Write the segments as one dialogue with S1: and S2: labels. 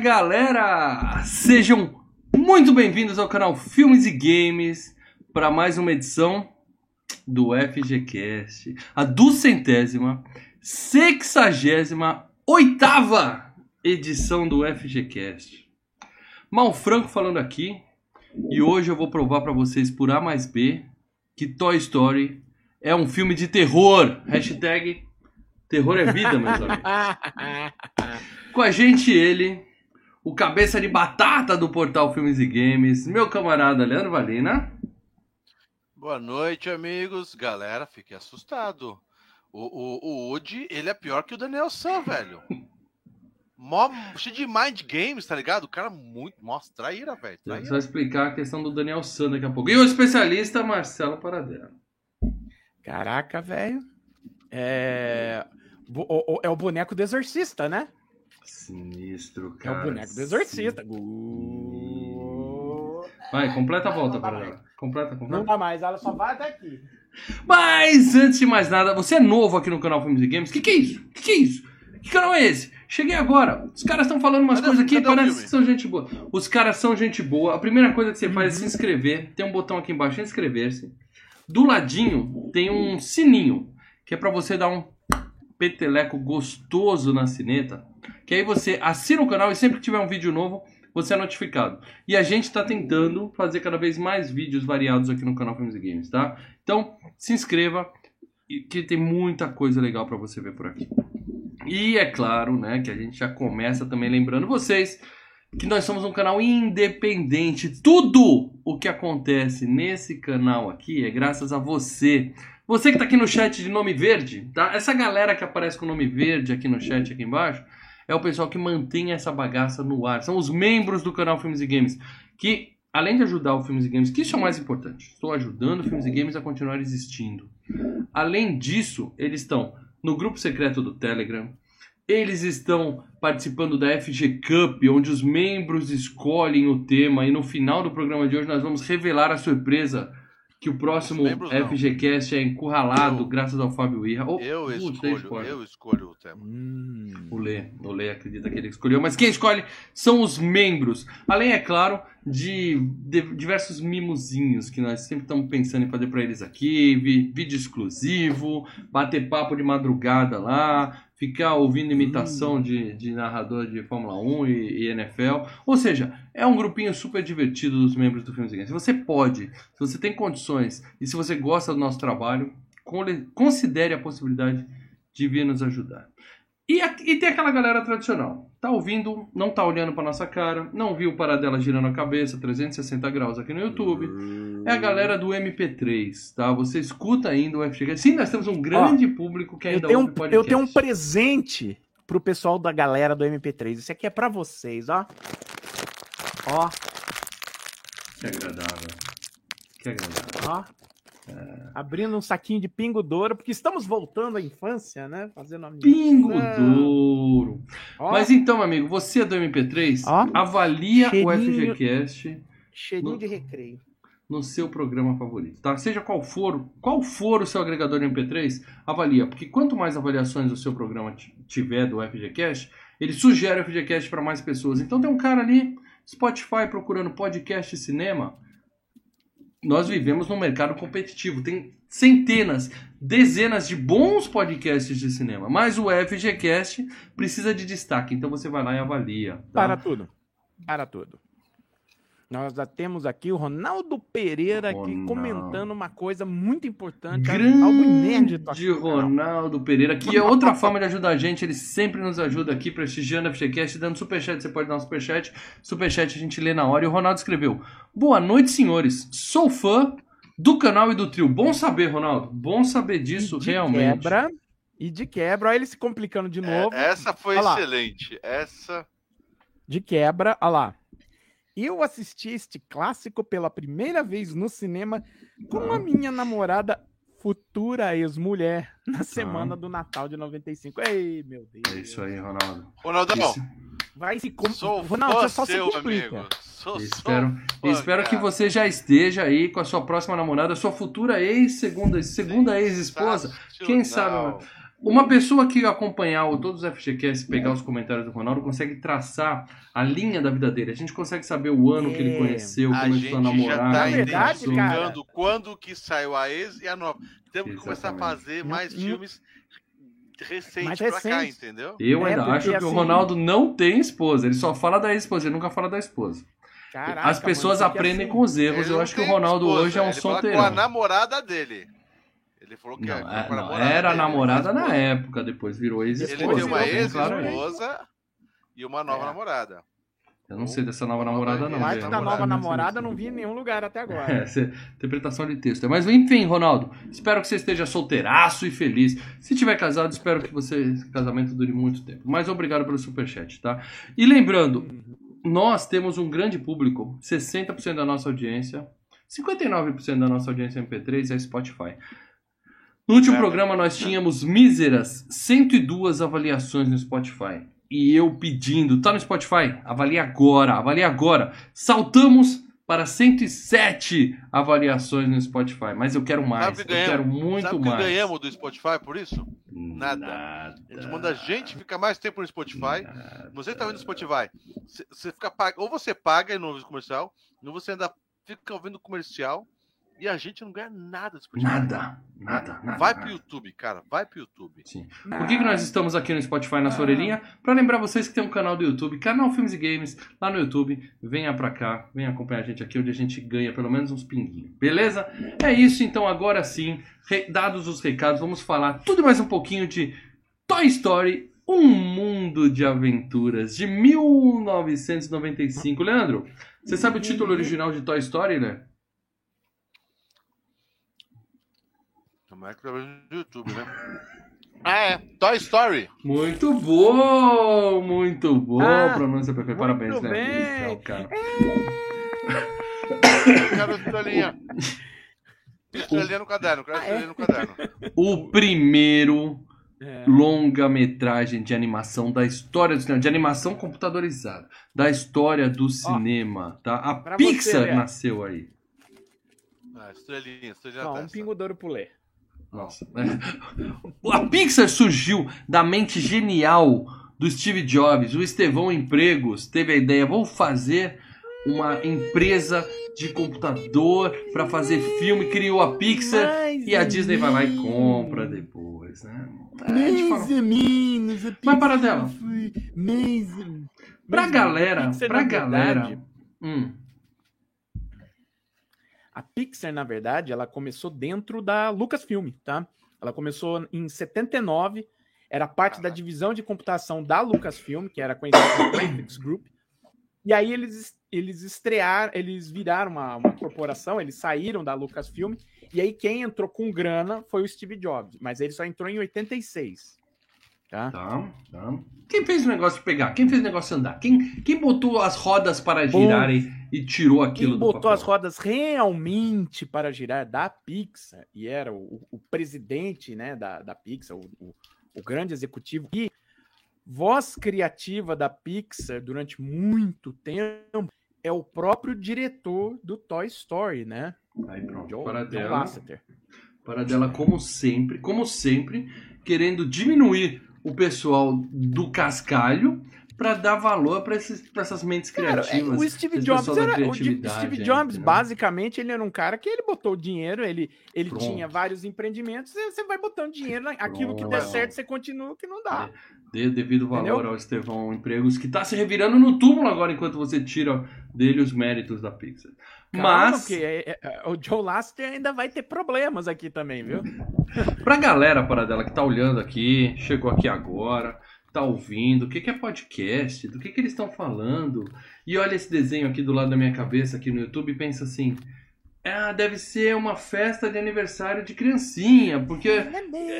S1: Galera! Sejam muito bem-vindos ao canal Filmes e Games para mais uma edição do FGCast, a duzentésima, sexagésima, oitava edição do FGCast. Mal Franco falando aqui e hoje eu vou provar para vocês por A mais B que Toy Story é um filme de terror. Hashtag terror é vida, meus amigos. Com a gente ele, o cabeça de batata do portal Filmes e Games, meu camarada Leandro Valina.
S2: Boa noite, amigos. Galera, fiquei assustado. O, o, o Woody, ele é pior que o Daniel San, velho. Mó, cheio de mind games, tá ligado? O cara muito. Nossa, traíra, velho.
S1: Traíra. Vai explicar a questão do Daniel San daqui a pouco. E o especialista Marcelo Paradela.
S3: Caraca, velho. É... é o boneco do exorcista, né?
S1: Sinistro, cara.
S3: É o boneco do exorcista.
S1: Vai, completa a volta para ela. Completa, completa.
S3: Não dá mais, ela só vai até aqui.
S1: Mas antes de mais nada, você é novo aqui no canal Filmes e Games? Que que é isso? Que que é isso? Que canal é esse? Cheguei agora. Os caras estão falando umas coisas aqui, parece que são gente boa. Os caras são gente boa. A primeira coisa que você faz é se inscrever. Tem um botão aqui embaixo, inscrever-se. Do ladinho tem um sininho, que é para você dar um peteleco gostoso na sineta. Que aí você assina o canal e sempre que tiver um vídeo novo, você é notificado. E a gente está tentando fazer cada vez mais vídeos variados aqui no canal Filmes e Games, tá? Então, se inscreva, que tem muita coisa legal para você ver por aqui. E é claro, né, que a gente já começa também lembrando vocês que nós somos um canal independente. Tudo o que acontece nesse canal aqui é graças a você. Você que está aqui no chat de nome verde, tá? Essa galera que aparece com nome verde aqui no chat aqui embaixo é o pessoal que mantém essa bagaça no ar. São os membros do canal Filmes e Games que além de ajudar o Filmes e Games, que isso é o mais importante, estou ajudando o Filmes e Games a continuar existindo. Além disso, eles estão no grupo secreto do Telegram, eles estão participando da FG Cup, onde os membros escolhem o tema e no final do programa de hoje nós vamos revelar a surpresa que o próximo FGCast é encurralado eu, graças ao Fábio Irra.
S2: Oh, eu, escolho, eu escolho o tema.
S1: Hum, o Lê, o Lê acredita que ele escolheu, mas quem escolhe são os membros. Além, é claro, de, de diversos mimozinhos que nós sempre estamos pensando em fazer para eles aqui, vídeo exclusivo, bater papo de madrugada lá, ficar ouvindo imitação hum. de, de narrador de Fórmula 1 e, e, NFL. Ou seja, é um grupinho super divertido dos membros do Filmes Se você pode, se você tem condições e se você gosta do nosso trabalho, considere a possibilidade de vir nos ajudar. E, e tem aquela galera tradicional. Tá ouvindo, não tá olhando pra nossa cara, não viu o Paradela girando a cabeça 360 graus aqui no YouTube. É a galera do MP3, tá? Você escuta ainda o FG. Sim, nós temos um grande Ó, público que ainda
S3: ouve um, podcast. Eu tenho um presente pro pessoal da galera do MP3. Isso aqui é para vocês, ó. Ó.
S1: Que agradável. Que agradável.
S3: Ó. É. Abrindo um saquinho de pingo douro, porque estamos voltando à infância, né? Fazendo a
S1: Pingo douro. Mas então, amigo, você é do MP3, Ó, avalia cheirinho, o FGCast.
S3: Cheirinho no, de recreio.
S1: No seu programa favorito, tá? Seja qual for, qual for o seu agregador de MP3, avalia. Porque quanto mais avaliações o seu programa tiver do FGCast, ele sugere o FGCast para mais pessoas. Então tem um cara ali, Spotify, procurando podcast e cinema nós vivemos num mercado competitivo. Tem centenas, dezenas de bons podcasts de cinema, mas o FGCast precisa de destaque. Então você vai lá e avalia. Tá?
S3: Para tudo. Para tudo. Nós já temos aqui o Ronaldo Pereira Ronaldo. aqui comentando uma coisa muito importante.
S1: Grande algo inédito aqui, Ronaldo Pereira, que é outra forma de ajudar a gente. Ele sempre nos ajuda aqui, prestigiando a FGCast, dando superchat. Você pode dar um superchat. Superchat a gente lê na hora. E o Ronaldo escreveu: Boa noite, senhores. Sou fã do canal e do trio. Bom saber, Ronaldo. Bom saber disso,
S3: de
S1: realmente.
S3: Quebra, e de quebra, olha ele se complicando de é, novo.
S2: É, essa foi olha excelente. Lá. Essa.
S3: De quebra, olha lá. Eu assisti este clássico pela primeira vez no cinema com a minha namorada futura ex-mulher na semana do Natal de 95. Ei, meu Deus.
S1: É isso aí, Ronaldo.
S2: Ronaldão.
S3: Vai se com... Sou Ronaldo, só
S2: seu, se complica.
S1: Sou, espero sou espero que você já esteja aí com a sua próxima namorada, sua futura ex, segunda, segunda ex-esposa. Quem sabe? Uma pessoa que acompanhar o, todos os FGCast, pegar os comentários do Ronaldo, consegue traçar a linha da vida dele. A gente consegue saber o ano que ele
S3: É.
S1: conheceu,
S2: A
S1: começou
S2: gente
S1: a namorar.
S2: já tá
S3: Na verdade, cara,
S2: quando que saiu a ex e a nova. Temos que começar a
S1: Exatamente.
S2: fazer mais
S3: hum.
S2: filmes recentes
S3: Mais
S2: pra cá, entendeu?
S1: Eu
S3: É,
S1: ainda
S3: porque,
S1: acho que o
S3: assim-
S1: Ronaldo não tem esposa. Ele só fala da esposa, ele nunca fala da esposa.
S3: Caraca,
S1: As pessoas
S3: mano, porque
S1: aprendem
S3: assim-
S1: com os erros.
S2: Ele
S1: Eu acho que o Ronaldo
S2: esposa,
S1: hoje é um solteirão.
S2: com a namorada dele. Ele falou que
S1: Não,
S2: é,
S1: é-
S2: com a
S1: não,
S2: namorada
S1: era
S2: dele,
S1: namorada na época, depois virou
S2: Ele
S1: ex-esposa.
S2: tem uma
S1: aí.
S2: ex-esposa e uma nova
S3: É.
S2: namorada.
S1: Eu não sei dessa nova namorada, não.
S3: Parte
S1: velho.
S3: da nova namorada não vi em nenhum lugar até agora.
S1: É, essa interpretação de texto. Mas enfim, Ronaldo, espero que você esteja solteiraço e feliz. Se tiver casado, espero que você, esse casamento dure muito tempo. Mas obrigado pelo superchat, tá? E lembrando, nós temos um grande público, 60% da nossa audiência, 59% da nossa audiência MP3 é Spotify. No último
S2: É.
S1: programa nós tínhamos míseras 102 avaliações no Spotify. E eu pedindo, tá no Spotify? Avalie agora, avalie agora. Saltamos para 107 avaliações no Spotify, mas eu quero mais,
S2: Sabe
S1: eu
S2: ganhamos-
S1: quero muito
S2: Sabe o que
S1: mais.
S2: ganhamos do Spotify por isso? Nada.
S1: Nada.
S2: Eles mandam a gente ficar mais tempo no Spotify. Você que tá ouvindo no Spotify, você- você fica ou você paga e não ouve o comercial, ou você ainda fica ouvindo comercial e a gente não ganha nada do Spotify.
S1: Nada, nada, nada.
S2: Vai
S1: nada.
S2: pro YouTube, cara. Vai pro YouTube.
S1: Sim. Por que, que nós estamos aqui no Spotify na sua orelhinha? Pra lembrar vocês que tem um canal do YouTube, canal Filmes e Games, lá no YouTube. Venha pra cá, venha acompanhar a gente aqui, onde a gente ganha pelo menos uns pinguinhos. Beleza? É isso, então agora sim, dados os recados, vamos falar tudo mais um pouquinho de Toy Story, um mundo de aventuras, de 1995. Leandro, você sabe o título original de Toy Story, né?
S2: Como é que tá vendo no YouTube, né? Ah, é. Toy Story.
S1: Muito bom, muito bom,
S3: Ah,
S1: pronúncia perfeita. Parabéns,
S3: bem.
S1: Legal, cara.
S2: Quero estrelinha. Estrelinha no caderno. Quero
S3: Ah, é?
S2: estrelinha no caderno.
S1: O primeiro
S3: É.
S1: longa-metragem de animação da história do cinema, de animação computadorizada, da história do cinema, tá? A Pixar
S3: você,
S1: nasceu aí.
S2: Ah, estrelinha, estrelinha
S3: Ó, um pingo d'ouro pro Lê.
S1: Nossa. A Pixar surgiu da mente genial do Steve Jobs. O Estevão Empregos teve a ideia, vou fazer uma empresa de computador para fazer filme, criou a Pixar
S3: Mais
S1: e a Disney vai lá e compra depois, né? É,
S3: Mais ou menos. a
S1: Mas para dela.
S3: foi mais ou-
S1: Pra galera, pra galera. Hum,
S3: A Pixar, na verdade, ela começou dentro da Lucasfilm, tá? Ela começou em 79, era parte da divisão de computação da Lucasfilm, que era conhecida como Graphics Group. E aí eles, eles estrearam, eles viraram uma, uma corporação, eles saíram da Lucasfilm, e aí quem entrou com grana foi o Steve Jobs, mas ele só entrou em 86. Tá?
S1: tá, tá. Quem fez o negócio pegar? Quem fez o negócio andar? Quem, quem botou as rodas para girarem e tirou aquilo
S3: Quem
S1: do
S3: botou
S1: papel?
S3: as rodas realmente para girar da Pixar e era o, o presidente né, da, da Pixar, o, o, o grande executivo e voz criativa da Pixar durante muito tempo é o próprio diretor do Toy Story, né?
S1: Aí pronto,
S3: Joe,
S1: para
S3: John
S1: dela.
S3: Lasseter.
S1: Para dela, como sempre, como sempre, querendo diminuir o pessoal do cascalho para dar valor para essas mentes
S3: Cara, é,
S1: criativas.
S3: o Steve Jobs era, o Steve
S1: aí,
S3: Jobs, basicamente, ele era um cara que ele botou dinheiro, ele, ele
S1: Pronto.
S3: tinha vários empreendimentos, e você vai botando dinheiro, na- aquilo que der
S1: Pronto.
S3: certo, você continua, o que não dá.
S1: Dê devido valor
S3: Entendeu?
S1: ao Estevão Empregos, que tá se revirando no túmulo agora enquanto você tira dele os méritos da Pixar.
S3: Calma,
S1: Mas,
S3: porque é- é- o Joe Lasseter ainda vai ter problemas aqui também, viu?
S1: pra galera para dela que tá olhando aqui, chegou aqui agora, tá ouvindo, o que, que é podcast, do que, que eles estão falando, e olha esse desenho aqui do lado da minha cabeça aqui no YouTube e pensa assim. Ah, deve ser uma festa de aniversário de criancinha, porque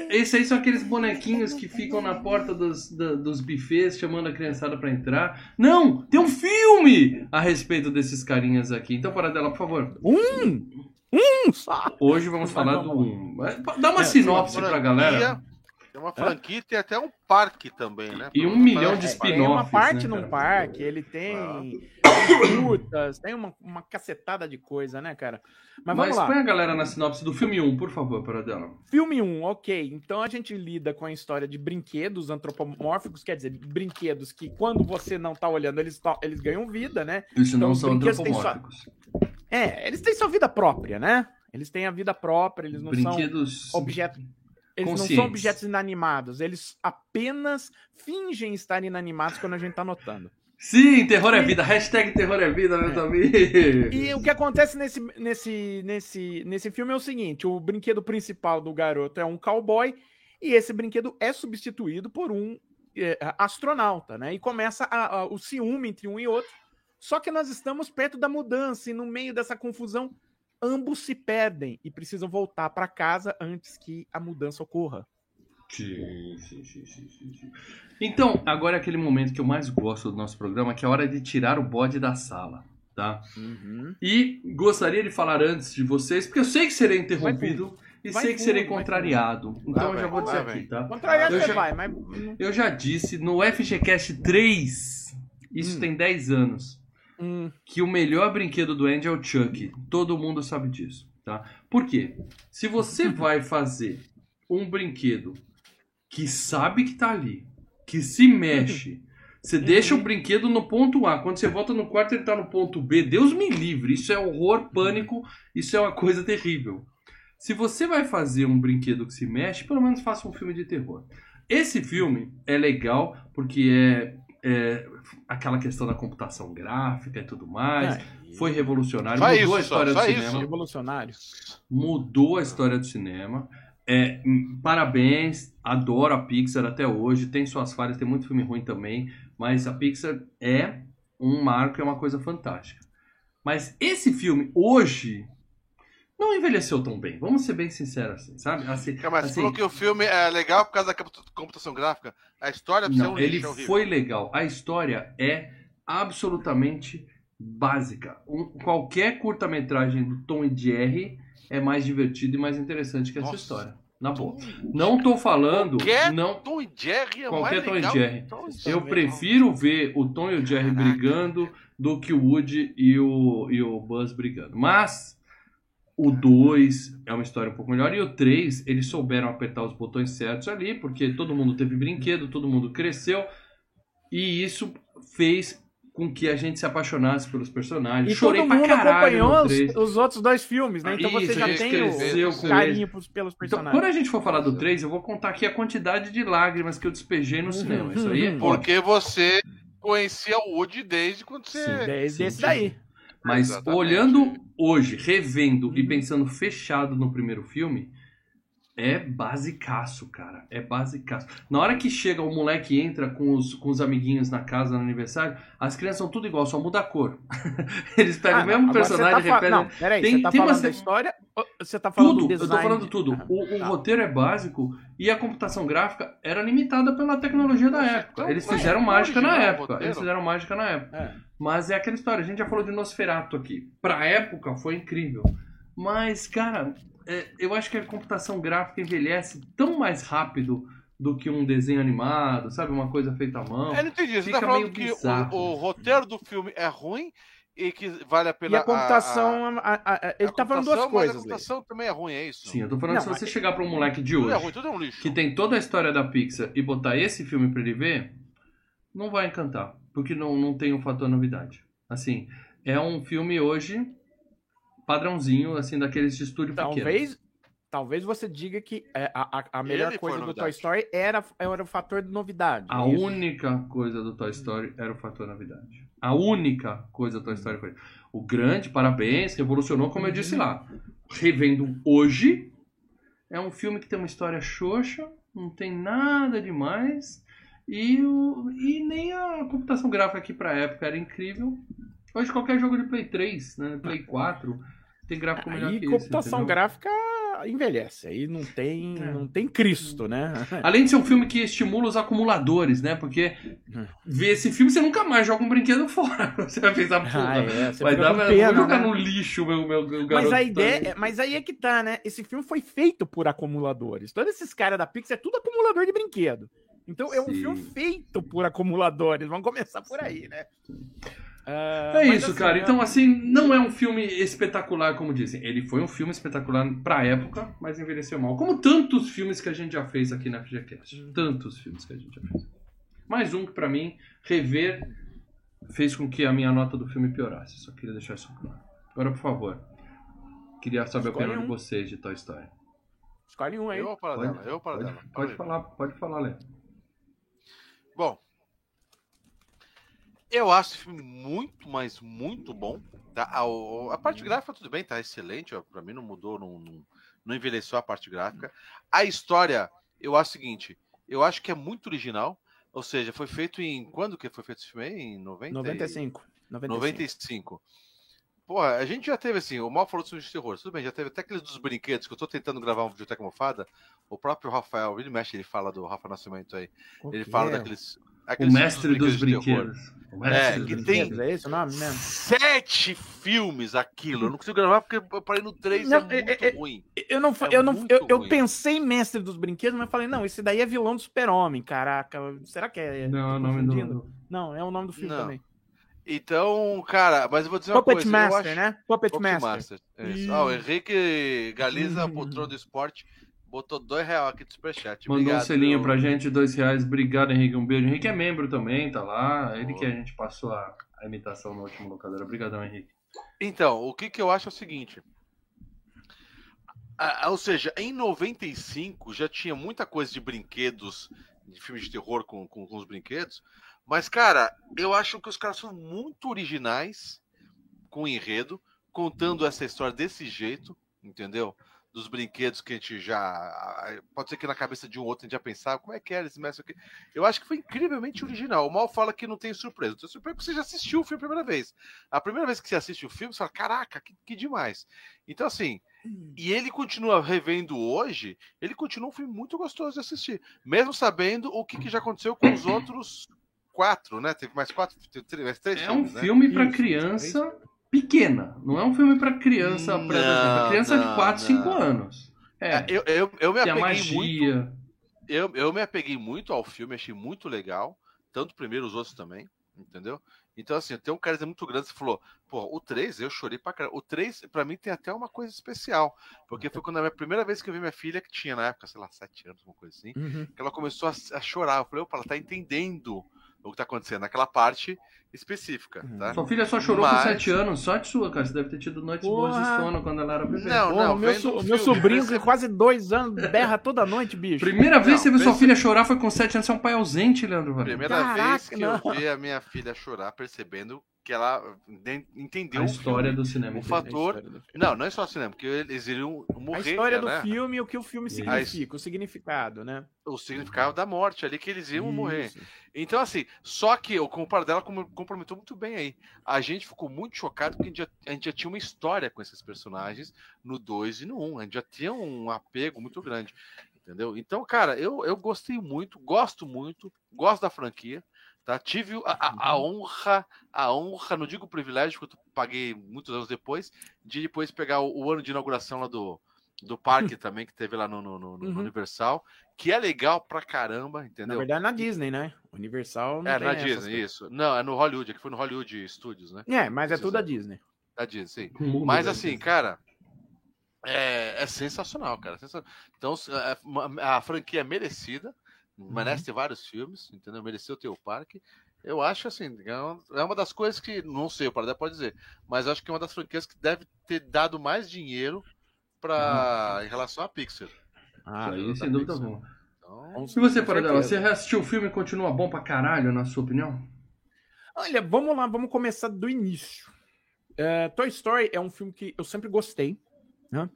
S1: Esses aí são aqueles bonequinhos que ficam na porta dos, da- dos buffets chamando a criançada pra entrar. Não! Tem um filme a respeito desses carinhas aqui. Então, para dela, por favor.
S3: Um! Um só!
S1: Hoje vamos falar do um. Dá uma
S3: É,
S1: sinopse pra galera.
S2: Tem uma franquia e tem até um parque também, né?
S1: E um milhão de spin-offs. Tem
S3: uma parte
S1: né,
S3: num parque, ele tem lutas, tem uma, uma cacetada de coisa, né, cara?
S1: Mas, Mas vamos lá. põe a galera na sinopse do filme 1, por favor, para dela.
S3: Filme 1, ok. Então a gente lida com a história de brinquedos antropomórficos, quer dizer, brinquedos que quando você não tá olhando, eles, eles ganham vida, né?
S1: Isso então, não são antropomórficos.
S3: Sua... É, eles têm sua vida própria, né? Eles têm a vida própria, eles não brinquedos... são objetos eles não são objetos inanimados, eles apenas fingem estar inanimados quando a gente tá notando.
S1: Sim, terror é vida. Hashtag terror é vida, meus é. amigos.
S3: E o que acontece nesse, nesse, nesse, nesse filme é o seguinte: o brinquedo principal do garoto é um cowboy, e esse brinquedo é substituído por um é, astronauta, né? E começa a, a, o ciúme entre um e outro. Só que nós estamos perto da mudança, e no meio dessa confusão, ambos se perdem e precisam voltar para casa antes que a mudança ocorra.
S1: Sim, sim, sim, sim, sim. Então, agora é aquele momento que eu mais gosto do nosso programa, que é a hora de tirar o bode da sala, tá? Uhum. E gostaria de falar antes de vocês, porque eu sei que serei interrompido e vai sei que serei contrariado. Então eu já vou dizer aqui, tá?
S3: Contrariado
S1: eu
S3: já, vai, mas...
S1: Eu já disse no FGCast 3, isso hum. tem 10 anos, hum. que o melhor brinquedo do Andy é o Chuck. Todo mundo sabe disso, tá? Por quê? Se você vai fazer um brinquedo que sabe que tá ali, que se mexe, você deixa o brinquedo no ponto A. Quando você volta no quarto, ele tá no ponto B. Deus me livre. Isso é horror, pânico. Isso é uma coisa terrível. Se você vai fazer um brinquedo que se mexe, pelo menos faça um filme de terror. Esse filme é legal porque é é, aquela questão da computação gráfica e tudo mais. É, foi revolucionário.
S3: Só mudou isso, a história só, do só cinema. Isso. Revolucionário.
S1: Mudou a história do cinema. É, parabéns, adoro a Pixar até hoje. Tem suas falhas, tem muito filme ruim também. Mas a Pixar é um marco, é uma coisa fantástica. Mas esse filme, hoje, não envelheceu tão bem. Vamos ser bem sinceros, assim, sabe? Assim,
S2: mas assim, falou que o filme é legal por causa da computação gráfica. A história
S1: não, um ele foi legal. A história é absolutamente básica. Um, qualquer curta-metragem do Tom e Jerry é mais divertido e mais interessante que essa Nossa. história. Na boa. Não tô falando.
S2: Qualquer
S1: não,
S2: Tom e Jerry é
S1: qualquer Tom e Jerry. Eu prefiro ver o Tom e o Jerry Caraca. brigando do que o Woody e o, e o Buzz brigando. Mas o 2 é uma história um pouco melhor. E o 3, eles souberam apertar os botões certos ali, porque todo mundo teve brinquedo, todo mundo cresceu. E isso fez com que a gente se apaixonasse pelos personagens.
S3: E Chorei todo mundo pra caralho acompanhou os, os, outros dois filmes, né? Então isso, você já tem o carinho pelos, pelos personagens.
S1: Então, quando a gente for falar do 3, eu vou contar aqui a quantidade de lágrimas que eu despejei no cinema. Isso aí é
S2: Porque você conhecia o Woody desde quando você... Sim,
S3: desde sim, esse daí.
S1: Mas Exatamente. olhando hoje, revendo e pensando fechado no primeiro filme, é basicaço, cara. É basicaço. Na hora que chega o moleque entra com os, com os amiguinhos na casa no aniversário, as crianças são tudo igual, só muda a cor. Eles pegam ah, o mesmo personagem e tá repetem. Não,
S3: peraí, tem, você tá tem falando uma... da história você tá falando
S1: tudo,
S3: do
S1: design? Eu tô falando tudo. Ah, o, o tá. roteiro é básico e a computação gráfica era limitada pela tecnologia da época. Eles fizeram mágica na época. Eles fizeram mágica na época. Mas é aquela história, a gente já falou de Nosferatu aqui. Pra época foi incrível. Mas, cara, é, eu acho que a computação gráfica envelhece tão mais rápido do que um desenho animado, sabe? Uma coisa feita à mão.
S2: Eu não entendi. Você tá falando que o, o, roteiro do filme é ruim e que vale a pena.
S3: E a computação. A, a, a, ele a tá falando duas coisas. a
S2: computação também é ruim, é isso?
S1: Sim, eu tô falando não, que se você chegar pra um moleque de hoje.
S2: Tudo é ruim, tudo é um lixo.
S1: Que tem toda a história da Pixar e botar esse filme pra ele ver, não vai encantar. Porque não, não tem um fator novidade. Assim, é um filme hoje padrãozinho, assim, daqueles de estúdio
S3: talvez, pequeno. Talvez você diga que é, a, a, a melhor Ele coisa do Toy Story era, era o fator de novidade.
S1: A é única coisa do Toy Story era o fator novidade. A única coisa do Toy Story foi. O grande, parabéns, revolucionou, como eu disse lá. Revendo hoje, é um filme que tem uma história xoxa, não tem nada demais. E, o, e nem a computação gráfica aqui pra época era incrível. Hoje qualquer jogo de Play 3, né, Play 4, tem gráfico melhor
S3: e
S1: que
S3: computação
S1: esse,
S3: gráfica envelhece. Aí não tem, é. não tem Cristo, né?
S1: Além de ser um filme que estimula os acumuladores, né? Porque hum. ver esse filme você nunca mais joga um brinquedo fora. Você vai pensar, pô, ah, é, vai dar, pena, vou jogar né? no lixo meu, meu, meu
S3: garoto. Mas a ideia, é, mas aí é que tá, né? Esse filme foi feito por acumuladores. Todos esses caras da Pixar é tudo acumulador de brinquedo. Então é um Sim. filme feito por acumuladores. Vamos começar por aí, né?
S1: Uh, é isso, assim, cara. É... Então, assim, não é um filme espetacular, como dizem. Ele foi um filme espetacular pra época, mas envelheceu mal. Como tantos filmes que a gente já fez aqui na FGCast. Uhum. Tantos filmes que a gente já fez. Mais um que, pra mim, rever fez com que a minha nota do filme piorasse. Só queria deixar isso claro. Agora, por favor. Queria saber Escolhe a opinião um. de vocês de Toy Story.
S3: Escolhe um aí.
S2: Eu para dela, eu
S1: para
S2: dela.
S1: Pode, falar, pode falar, Léo.
S2: Bom, eu acho esse filme muito, mas muito bom. Tá? A, a parte gráfica, tudo bem, tá excelente. Para mim não mudou, não, não, não, envelheceu a parte gráfica. A história, eu acho o seguinte: eu acho que é muito original. Ou seja, foi feito em. Quando que foi feito esse filme? Em 90
S3: 95.
S2: 95. 95. Pô, a gente já teve assim, o mal falou de filmes de terror, tudo bem, já teve até aqueles dos brinquedos, que eu tô tentando gravar um vídeo até mofada. O próprio Rafael, ele mexe, ele fala do Rafa Nascimento aí. Ele fala daqueles
S1: o mestre dos brinquedos.
S2: O mestre é, que tem é esse o nome mesmo? sete filmes aquilo. Eu não consigo gravar porque eu parei no 3 não, é, é muito é, ruim.
S3: Eu não,
S2: é
S3: eu, não eu, eu, pensei mestre dos brinquedos, mas falei, não, esse daí é vilão do super-homem, caraca. Será que é?
S1: Não, é nome do...
S3: Não, é o nome do filme não. também.
S2: Então, cara, mas eu vou dizer uma
S3: Puppet
S2: coisa.
S3: Master, acho... né?
S2: Puppet, Puppet Master. Master. Ah, o Henrique Galiza, poltrona do esporte. Botou dois reais aqui do superchat.
S1: Mandou Obrigado, um selinho meu... pra gente, dois reais. Obrigado, Henrique. Um beijo. Henrique é membro também, tá lá. Ele que a gente passou a, a imitação no último locador. Obrigadão, Henrique.
S2: Então, o que, que eu acho é o seguinte. ou seja, em 95 já tinha muita coisa de brinquedos, de filmes de terror com, com, com os brinquedos. Mas, cara, eu acho que os caras são muito originais com o enredo, contando essa história desse jeito, entendeu? Dos brinquedos que a gente já. Pode ser que na cabeça de um outro a gente já pensava como é que era esse mestre aqui. Eu acho que foi incrivelmente original. O Mal fala que não tem surpresa. Tem surpresa porque você já assistiu o filme a primeira vez. A primeira vez que você assiste o filme, você fala: caraca, que, que demais. Então, assim. E ele continua revendo hoje, ele continua um filme muito gostoso de assistir. Mesmo sabendo o que, que já aconteceu com os outros quatro, né? Teve mais quatro, teve mais três
S1: É
S2: filmes,
S1: um né? filme para criança pequena. Não é um filme para criança, não, pra criança não, de 4, 5 anos.
S2: É, é, eu, eu, eu me apeguei magia. muito. Eu, eu me apeguei muito ao filme, achei muito legal. Tanto o primeiro, os outros também, entendeu? Então, assim, tem um carisma muito grande. Você falou, pô, o 3 eu chorei pra caramba. O 3, pra mim, tem até uma coisa especial. Porque foi quando a minha primeira vez que eu vi minha filha, que tinha na época, sei lá, 7 anos, uma coisa assim, uhum. que ela começou a, a chorar. Eu falei, opa, ela tá entendendo o que tá acontecendo naquela parte específica, tá?
S1: Sua filha só chorou Mas... com 7 anos, sorte sua, cara. Você deve ter tido noites Porra. boas de sono quando ela era bebê.
S3: Não, Porra, não, meu, so, meu sobrinho com quase 2 anos berra toda noite, bicho.
S1: Primeira vez que você viu sua filha chorar foi com 7 anos, você é um pai ausente, Leandro.
S2: Primeira Caraca, vez que não. eu vi a minha filha chorar percebendo que ela entendeu
S1: a história do cinema.
S2: O fator. Não, não é só o cinema, porque eles iriam morrer.
S3: A história do né? filme e o que o filme significa, o significado, né?
S2: O significado da morte ali que eles iam Isso. morrer. Então, assim, só que o comparo dela comprometeu muito bem aí. A gente ficou muito chocado porque a gente, já, a gente já tinha uma história com esses personagens no 2 e no 1. Um. A gente já tinha um apego muito grande. Entendeu? Então, cara, eu, eu gostei muito, gosto muito, gosto da franquia. Tá? Tive a, a, uhum. honra, a honra, não digo privilégio, porque eu paguei muitos anos depois, de depois pegar o, o ano de inauguração lá do, do parque também, que teve lá no, no, no, uhum. Universal, que é legal pra caramba, entendeu? Na
S3: verdade, na Disney, né? Universal não
S2: É, na Disney, isso. Não, é no Hollywood, aqui foi no Hollywood Studios, né?
S3: É, mas é tudo da Disney.
S2: Da Disney, sim. Mas assim, cara, é, é sensacional, cara. Então, é, a franquia é merecida, uhum. ter vários filmes, entendeu? Mereceu ter o parque. Eu acho assim, é, é uma das coisas que, não sei, o Paradé pode dizer, mas acho que é uma das franquias que deve ter dado mais dinheiro para uhum. em relação à Pixar.
S1: Ah, aí sem dúvida alguma. Então, e você, Paradé, você assistiu o filme e continua bom pra caralho, na sua opinião?
S3: Olha, vamos lá, vamos começar do início. Uh, Toy Story é um filme que eu sempre gostei, né?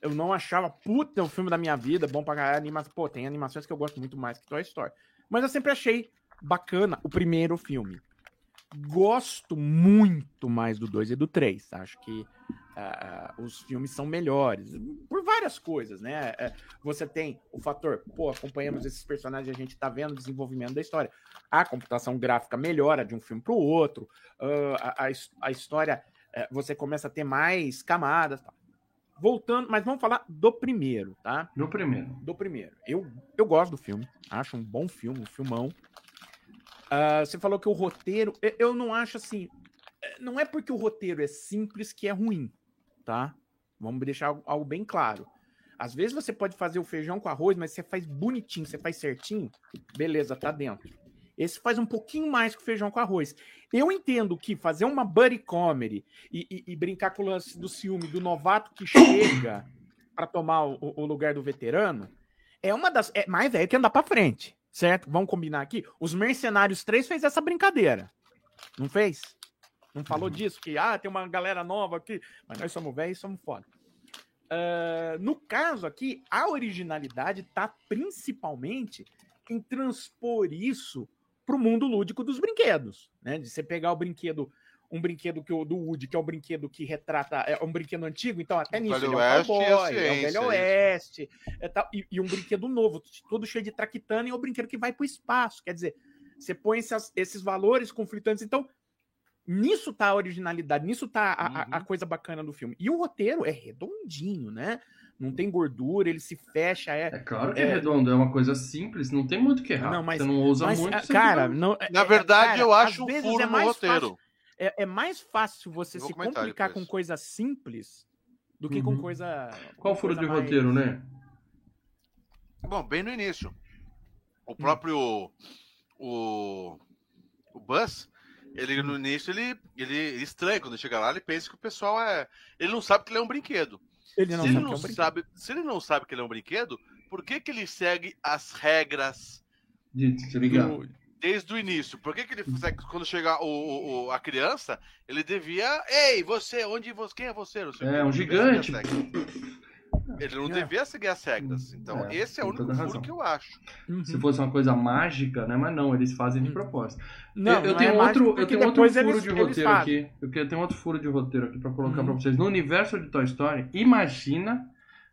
S3: Eu não achava, puta, é o filme da minha vida, bom pra caralho, animação. Pô, tem animações que eu gosto muito mais que Toy Story. Mas eu sempre achei bacana o primeiro filme. Gosto muito mais do 2 e do 3. Acho que uh, os filmes são melhores. Por várias coisas, né? Uh, você tem o fator, pô, acompanhamos esses personagens, a gente tá vendo o desenvolvimento da história. A computação gráfica melhora de um filme para o outro, uh, a, a, a, história, eh, você começa a ter mais camadas. Tá. Voltando, mas vamos falar do primeiro, tá?
S1: Do primeiro.
S3: Do primeiro. Eu, eu gosto do filme, acho um bom filme, um filmão. Uh, você falou que o roteiro. Eu não acho assim. Eh, não é porque o roteiro é simples que é ruim, tá? Vamos deixar algo bem claro. Às vezes você pode fazer o feijão com arroz, mas você faz bonitinho, você faz certinho, beleza, tá dentro. Esse faz um pouquinho mais que feijão com arroz. Eu entendo que fazer uma buddy comedy e, e, e brincar com o lance do ciúme do novato que chega para tomar o, o, lugar do veterano é uma das. É mais velho que andar para frente, certo? Vamos combinar aqui? Os Mercenários 3 fez essa brincadeira. Não fez? Não falou uhum. disso? Que ah, tem uma galera nova aqui, mas nós somos velhos e somos foda. Uh, no caso aqui, a originalidade está principalmente em transpor isso para o mundo lúdico dos brinquedos, né? De você pegar o brinquedo, um brinquedo que o do Woody, que é um brinquedo que retrata, é um brinquedo antigo, então até nisso ele é um cowboy, é, o Velho Oeste, é tal, e, e, um brinquedo novo, todo cheio de traquitana, e é um brinquedo que vai para o espaço, quer dizer, você põe esses, esses valores conflitantes, então nisso tá a originalidade, nisso tá a, uhum. a, a, uhum. coisa bacana do filme. E o roteiro é redondinho, né? Não tem gordura, ele se fecha. É,
S1: é claro que é, é redondo, é uma coisa simples, não tem muito que errar. Não, mas, você não usa
S3: mas,
S1: muito.
S3: Cara, não,
S2: é, na verdade, cara, eu acho um furo é no roteiro.
S3: Fácil, é, é, mais fácil você se complicar com coisa simples do que uhum. com coisa.
S1: Qual
S3: com
S1: furo
S3: coisa
S1: de mais... roteiro, né?
S2: Bom, bem no início. O próprio. Hum. O. O Buzz. Ele no início ele, ele, ele estranha quando chega lá, ele pensa que o pessoal é. Ele não sabe que ele é um brinquedo. Ele não, se, ele não é um sabe, se ele não sabe que ele é um brinquedo, por que, que ele segue as regras
S1: de,
S2: do, desde o início? Por que, que ele quando chegar o, o, a criança, ele devia. Ei, você, onde você. Quem é você?
S1: é, um gigante.
S2: Ele não é. devia seguir as regras. Então, é, esse é o único furo que eu acho.
S1: Uhum. Se fosse uma coisa mágica, né? Mas não, eles fazem de uhum. propósito. Não, eu, eu não tenho é outro, eu tenho outro furo eles, de roteiro aqui. Eu tenho outro furo de roteiro aqui para colocar uhum. para vocês. No universo de Toy Story, imagina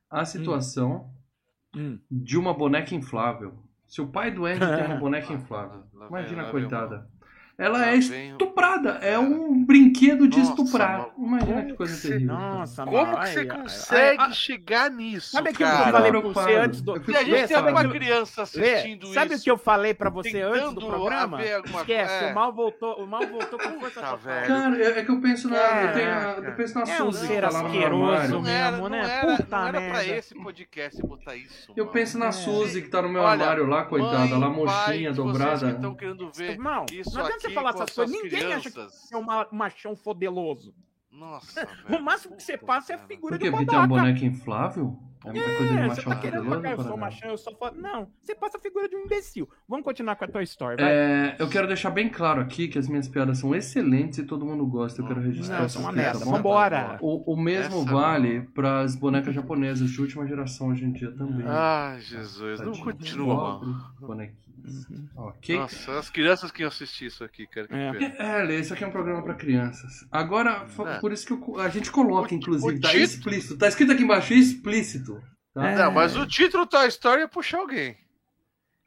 S1: a situação uhum. de uma boneca inflável. Se o pai do Andy tem uma boneca inflável, imagina a coitada. Ela é estuprada. É um brinquedo de Nossa, estuprar. Imagina que coisa que terrível.
S2: Nossa, Como que você consegue ai, ai, chegar nisso?
S3: Sabe aquilo que eu falei pra você antes do.
S2: E a gente tem uma criança assistindo
S3: Lê, sabe isso. o que eu falei pra você antes do programa? Esquece, é. o mal voltou, o mal voltou com força
S1: total. Cara, é, é que eu penso na. Eu, tenho, eu penso na é
S3: um ser asqueroso mesmo,
S2: né? Puta não era pra esse podcast botar isso.
S1: Eu penso na é. Suzy que tá no meu armário lá, coitada, lá mochinha, dobrada.
S2: Estão querendo ver isso
S3: aqui você falar essas coisas, ninguém crianças. acha que é um machão fodeloso.
S2: Nossa,
S3: velho. O máximo que você passa é a figura
S1: Porque
S3: de
S1: tem uma boneca inflável?
S3: É muita é, coisa de machão tá fodeloso? Eu sou machão, eu só falo... Não, você passa a figura de um imbecil. Vamos continuar com a tua história,
S1: é, eu quero deixar bem claro aqui que as minhas piadas são excelentes e todo mundo gosta. Eu quero registrar
S3: Não, são uma merda. Tá Vambora.
S1: O, o mesmo Essa vale para as bonecas japonesas de última geração hoje em dia também.
S2: Ai, Jesus, não continua,
S1: Bonequinha. Uhum.
S2: Ok. Nossa, as crianças que iam assistir isso aqui, cara.
S1: É, é isso aqui é um programa para crianças. Agora, é. por isso que eu, a gente coloca, inclusive, o tá título... explícito. Tá escrito aqui embaixo, explícito.
S2: Tá? Não, mas o título Toy Story é puxar alguém.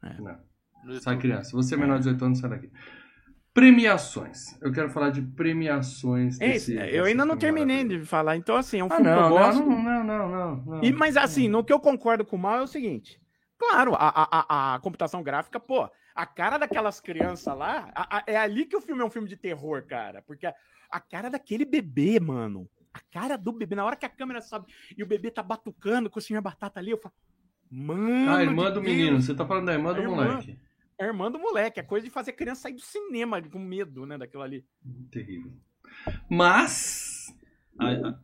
S1: É. Não. Sai criança. Você é menor de 18 anos, sai daqui. Premiações. Eu quero falar de premiações.
S3: Desse, Ei, eu ainda não terminei de falar. Então, assim, é um ah, filme não, que eu gosto.
S1: Não, não, não, não. não,
S3: e, mas, assim, no que eu concordo com o Mal é o seguinte. Claro, a, a, a, computação gráfica, pô, a cara daquelas crianças lá, a, a, é ali que o filme é um filme de terror, cara. Porque a, a, cara daquele bebê, mano. A cara do bebê, na hora que a câmera sobe e o bebê tá batucando com o senhor Batata ali, eu falo, mano.
S1: A irmã do Deus. menino, você tá falando da irmã do irmã, moleque.
S3: A irmã do moleque, é coisa de fazer a criança sair do cinema com medo, né, daquilo ali.
S1: Terrível. Mas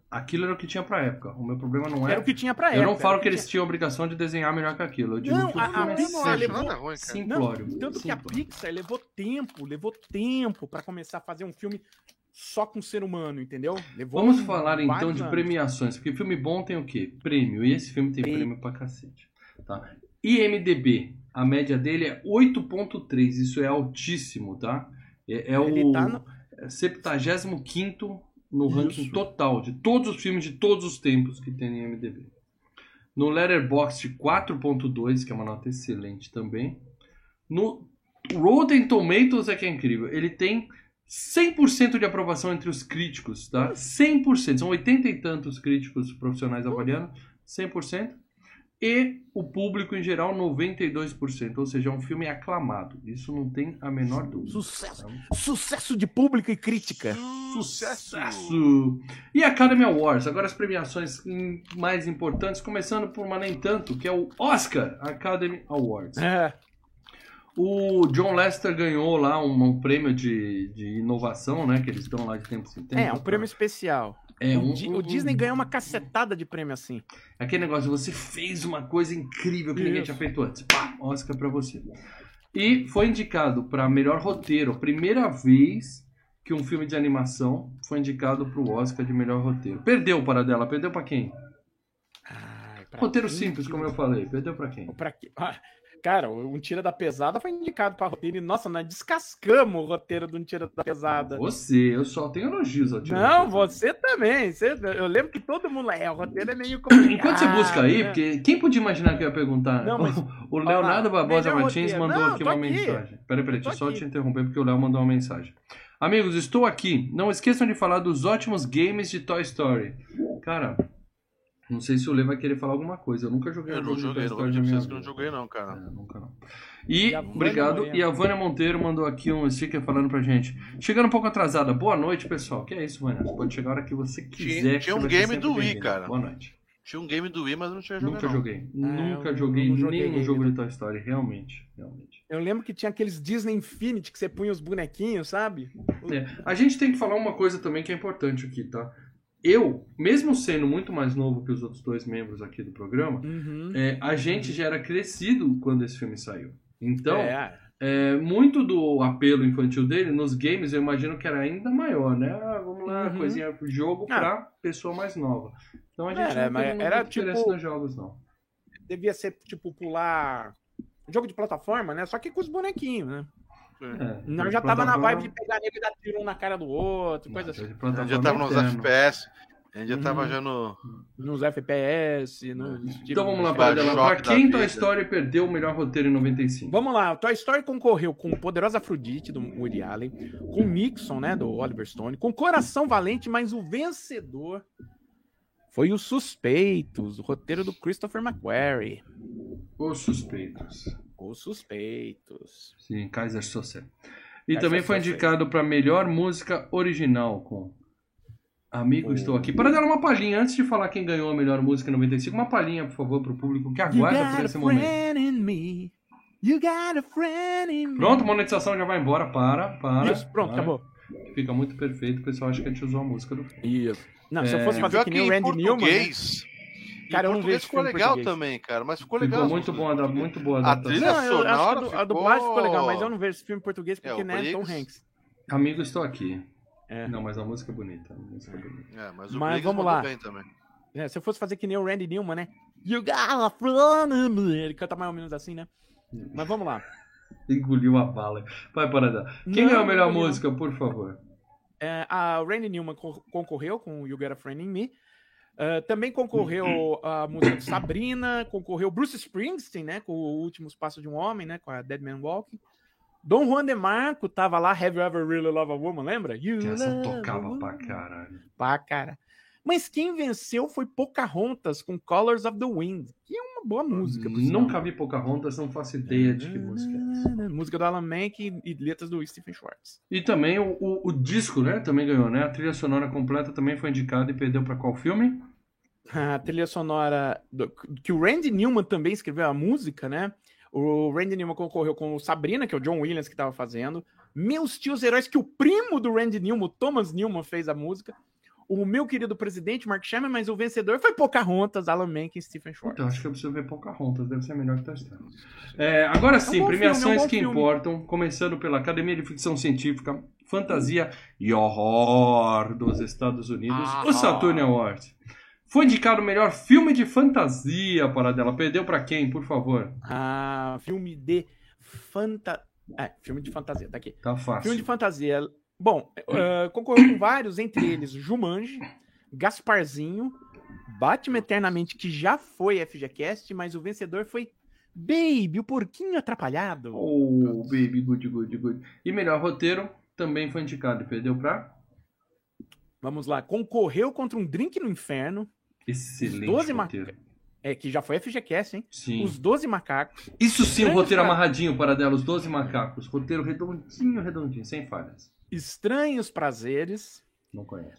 S1: aquilo era o que tinha pra época. O meu problema não é.
S3: Era o que tinha pra
S1: época. Eu não falo que, que eles tinham a obrigação de desenhar melhor que aquilo. Eu digo
S3: não,
S1: que o
S3: a, filme a Pixar
S1: é
S3: levou... ruim, simplório. Não, tanto simplório. que a Pixar levou tempo, levou tempo para começar a fazer um filme só com ser humano, entendeu?
S1: Levou Vamos falar então de anos. premiações, porque filme bom tem o quê? Prêmio. E esse filme tem prêmio, prêmio pra cacete. Tá? IMDB, a média dele é 8.3, isso é altíssimo, tá? É, é o tá no... 75 no ranking
S3: Isso.
S1: total de todos os filmes de todos os tempos que tem em MDB. No Letterboxd 4.2, que é uma nota excelente também. No Rotten Tomatoes é que é incrível. Ele tem 100% de aprovação entre os críticos, tá? 100%. São 80 e tantos críticos profissionais avaliando. 100%. E o público em geral, 92%. Ou seja, é um filme aclamado. Isso não tem a menor dúvida.
S3: Sucesso. Sucesso de público e crítica.
S1: Sucesso! E Academy Awards, agora as premiações mais importantes, começando por uma nem tanto, que é o Oscar Academy Awards.
S3: É.
S1: O John Lester ganhou lá um, um prêmio de, de inovação, né? Que eles dão lá de tempo em tempo.
S3: É, um prêmio especial.
S1: É,
S3: o,
S1: um- um-
S3: o Disney ganhou uma cacetada de prêmio assim.
S1: Aquele negócio, você fez uma coisa incrível que ninguém
S3: Isso.
S1: tinha feito antes. Pá, Oscar pra você. E foi indicado pra melhor roteiro. Primeira vez que um filme de animação foi indicado pro Oscar de melhor roteiro. Perdeu para dela. Perdeu pra quem?
S3: Ai, pra
S1: Roteiro
S3: quem
S1: simples,
S3: que-
S1: como eu falei. Perdeu pra quem?
S3: Pra quê? Ah, Cara, Um Tira da Pesada foi indicado pra roteiro e, nossa, nós descascamos o roteiro do Um Tira da Pesada.
S1: Você, eu só tenho elogios ao Tiro
S3: Não,
S1: da Pesada.
S3: você também. Você- eu lembro que todo mundo. É, o roteiro é meio complicado.
S1: Enquanto você busca aí,
S3: né?
S1: porque quem podia imaginar que eu ia perguntar?
S3: Não, mas-
S1: o Leonardo Barbosa Martins
S3: roteiro.
S1: mandou
S3: Não,
S1: aqui uma
S3: aqui.
S1: mensagem. Peraí, peraí, deixa só
S3: aqui.
S1: te interromper porque o Léo mandou uma mensagem. Amigos, estou aqui. Não esqueçam de falar dos ótimos games de Toy Story. Cara, não sei se o Lê vai querer falar alguma coisa. Eu nunca joguei
S2: Eu
S1: um
S2: não
S1: jogo de Toy
S2: joguei, não
S1: minha
S2: que eu não
S1: vida.
S2: joguei, não, cara.
S1: É, nunca não. E,
S3: E
S1: obrigado.
S3: Moreno.
S1: E a Vânia Monteiro mandou aqui um sticker falando pra gente. Chegando um pouco atrasada. Boa noite, pessoal. Que é isso, Vânia? Você pode chegar a hora que você quiser.
S2: Tinha-
S1: que
S2: tinha um game do Wii, cara.
S1: Boa noite.
S2: Tinha um game do Wii, mas não tinha jogado.
S1: Nunca
S2: não.
S1: joguei.
S3: Ah,
S1: Nunca joguei
S3: joguei
S1: nenhum jogo de Toy Story. Realmente. Realmente.
S3: Eu lembro que tinha aqueles Disney Infinity que você punha os bonequinhos, sabe?
S1: É, A gente tem que falar uma coisa também que é importante aqui, tá? Eu, mesmo sendo muito mais novo que os outros dois membros aqui do programa,
S3: Uhum.
S1: é, a gente já era crescido quando esse filme saiu. Então,
S3: É.
S1: é, muito do apelo infantil dele nos games eu imagino que era ainda maior, né? Ah, vamos lá,
S3: Uhum.
S1: coisinha, jogo
S3: Ah.
S1: pra pessoa mais nova. Então a gente
S3: Era,
S1: não teve
S3: era
S1: diferença
S3: tipo-
S1: nos jogos, não.
S3: Devia ser, tipo, pular. Jogo de plataforma, né? Só que com os bonequinhos, né?
S1: É,
S3: Não,
S1: de
S3: já tava na vibe de pegar nego e dar tiro um na cara do outro, coisa
S1: Não,
S3: assim.
S2: A gente já tava nos. FPS. A gente já tava
S3: Uhum.
S2: já no.
S3: Nos FPS, nos
S1: Então vamos lá,
S2: Bioshock
S1: Paradela.
S2: da
S1: Pra quem
S2: vida.
S1: Toy Story perdeu o melhor roteiro em 95?
S3: Vamos lá, o Toy Story concorreu com Poderosa Afrodite, do Woody Allen, com Nixon, né, do Oliver Stone, com Coração Valente, mas o vencedor foi Os Suspeitos, o roteiro do Christopher McQuarrie.
S1: Os Suspeitos.
S3: Os Suspeitos.
S1: Sim, Kaiser Soze. E
S3: Kaiser
S1: também foi indicado para melhor música original com Amigo,
S3: Oh.
S1: estou aqui. Para dar uma palhinha, antes de falar quem ganhou a melhor música em 95, uma palhinha, por favor, para o público que aguarda por esse momento.
S3: in me. You got a friend in me.
S1: Pronto, monetização já vai embora. Para, para.
S3: Isso, pronto,
S1: para.
S3: acabou.
S1: Fica muito perfeito, o pessoal acha que a gente usou a música do filme.
S3: Isso. Não, se eu
S1: É,
S3: fosse
S2: E
S3: fazer
S2: pior
S3: que
S2: que
S3: nem o
S2: em
S3: Randy Newman, né? Cara, eu não
S2: português ficou legal
S3: português.
S2: também, cara. Mas ficou
S1: Ficou
S2: legal.
S1: muito bom, muito boa a
S2: trilha
S3: Não, eu
S2: sonora
S3: acho que a, du- a
S2: ficou-
S3: dublagem ficou legal, mas eu não vejo esse filme em português porque,
S2: É, o
S3: né, Tom
S2: Briggs-
S3: Hanks.
S1: Amigo, estou aqui.
S3: É.
S1: Não, mas a música é bonita. A música é bonita.
S2: É, mas o
S3: vamos
S2: mandou
S3: lá.
S2: bem também.
S3: É, se eu fosse fazer que nem o Randy Newman, né? You got a friend in me. Ele canta mais ou menos assim, né? Mas vamos lá.
S1: Engoliu a bala. Vai, Paradela. Quem
S3: Não,
S1: ganhou a melhor
S3: não
S1: música, por favor?
S3: É, a Randy Newman co- concorreu com You Got a Friend in Me. Ah, também concorreu a música de Sabrina, concorreu Bruce Springsteen, né? Com o Últimos Passos de um Homem, né? Com a Dead Man Walking. Dom Juan de Marco tava lá, Have You Ever Really Loved a Woman, lembra? You
S1: Que essa tocava pra caralho.
S3: Pá, cara. Mas quem venceu foi Pocahontas com Colors of the Wind, que é uma boa música.
S1: Nunca vi Pocahontas, não faço ideia de que música é essa.
S3: Música do Alan Menck e letras do Stephen Schwartz.
S1: E também o, o, o disco, né? Também ganhou, né? A trilha sonora completa também foi indicada e perdeu pra qual filme?
S3: A trilha sonora do- que o Randy Newman também escreveu a música, né? O Randy Newman concorreu com o Sabrina, que é o John Williams que estava fazendo. Meus Tios Heróis, que o primo do Randy Newman, o Thomas Newman, fez a música. O meu querido presidente, Mark Sherman, mas o vencedor foi Pocahontas, Alan Menck e Stephen Schwartz.
S1: Então, acho que eu preciso ver Pocahontas, deve ser melhor que Story. É, agora sim,
S3: bom filme,
S1: premiações
S3: é um
S1: que
S3: filme.
S1: importam, começando pela Academia de Ficção Científica, Fantasia e Horror dos Estados Unidos,
S3: Ah.
S1: o Saturn Awards. Foi indicado o melhor filme de fantasia para dela. Perdeu pra quem, por favor?
S3: Ah, filme de fanta... É, filme de fantasia, tá aqui.
S1: Tá fácil.
S3: Filme de fantasia. Bom, uh, concorreu com vários, entre eles Jumanji, Gasparzinho, Batman Eternamente, que já foi FGCast, mas o vencedor foi Baby, o porquinho atrapalhado.
S1: Oh, Baby, good, good, good. E melhor roteiro também foi indicado e perdeu pra?
S3: Vamos lá, concorreu contra um Drink no Inferno.
S1: Excelente
S3: 12
S1: roteiro.
S3: É, que já foi FGCast, hein?
S1: Sim.
S3: Os 12 macacos.
S1: Isso sim, o roteiro
S3: pra-
S1: amarradinho para dela, os 12 macacos. Roteiro redondinho, redondinho, sem falhas.
S3: Estranhos Prazeres.
S1: Não conheço.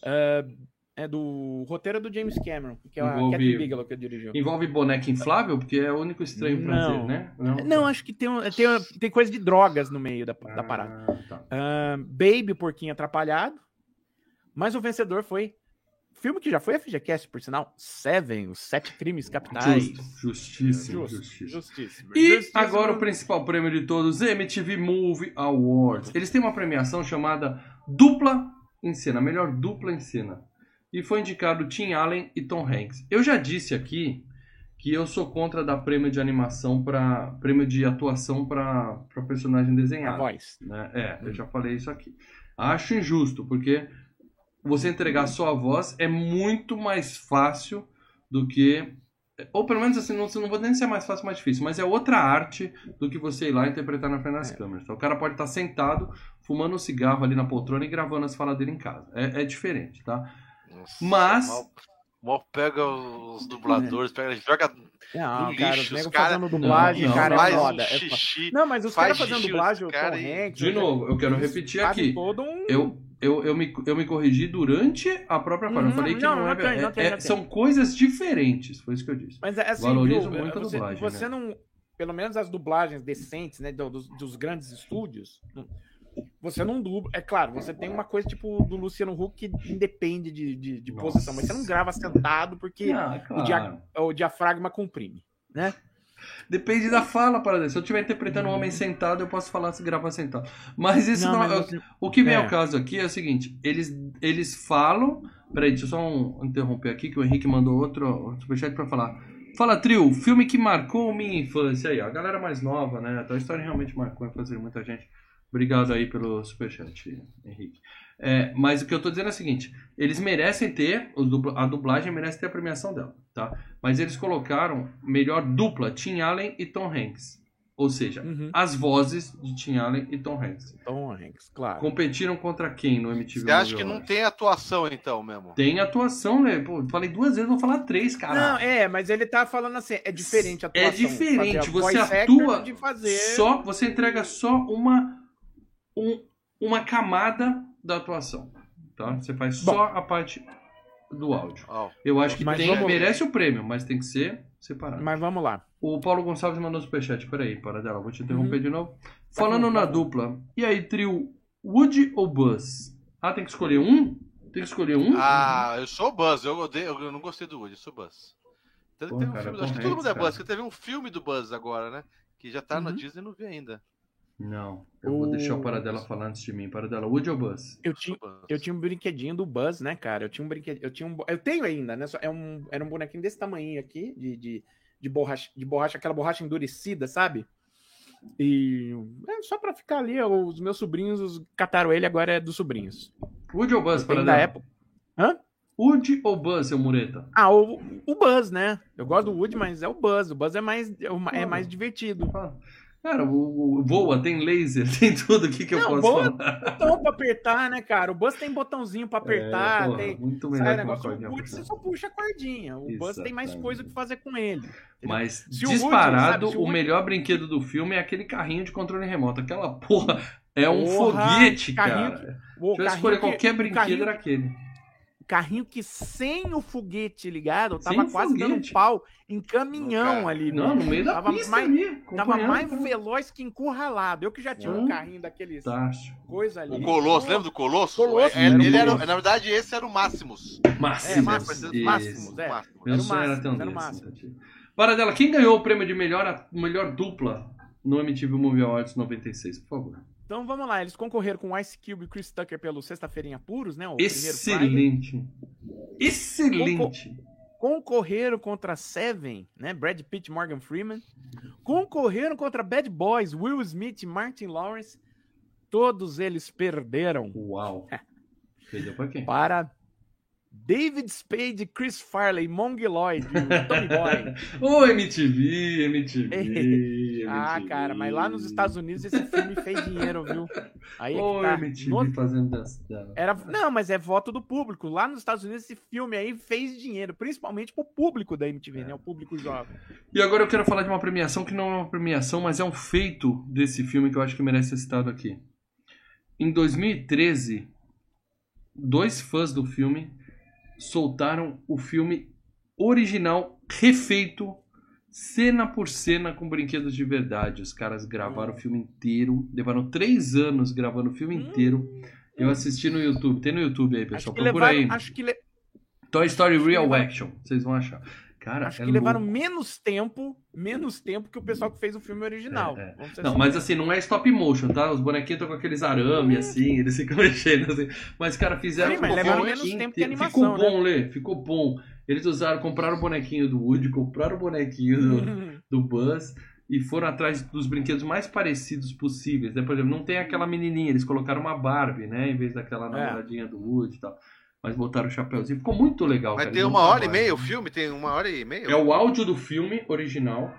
S3: É do roteiro do James Cameron, que é a
S1: Envolve-
S3: Catherine Bigelow que dirigiu.
S1: Envolve boneca inflável, porque é o único estranho prazer,
S3: Não.
S1: né?
S3: Não, acho que tem, tem, tem coisa de drogas no meio da, da parada.
S1: Ah, tá.
S3: Ah, Baby, porquinho atrapalhado. Mas o vencedor foi. Filme que já foi FGCast, por sinal. Seven, os Sete Crimes Capitais.
S1: Justo, justíssimo,
S3: Justo,
S1: justíssimo.
S3: justíssimo.
S1: E
S3: Justíssimo.
S1: agora o principal prêmio de todos, MTV Movie Awards. Eles têm uma premiação chamada Dupla em Cena, melhor dupla em cena. E foi indicado Tim Allen e Tom Hanks. Eu já disse aqui que eu sou contra dar prêmio de animação para prêmio de atuação para personagem
S3: A
S1: desenhado.
S3: voz.
S1: né? É, eu já falei isso aqui. Acho injusto, porque você entregar só a voz é muito mais fácil do que. Ou pelo menos assim, não, não vou nem ser mais fácil, mais difícil, mas é outra arte do que você ir lá interpretar na frente das câmeras. Então, o cara pode estar sentado, fumando um cigarro ali na poltrona e gravando as falas dele em casa. É, é diferente, tá?
S2: Nossa,
S1: Mas-
S2: Mal, mal pega os dubladores, pega, joga
S3: Não,
S2: no
S3: cara,
S2: lixo,
S3: os
S2: os
S3: nego
S2: cara-
S3: fazendo dublagem,
S1: Não,
S3: cara,
S2: faz
S3: é
S2: um
S3: foda. é foda.
S2: xixi.
S3: Não, mas os caras fazendo dublagem,
S2: os
S3: o Tom
S2: cara
S3: Hanks.
S1: De
S3: o-
S1: novo, eu quero repetir aqui.
S3: todo um-
S1: Eu, eu, eu, me, eu me corrigi durante a própria fala. Eu
S3: Uhum,
S1: falei que
S3: não,
S1: não,
S3: não
S1: é,
S3: tem, não
S1: é-
S3: tem,
S1: é-
S3: não tem.
S1: São coisas diferentes, foi isso que eu disse.
S3: Mas é assim,
S1: Valorizo
S3: viu,
S1: muito a
S3: você,
S1: dublagem,
S3: você
S1: né?
S3: não. Pelo menos as dublagens decentes, né? do- Dos, dos grandes estúdios. Você não dubla. É claro, você tem uma coisa tipo do Luciano Huck que independe de, de, de posição, mas você não grava sentado porque
S1: Ah,
S3: o, dia- o diafragma comprime. Né?
S1: Depende da fala, para Se eu estiver interpretando um homem sentado, eu posso falar se gravar sentado. Mas isso não,
S3: mas
S1: é-
S3: você-
S1: O que vem
S3: É.
S1: ao caso aqui é o seguinte: eles, eles falam. Peraí, deixa eu só um- interromper aqui, que o Henrique mandou outro superchat pra falar. Fala, trio, filme que marcou minha infância aí. A galera mais nova, né? A Toy Story realmente marcou a infância de muita gente. Obrigado aí pelo superchat, Henrique. É, mas o que eu tô dizendo é o seguinte: eles merecem ter, a dublagem merece ter a premiação dela, tá? Mas eles colocaram melhor dupla, Tim Allen e Tom Hanks. Ou seja,
S3: Uhum.
S1: as vozes de Tim Allen e Tom Hanks.
S3: Tom Hanks, claro.
S1: Competiram contra quem no MTV
S2: Você acha que não tem atuação então mesmo?
S1: Tem atuação, né? Pô, falei duas vezes, vou falar três,
S3: Não,
S1: cara.
S3: é, mas ele tá falando assim, é diferente a
S1: É
S3: atuação.
S1: diferente,
S3: fazer a
S1: você atua
S3: de fazer...
S1: Só, você entrega só uma, um- uma camada da atuação, tá? Você faz
S3: Bom.
S1: só a parte do áudio. Eu acho que tem,
S3: vamos-
S1: merece o prêmio, mas tem que ser separado.
S3: Mas vamos lá.
S1: O Paulo Gonçalves mandou superchat, peraí, para dela, vou te interromper
S3: Uhum.
S1: de novo. Falando
S3: bom,
S1: na
S3: tá bom.
S1: dupla, e aí, trio, Woody ou Buzz? Ah, tem que escolher um? Tem que escolher um?
S2: Ah, eu sou o Buzz, eu, odeio, eu não gostei do Woody, eu sou o Buzz.
S1: Pô,
S2: um
S1: cara,
S2: filme, acho que todo mundo é Buzz, que teve um filme do Buzz agora, né? Que já tá na
S3: Uhum.
S2: Disney e não vi ainda.
S1: Não, eu vou
S3: O-
S1: deixar o Paradela falar antes de mim. Paradela, Woody ou Buzz?
S3: Eu tinha, eu tinha um brinquedinho do Buzz, né, cara? Eu tinha um brinquedinho. Eu, tinha um, eu tenho ainda, né? Só- É um, era um bonequinho desse tamanho aqui, de, de, de, borracha, de borracha, aquela borracha endurecida, sabe? E é só pra ficar ali, os meus sobrinhos os- cataram ele, agora é dos sobrinhos.
S1: Woody ou Buzz, Paradela?
S3: da época. Hã?
S1: Woody ou Buzz, seu mureta?
S3: Ah, o, o Buzz, né? Eu gosto do Woody, mas é o Buzz. O Buzz é mais, é é mais divertido.
S1: Ah, Cara, o, o- voa, tem laser, tem tudo aqui que eu
S3: Não,
S1: posso
S3: voa-
S1: falar.
S3: Botão pra apertar, né, cara? O Buzz tem botãozinho pra apertar,
S1: É, porra,
S3: tem.
S1: muito melhor que
S3: negócio, o Woody você só puxa a cordinha. O Buzz tem mais coisa que fazer com ele. entendeu?
S1: Mas
S3: Se o Woody,
S1: disparado,
S3: sabe, o Woody-
S1: melhor brinquedo do filme é aquele carrinho de controle remoto. Aquela porra é um
S3: Porra,
S1: foguete,
S3: carrinho
S1: cara.
S3: O
S1: Se eu escolher
S3: que-
S1: qualquer
S3: o
S1: brinquedo,
S3: carrinho,
S1: era aquele.
S3: Carrinho que sem o foguete ligado,
S1: Sem
S3: tava
S1: o
S3: quase dando
S1: foguete.
S3: um pau em caminhão ali.
S1: Não, no meio da
S3: tava
S1: pista
S3: mais,
S1: ali.
S3: Tava mais
S1: cara.
S3: veloz que encurralado. Eu que já tinha um carrinho daqueles
S1: Fantástico.
S3: coisa ali.
S2: O Colosso, lembra do Colosso?
S3: Colosso,
S2: É, ele era, na verdade, esse era o Máximos.
S1: Máximo.
S3: É, Máximos. Máximos, é.
S2: Máximos.
S1: Meu
S3: Era o
S1: sonho era
S3: o
S1: desse,
S3: máximo.
S1: Tati. Para dela, quem ganhou o prêmio de melhor, melhor dupla no MTV Movie Awards 96, por favor?
S3: Então vamos lá, eles concorreram com Ice Cube e Chris Tucker pelo Sexta-feira em Apuros, né? O primeiro Friday.
S1: Excelente. Excelente.
S3: Concorreram contra Seven, né? Brad Pitt Morgan Freeman. Concorreram contra Bad Boys, Will Smith e Martin Lawrence. todos eles perderam.
S1: Uau. Perdeu pra quem?
S3: Para David Spade, Chris Farley, Mongoloid, Tommy Boy.
S1: Ô, MTV, MTV.
S3: Ah, cara, mas lá nos Estados Unidos esse filme fez dinheiro, viu?
S1: Aí é Ô, tá. No... fazendo dessa.
S3: Era... Não, mas é voto do público. Lá nos Estados Unidos esse filme aí fez dinheiro, principalmente pro público da MTV, é. né? O público jovem.
S1: E agora eu quero falar de uma premiação que não é uma premiação, mas é um feito desse filme que eu acho que merece ser citado aqui. Em 2013, dois fãs do filme soltaram o filme original refeito cena por cena com brinquedos de verdade. Os caras gravaram o filme inteiro, levaram três anos gravando o filme hum. inteiro. Eu assisti no YouTube, tem no YouTube aí, pessoal. Procura levaram, aí.
S3: Acho que le...
S1: Toy Story Real levaram... Action, vocês vão achar. Cara,
S3: Acho é que louco. levaram menos tempo, menos tempo que o pessoal que fez o filme original. É,
S1: é. Não, assim. mas assim, não é stop motion, tá? Os bonequinhos estão com aqueles arame, hum. assim, eles ficam mexendo assim. Mas, cara, fizeram
S3: Sim, mas levaram menos tempo que animação,
S1: Ficou bom, né? Lê, ficou bom. Eles usaram, compraram o bonequinho do Woody, compraram o bonequinho do, do Buzz e foram atrás dos brinquedos mais parecidos possíveis. Né? Por exemplo, não tem aquela menininha, eles colocaram uma Barbie, né? Em vez daquela é. namoradinha do Woody e tal mas botaram o chapéuzinho. Ficou muito legal.
S2: Mas cara. tem uma hora e meia o filme? Tem uma hora e meia?
S1: É o áudio do filme original.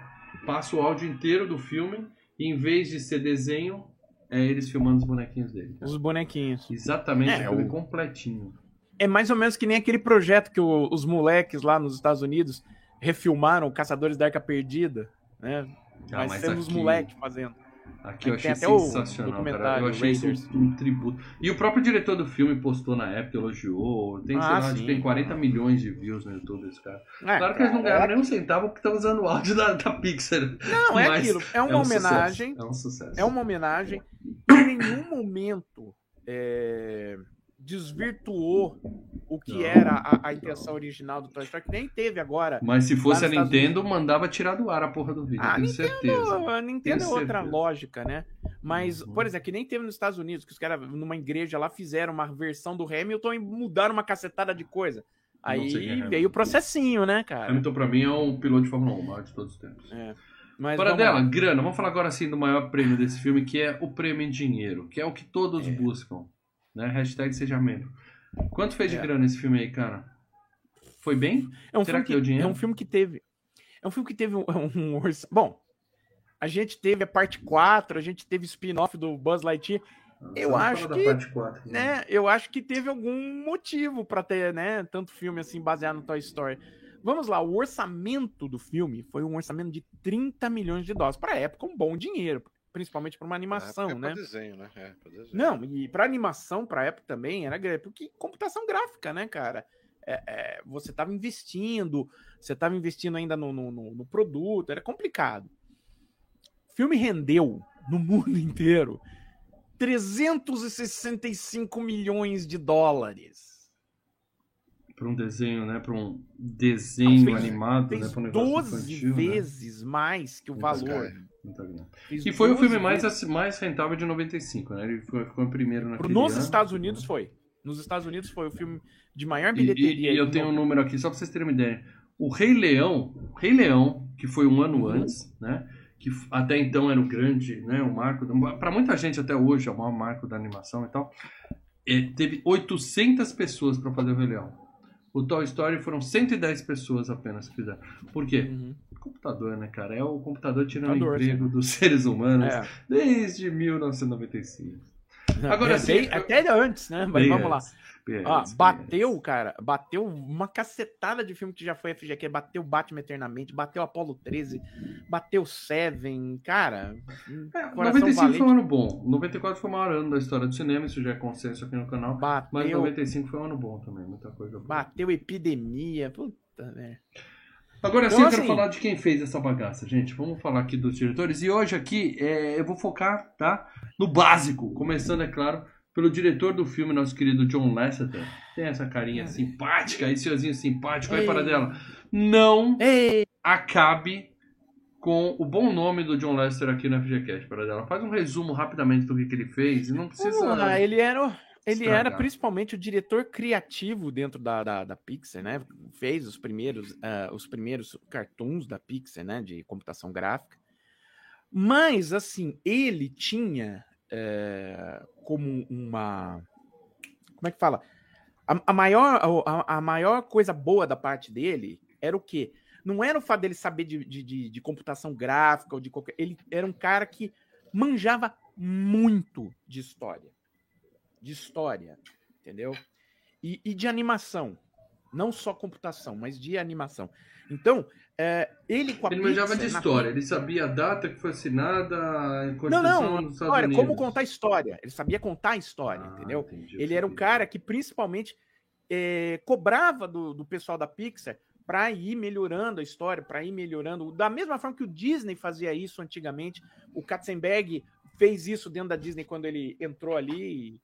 S1: Passa o áudio inteiro do filme. E em vez de ser desenho, é eles filmando os bonequinhos dele.
S3: Os bonequinhos.
S1: Exatamente, é, o completinho.
S3: É mais ou menos que nem aquele projeto que o, os moleques lá nos Estados Unidos refilmaram Caçadores da Arca Perdida, né? Ah, mas, mas sendo aqui... os moleques fazendo.
S1: Aqui eu achei sensacional, cara. Eu achei isso um, um, tributo. E o próprio diretor do filme postou na época, elogiou. Tem, ah, lá, tem 40 milhões de views no YouTube esse cara. É, claro que eles não ganharam é... nem um centavo porque estão usando o áudio da, da Pixar.
S3: Não, é aquilo. É uma é um homenagem.
S1: Sucesso. É um sucesso.
S3: É uma homenagem. Em nenhum momento. É desvirtuou o que não. era a, a, intenção original do Toy Story, que nem teve agora.
S1: Mas se fosse a Nintendo, mandava tirar do ar a porra do vídeo, ah, tenho Nintendo, certeza.
S3: A Nintendo tenho é outra certeza. lógica, né? Mas, uhum. por exemplo, que nem teve nos Estados Unidos, que os caras numa igreja lá fizeram uma versão do Hamilton e mudaram uma cacetada de coisa. Aí veio o processinho, né, cara?
S1: Hamilton, pra mim, é o piloto de Fórmula 1, maior de todos os tempos. É. Mas Para dela, lá. grana. Vamos falar agora assim do maior prêmio desse filme, que é o prêmio em dinheiro, que é o que todos é. buscam. Né? Hashtag seja membro. Quanto fez de é. grana esse filme aí, cara? Foi bem?
S3: É um Será que, deu dinheiro? É um filme que teve. É um filme que teve um, um orçamento. Bom, a gente teve a parte 4, a gente teve spin-off do Buzz Lightyear. Eu acho que, 4, né? né? Eu acho que teve algum motivo para ter, né, tanto filme assim baseado no Toy Story. Vamos lá, o orçamento do filme foi um orçamento de 30 milhões de dólares. Para época, um bom dinheiro principalmente para uma animação, é, né?
S2: Desenho, né? É, desenho.
S3: Não, e para animação, para época também era grande, porque computação gráfica, né, cara? É, é, você estava investindo, você estava investindo ainda no, no, no, produto, era complicado. O filme rendeu no mundo inteiro 365 milhões de dólares.
S1: Para um desenho, né? Para um desenho fez, animado,
S3: fez
S1: né? Um
S3: 12 infantil, né? vezes né? mais que o valor.
S1: E foi o filme mais, mais rentável de 95, né? Ele foi, ficou em primeiro naquele
S3: Nos ano. Estados Unidos foi. Nos Estados Unidos foi o filme de maior bilheteria.
S1: E, e, eu tenho um número aqui, só para vocês terem uma ideia. O Rei Leão, Rei Leão, que foi um ano uhum. antes, né? Que até então era o grande, né? O marco. Para muita gente até hoje é o maior marco da animação e tal. É, teve 800 pessoas para fazer o Rei Leão. O Toy Story foram 110 pessoas apenas que fizeram. Por quê? Uhum computador, né, cara? É o computador tirando computador, o emprego sim. dos seres humanos é. desde 1995.
S3: Não, Agora sim. Até antes, né? Mas vamos lá. Ó, bateu, cara, bateu uma cacetada de filme que já foi FGQ, bateu Batman Eternamente, bateu Apollo 13, bateu Seven, cara.
S1: É, 95 valente. foi um ano bom, 94 foi o maior ano da história do cinema, isso já é consenso aqui no canal, bateu, mas 95 foi um ano bom também, muita coisa boa.
S3: Bateu Epidemia, puta, né?
S1: Agora então, sim, eu quero assim, falar de quem fez essa bagaça, gente. Vamos falar aqui dos diretores. E hoje aqui é, eu vou focar tá, no básico. Começando, é claro, pelo diretor do filme, nosso querido John Lasseter. Tem essa carinha simpática, esse senhorzinho simpático. Ei. Aí para dela. Não Ei. acabe com o bom nome do John Lester aqui no FGCast, para dela. Faz um resumo rapidamente do que, que ele fez. Não precisa.
S3: Uh, ele era o ele Estragar. era principalmente o diretor criativo dentro da, da, da Pixar, né? Fez os primeiros, uh, os primeiros cartoons da Pixar, né? De computação gráfica. Mas, assim, ele tinha é, como uma. Como é que fala? A, a maior, a, a, maior coisa boa da parte dele era o quê? Não era o fato dele saber de, de, de, de computação gráfica ou de qualquer. Ele era um cara que manjava muito de história. De história, entendeu? E, e de animação. Não só computação, mas de animação. Então, é, ele com a
S1: Ele manjava de história, na... ele sabia a data que foi assinada, a
S3: Constituição não, não, dos Estados Unidos. como contar história. Ele sabia contar história, ah, entendeu? Entendi, ele entendi. era um cara que principalmente é, cobrava do, do pessoal da Pixar para ir melhorando a história, para ir melhorando. Da mesma forma que o Disney fazia isso antigamente, o Katzenberg fez isso dentro da Disney quando ele entrou ali.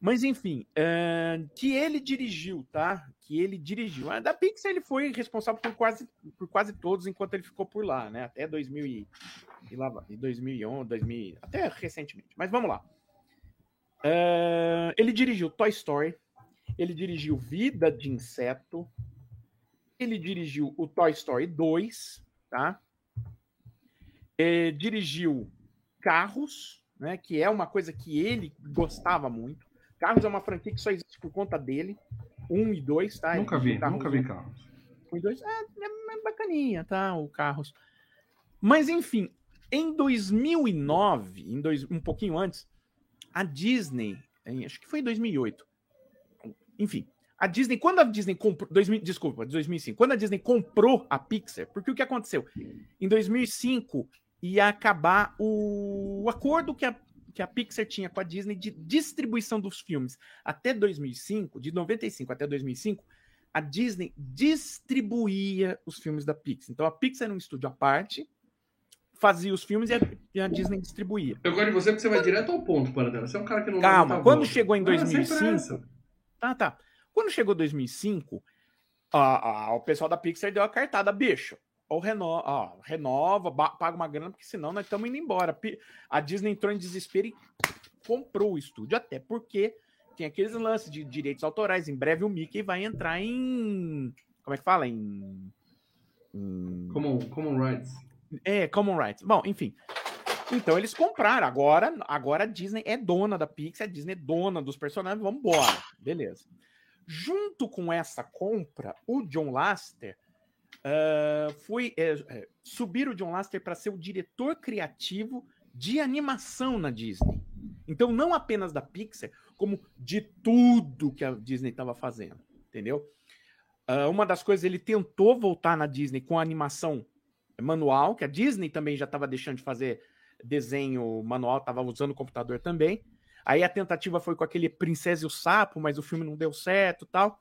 S3: Mas enfim, uh, que ele dirigiu, tá? Que ele dirigiu. Da Pixar ele foi responsável por quase, por quase todos enquanto ele ficou por lá, né? Até 2000 e, e lá, 2011, 2000, até recentemente. Mas vamos lá. Uh, ele dirigiu Toy Story, ele dirigiu Vida de Inseto, ele dirigiu o Toy Story 2, tá? É, dirigiu Carros, né? Que é uma coisa que ele gostava muito. Carros é uma franquia que só existe por conta dele. Um e dois, tá?
S1: Nunca vi, Carros nunca vi Carros.
S3: Um e dois, é, é, bacaninha, tá? O Carros. Mas, enfim, em 2009, em dois, um pouquinho antes, a Disney, acho que foi em 2008, enfim, a Disney, quando a Disney comprou, 2000, desculpa, 2005, quando a Disney comprou a Pixar, porque o que aconteceu? Em 2005 ia acabar o, o acordo que a, que a Pixar tinha com a Disney de distribuição dos filmes. Até 2005, de 95 até 2005, a Disney distribuía os filmes da Pixar. Então a Pixar era um estúdio à parte, fazia os filmes e a, e a Disney distribuía.
S1: Eu gosto de você porque você vai direto ao ponto, para dela. Você é um cara que não
S3: Calma, quando chegou em 2005. Tá, tá. Quando chegou 2005, a, a, o pessoal da Pixar deu a cartada, bicho. Ou renova, ó, renova, paga uma grana, porque senão nós estamos indo embora. A Disney entrou em desespero e comprou o estúdio, até porque tem aqueles lances de direitos autorais. Em breve o Mickey vai entrar em. Como é que fala? Em.
S1: em... Common, common Rights.
S3: É, Common Rights. Bom, enfim. Então eles compraram. Agora, agora a Disney é dona da Pixar, a Disney é dona dos personagens. Vamos embora. Beleza. Junto com essa compra, o John Lasseter uh, foi é, subir o John Lasseter para ser o diretor criativo de animação na Disney. Então, não apenas da Pixar, como de tudo que a Disney estava fazendo, entendeu? Uh, uma das coisas, ele tentou voltar na Disney com a animação manual, que a Disney também já estava deixando de fazer desenho manual, estava usando o computador também. Aí a tentativa foi com aquele Princesa e o Sapo, mas o filme não deu certo tal.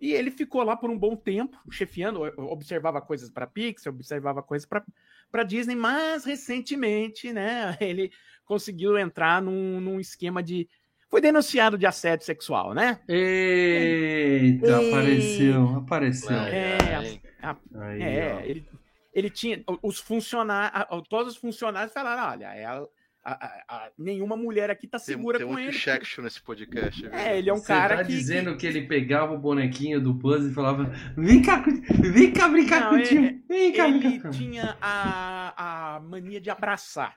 S3: E ele ficou lá por um bom tempo, chefiando, observava coisas para Pixar, observava coisas para Disney, mas recentemente, né, ele conseguiu entrar num, num esquema de. Foi denunciado de assédio sexual, né?
S1: Eita, e... apareceu, apareceu.
S3: É, a, Aí, é ele, ele tinha. Os funcionários, todos os funcionários falaram: olha, ela, a, a, nenhuma mulher aqui tá segura
S2: tem,
S3: tem
S2: com ele. Tem nesse podcast.
S3: É, ele é um Você cara
S1: tá
S3: que...
S1: dizendo que... ele pegava o bonequinho do puzzle e falava vem cá, vem cá brincar Não, contigo. Ele, vem cá,
S3: ele
S1: brincar.
S3: tinha a, a mania de abraçar.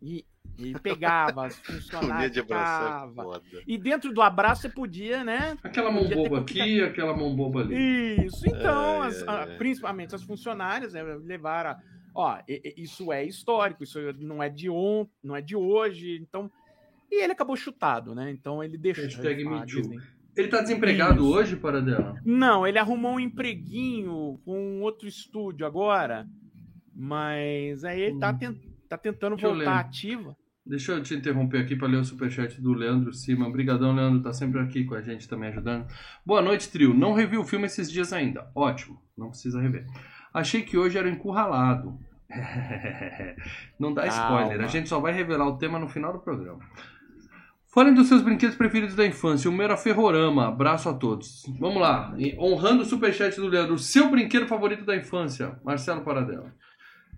S3: E, e pegava as funcionárias. de abraçar, é e dentro do abraço você podia, né?
S1: Aquela mão boba aqui, aquela mão boba ali.
S3: Isso, então, é, as, é, a, principalmente as funcionárias né, levaram ó, isso é histórico, isso não é de ontem, não é de hoje, então. E ele acabou chutado, né? Então ele deixou.
S1: Hashtag ele, ele tá desempregado isso. hoje, para dela?
S3: Não, ele arrumou um empreguinho com outro estúdio agora, mas aí ele tá, hum. tent, tá tentando Deixa voltar ativa.
S1: Deixa eu te interromper aqui para ler o superchat do Leandro Cima. Obrigadão, Leandro, tá sempre aqui com a gente também ajudando. Boa noite, trio. Não revi o filme esses dias ainda. Ótimo, não precisa rever. Achei que hoje era encurralado. Não dá spoiler, a gente só vai revelar o tema no final do programa. Falem dos seus brinquedos preferidos da infância. O meu era Ferrorama. Abraço a todos. Vamos lá. Honrando o superchat do Leandro. Seu brinquedo favorito da infância. Marcelo Paradela.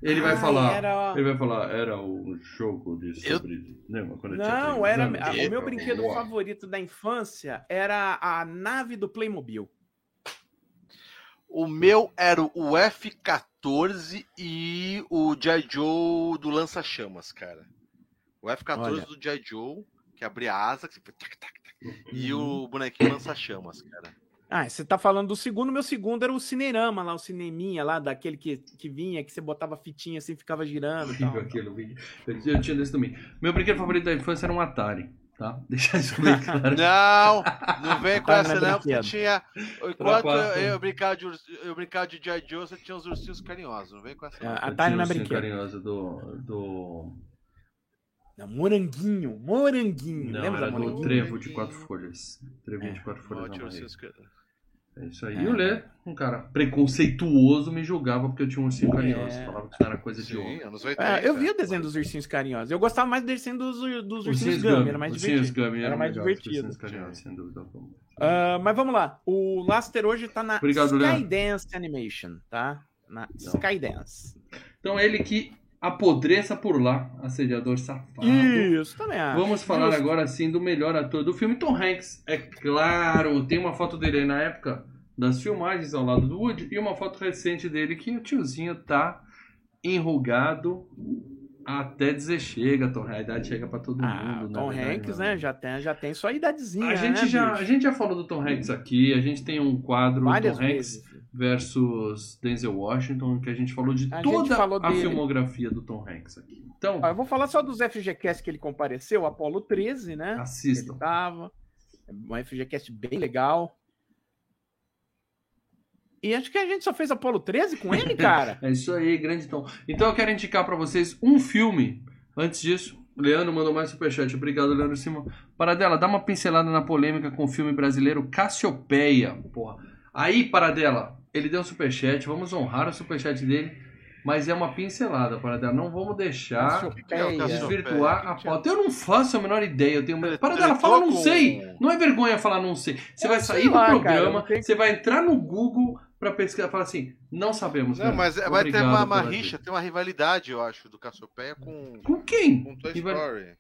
S1: Ele vai falar. Era... Ele vai falar. Era um jogo de sobre.
S3: Eu... Não, era. O meu brinquedo favorito da infância era a nave do Playmobil.
S2: O meu era o F14 e o G.I. Joe do Lança-Chamas, cara. O F-14 Olha. do G.I. Joe, que abria a asa, que... e o bonequinho lança chamas, cara.
S3: Ah, você tá falando do segundo, meu segundo era o Cinerama lá, o cineminha lá, daquele que, que vinha, que você botava fitinha assim, ficava girando. Tal,
S1: aquilo, eu, eu tinha desse também. Meu brinquedo favorito da infância era um Atari. Tá? Deixa isso bem claro.
S2: Não, não vem com essa não, porque tinha. Enquanto eu, eu, brincava de, eu brincava de G.I. Joe, você tinha os ursinhos carinhosos. Não vem com essa.
S3: Ah, Atari não é brinquedo.
S1: carinhoso do. do...
S3: Não, moranguinho, moranguinho.
S1: Não, Lembra era do trevo de quatro folhas. Trevo é. de quatro folhas. É isso aí. É. E o Lê, um cara preconceituoso, me julgava porque eu tinha um ursinho carinhoso. É. Falava que isso era coisa Sim, de homem.
S3: Anos 80, é, eu vi o desenho dos ursinhos carinhosos. Eu gostava mais do desenho dos, dos ursinhos Gummy, era mais divertido. Gummy era, mais divertido. sem dúvida. Uh, mas vamos lá. O Laster hoje tá na Obrigado, Skydance Animation, tá? Na então. Skydance.
S1: Então ele que apodreça por lá, assediador safado.
S3: Isso, também acho.
S1: Vamos falar Justo. agora sim do melhor ator do filme, Tom Hanks. É claro, tem uma foto dele aí na época das filmagens ao lado do Woody e uma foto recente dele que o tiozinho tá enrugado até dizer chega, Tom. A idade chega para todo ah, mundo.
S3: Tom verdade, Hanks, né? Já tem, já tem sua idadezinha. A
S1: gente,
S3: né,
S1: já, a gente já falou do Tom Hanks aqui. A gente tem um quadro Várias Tom vezes. Versus Denzel Washington, que a gente falou de a toda falou a dele. filmografia do Tom Hanks aqui. Então,
S3: ah, eu vou falar só dos FGCast que ele compareceu, Apollo 13, né?
S1: Assistam.
S3: Ele tava. Um FGCast bem legal. E acho que a gente só fez Apolo 13 com ele, cara.
S1: é isso aí, grande Tom. Então eu quero indicar para vocês um filme. Antes disso, o Leandro mandou mais superchat. Obrigado, Leandro Simão. Paradela, dá uma pincelada na polêmica com o filme brasileiro Cassiopeia. Porra. Aí, Paradela, ele deu um superchat. Vamos honrar o superchat dele. Mas é uma pincelada, Paradela. Não vamos deixar desvirtuar a pauta. Eu não faço a menor ideia. Eu tenho... Paradela, fala não sei. Não é vergonha falar não sei. Você vai sair do programa, você vai entrar no Google para pesquisar, falar assim, não sabemos.
S2: Não, mas Obrigado vai ter uma, uma rixa, tem uma rivalidade, eu acho, do Cassiopeia com.
S1: Com quem?
S2: Com Toy Story.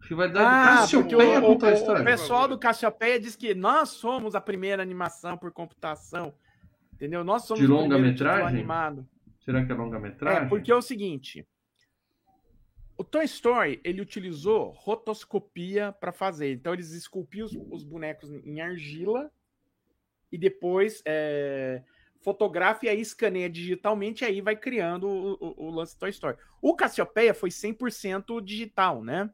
S3: Rivalidade ah, do Cassiopeia com Toy Story. O pessoal do Cassiopeia diz que nós somos a primeira animação por computação. Entendeu? Nós somos
S1: De longa-metragem? animado. Será que é longa-metragem?
S3: É, porque é o seguinte. O Toy Story, ele utilizou rotoscopia para fazer. Então, eles esculpiam os, os bonecos em argila e depois é, fotografa e aí escaneia digitalmente e aí vai criando o, o, o lance Toy Story. O Cassiopeia foi 100% digital, né?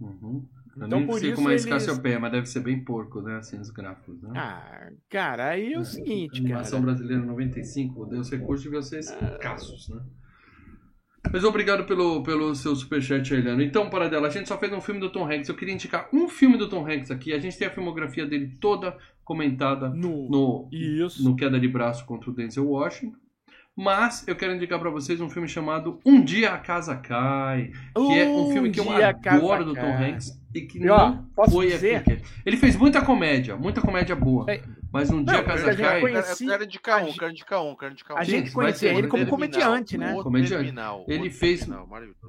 S1: Uhum. Eu então, nem por sei isso como é esse eles... Cassiopeia, mas deve ser bem porco, né? Assim, os gráficos, né?
S3: Ah, cara, aí é o é, seguinte,
S1: animação
S3: cara.
S1: brasileira 95, os recursos deviam ser escassos, né? Mas obrigado pelo, pelo seu superchat, Eliano. Então, Paradela, a gente só fez um filme do Tom Hanks. Eu queria indicar um filme do Tom Hanks aqui. A gente tem a filmografia dele toda comentada no, no, Isso. no Queda de Braço contra o Denzel Washington. Mas eu quero indicar para vocês um filme chamado Um Dia a Casa Cai, que um é um filme que eu adoro do Tom Hanks e que e, ó, não foi dizer? Ele fez muita comédia, muita comédia boa. É, mas um dia a casa cai.
S2: Conheci... Quero indicar um, quero indicar um, quero indicar um.
S3: A gente conhecia ele como comediante, né?
S1: Comediante. Terminal, ele fez. Terminal,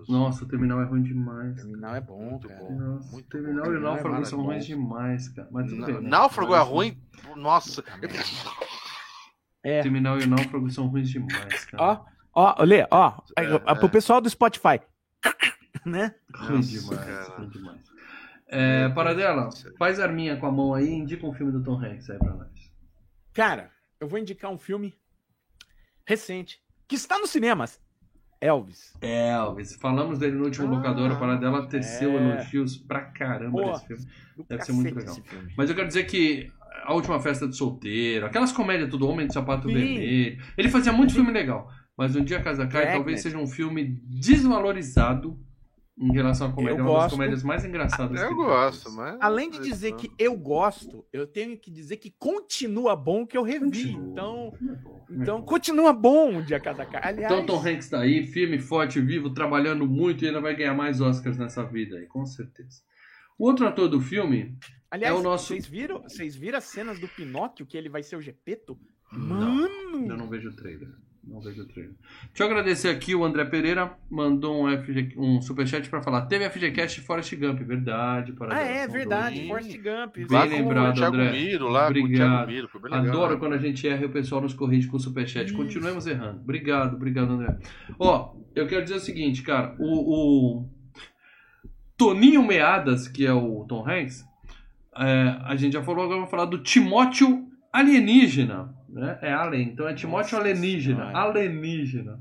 S1: Nossa, o terminal é ruim demais. O
S3: terminal é bom, muito cara. bom.
S1: Nossa, muito terminal bom. e o náufrago é são ruins demais, cara. Mas tudo bem.
S2: Náufrago é ruim? Nossa.
S1: É. Terminal e o náufrago são ruins demais, cara.
S3: Ó, ó, Lê, ó. É, Pro pessoal do Spotify. né?
S1: Ruim demais, ruim demais. É, Paradela, faz arminha com a mão aí e indica um filme do Tom Hanks aí pra nós.
S3: Cara, eu vou indicar um filme recente que está nos cinemas. Elvis.
S1: Elvis. Falamos dele no último ah, locador. A Paradela teceu é... elogios pra caramba Pô, nesse filme. Deve ser muito legal. Mas eu quero dizer que a última festa de solteiro, aquelas comédias tudo Homem de Sapato Sim. Vermelho. Ele fazia muito filme legal. Mas Um Dia Casa Cai talvez seja um filme desvalorizado em relação à comédia. Eu é uma das comédias mais engraçadas.
S2: Eu gosto, mas.
S3: Além de dizer que eu gosto, eu tenho que dizer que continua bom que eu revi. Continua. Então, então continua bom o dia cada cara.
S1: Aliás... Então Tom Hanks tá aí, firme, forte, vivo, trabalhando muito e ainda vai ganhar mais Oscars nessa vida aí, com certeza. O outro ator do filme
S3: Aliás,
S1: é o nosso.
S3: Vocês viram, vocês viram as cenas do Pinóquio que ele vai ser o Gepeto?
S1: Mano! Não, eu não vejo o trailer. Não vejo o trailer. Deixa eu agradecer aqui o André Pereira, mandou um, FG, um superchat para falar. Teve FGCast Forest Gump, verdade.
S3: Ah, é, verdade, do... Forrest Gump.
S1: Bem lá lembrado, André.
S2: Miro, lá
S1: obrigado. Miro, Adoro quando a gente erra e o pessoal nos corrige com o superchat. Isso. Continuemos errando. Obrigado, obrigado, André. Ó, eu quero dizer o seguinte, cara. O, o, Toninho Meadas, que é o Tom Hanks, é, a gente já falou, agora vamos falar do Timóteo Alienígena. Né? É Alien, então é Timóteo Alienígena. Alienígena.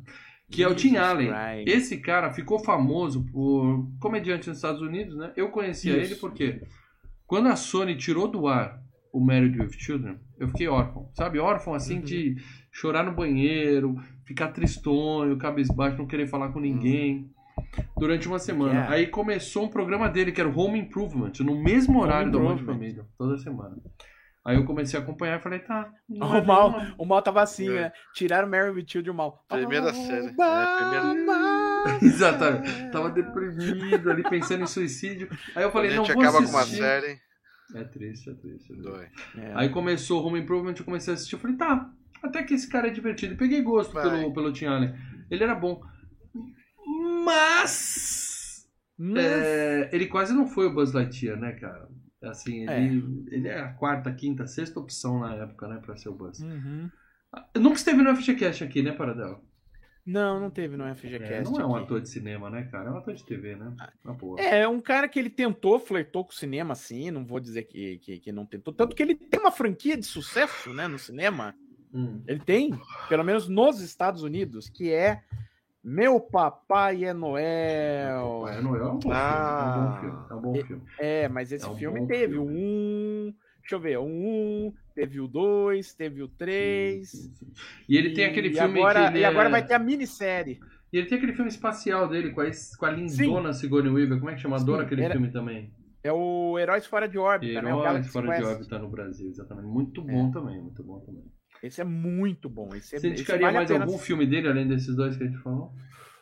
S1: Que é o Tim Allen. Esse cara ficou famoso por comediante nos Estados Unidos, né? Eu conhecia Isso. ele porque quando a Sony tirou do ar o Married with Children, eu fiquei órfão. Sabe, órfão assim uhum. de chorar no banheiro, ficar tristonho, cabisbaixo, não querer falar com ninguém. Durante uma semana. Yeah. Aí começou um programa dele, que era o Home Improvement, no mesmo horário da Band Família, toda semana. Aí eu comecei a acompanhar e falei, tá.
S3: O mal, o mal tava assim, é. né? Tiraram Mary with Children o mal.
S2: Primeira oh, série. É,
S1: primeira... Exatamente. Tava deprimido ali, pensando em suicídio. Aí eu falei, não vou acaba assistir. com uma série. É triste, é triste. É Dói. É. Aí começou o Home Improvement, eu comecei a assistir. Eu falei, tá, até que esse cara é divertido. peguei gosto pelo, pelo Tim Allen. Ele era bom. Mas. Mas... É, ele quase não foi o Buzz Lightyear, né, cara? Assim, é. ele é. ele é a quarta, quinta, sexta opção na época, né, pra ser o Buzz. Uhum. Nunca esteve no FGCast aqui, né, Paradela?
S3: Não, não teve no FGCast.
S1: É, não é um ator de cinema, né, cara? É um ator de TV, né?
S3: É, é um cara que ele tentou, flertou com o cinema, assim, não vou dizer que, que, que não tentou. Tanto que ele tem uma franquia de sucesso, né, no cinema. Hum. Ele tem, pelo menos nos Estados Unidos, que é meu Papai é Noel.
S1: Papai é Noel é um bom ah, filme. É um bom filme.
S3: É, mas esse é um filme teve filme. um. Deixa eu ver, um, teve o dois, teve o três.
S1: E ele tem aquele filme
S3: agora,
S1: que
S3: E agora é... vai ter a minissérie.
S1: E ele tem aquele filme espacial dele com a, com a lindona Sim. Sigourney Weaver. Como é que chama? Adoro aquele era... filme também.
S3: É o Heróis Fora de Órbita,
S1: Heróis né? Heróis Fora Quest. de Órbita no Brasil, exatamente. Muito bom é. também, muito bom também.
S3: Esse é muito bom. Esse é,
S1: Você indicaria vale mais algum filme dele, além desses dois que a gente falou?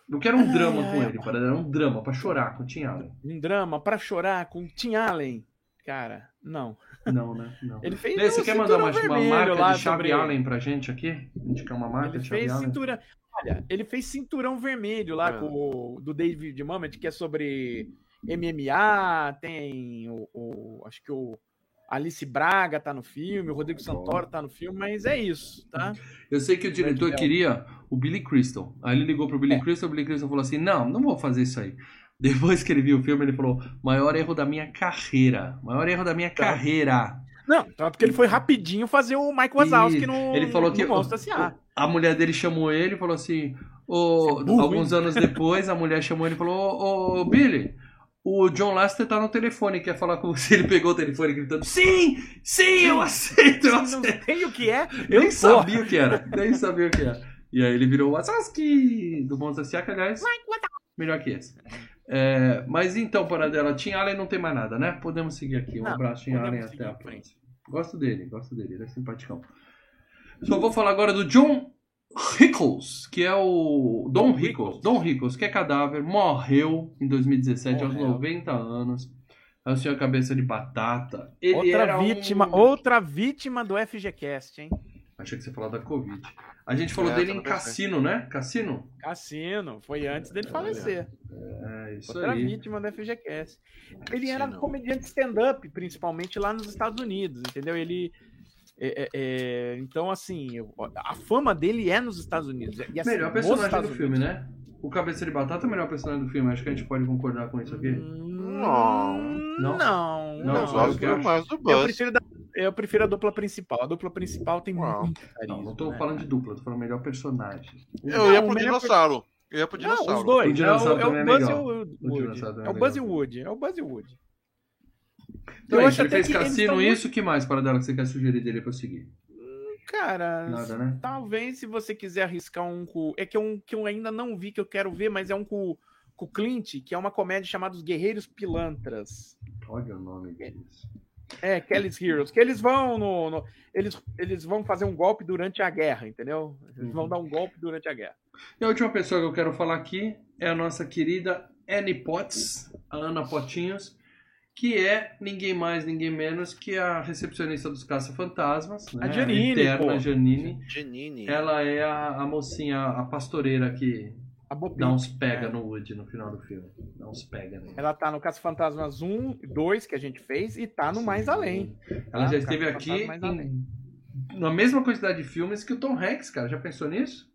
S1: Eu quero um drama com ele, para dar um drama para chorar com o Tim Allen.
S3: Um drama para chorar com o Tim Allen. Cara, não.
S1: Não, né? Não.
S3: Ele fez
S1: Lê, Você quer mandar uma, uma marca de chave sobre... Allen pra gente aqui? Indicar uma marca
S3: ele
S1: de chave
S3: fez Allen? Cintura... Olha, ele fez cinturão vermelho lá é. com o, do David Mamet, que é sobre MMA, tem o, o acho que o Alice Braga tá no filme, o Rodrigo Santoro tá no filme, mas é isso, tá?
S1: Eu sei que o diretor queria o Billy Crystal. Aí ele ligou pro Billy é. Crystal, o Billy Crystal falou assim: "Não, não vou fazer isso aí". Depois que ele viu o filme, ele falou: "Maior erro da minha carreira, maior erro da minha tá. carreira".
S3: Não, tanto que ele foi rapidinho fazer o Mike Wazowski no
S1: Ele falou que o, a mulher dele chamou ele e falou assim: "Ô, é alguns anos depois, a mulher chamou ele e falou: "Ô, ô Billy, o John Lester tá no telefone, quer falar com você. Ele pegou o telefone gritando: Sim! Sim, eu aceito! Eu aceito.
S3: Não sei o que é.
S1: Eu nem sabia o que era. Nem sabia o que era. E aí ele virou o Wasaski do Monza Siaka, guys. Melhor que esse. É, mas então, Paradela, Tim Allen não tem mais nada, né? Podemos seguir aqui. Um não, abraço, Tim Allen, até a próxima. Gosto dele, gosto dele, ele é simpaticão. Só vou falar agora do John Rickles, que é o Don Rickles, Don Rickles, que é cadáver, morreu em 2017 morreu. aos 90 anos. É o senhor cabeça de batata.
S3: Ele outra vítima, um... outra vítima do FGCast, hein?
S1: Achei que você falou da Covid. A gente falou é, dele em Cassino, né? Cassino?
S3: Cassino, foi antes dele falecer.
S1: É, isso
S3: Outra
S1: aí.
S3: vítima do FGCast. Ele era comediante stand-up, principalmente lá nos Estados Unidos, entendeu? Ele é, é, é, então, assim, a fama dele é nos Estados Unidos. E, assim,
S1: melhor personagem do filme, né? O Cabeça de Batata é o melhor personagem do filme. Acho que a gente pode concordar com isso aqui.
S2: Não.
S3: Não? Não.
S2: não, eu gosto mais do.
S3: Eu prefiro, da, eu prefiro a dupla principal. A dupla principal tem
S1: Uau. muito carisma, Não, não tô né? falando de dupla, tô falando melhor personagem.
S2: Eu ia pro dinossauro. Eu ia pro dinossauro.
S3: Não, os dois. O dinossauro é o, é o Buzz e o Woody. É o Buzz e o Woody. É o Buzz e o Woody.
S1: Então, eu é ele fez Cassino, isso, o que mais, para dela que você quer sugerir dele para seguir?
S3: Cara, Nada, né? talvez se você quiser arriscar um com. É que, é um que eu ainda não vi, que eu quero ver, mas é um com, com o Clint, que é uma comédia chamada Os Guerreiros Pilantras.
S1: Olha o nome disso.
S3: É, Kelly's Heroes. Que eles vão no, no, eles, eles vão fazer um golpe durante a guerra, entendeu? Eles uhum. vão dar um golpe durante a guerra.
S1: E a última pessoa que eu quero falar aqui é a nossa querida Annie Potts, a Ana Potinhos que é ninguém mais, ninguém menos que a recepcionista dos Caça-Fantasmas, né?
S3: A Janine, a eterna
S1: pô. Janine. Janine. Ela é a, a mocinha, a pastoreira que dá uns pega é. no Woody no final do filme. Dá uns pega nele.
S3: Ela tá no Caça-Fantasmas 1 e 2 que a gente fez e tá no Sim. Mais Além.
S1: Ela tá? já esteve aqui em, na mesma quantidade de filmes que o Tom Hanks, cara. Já pensou nisso?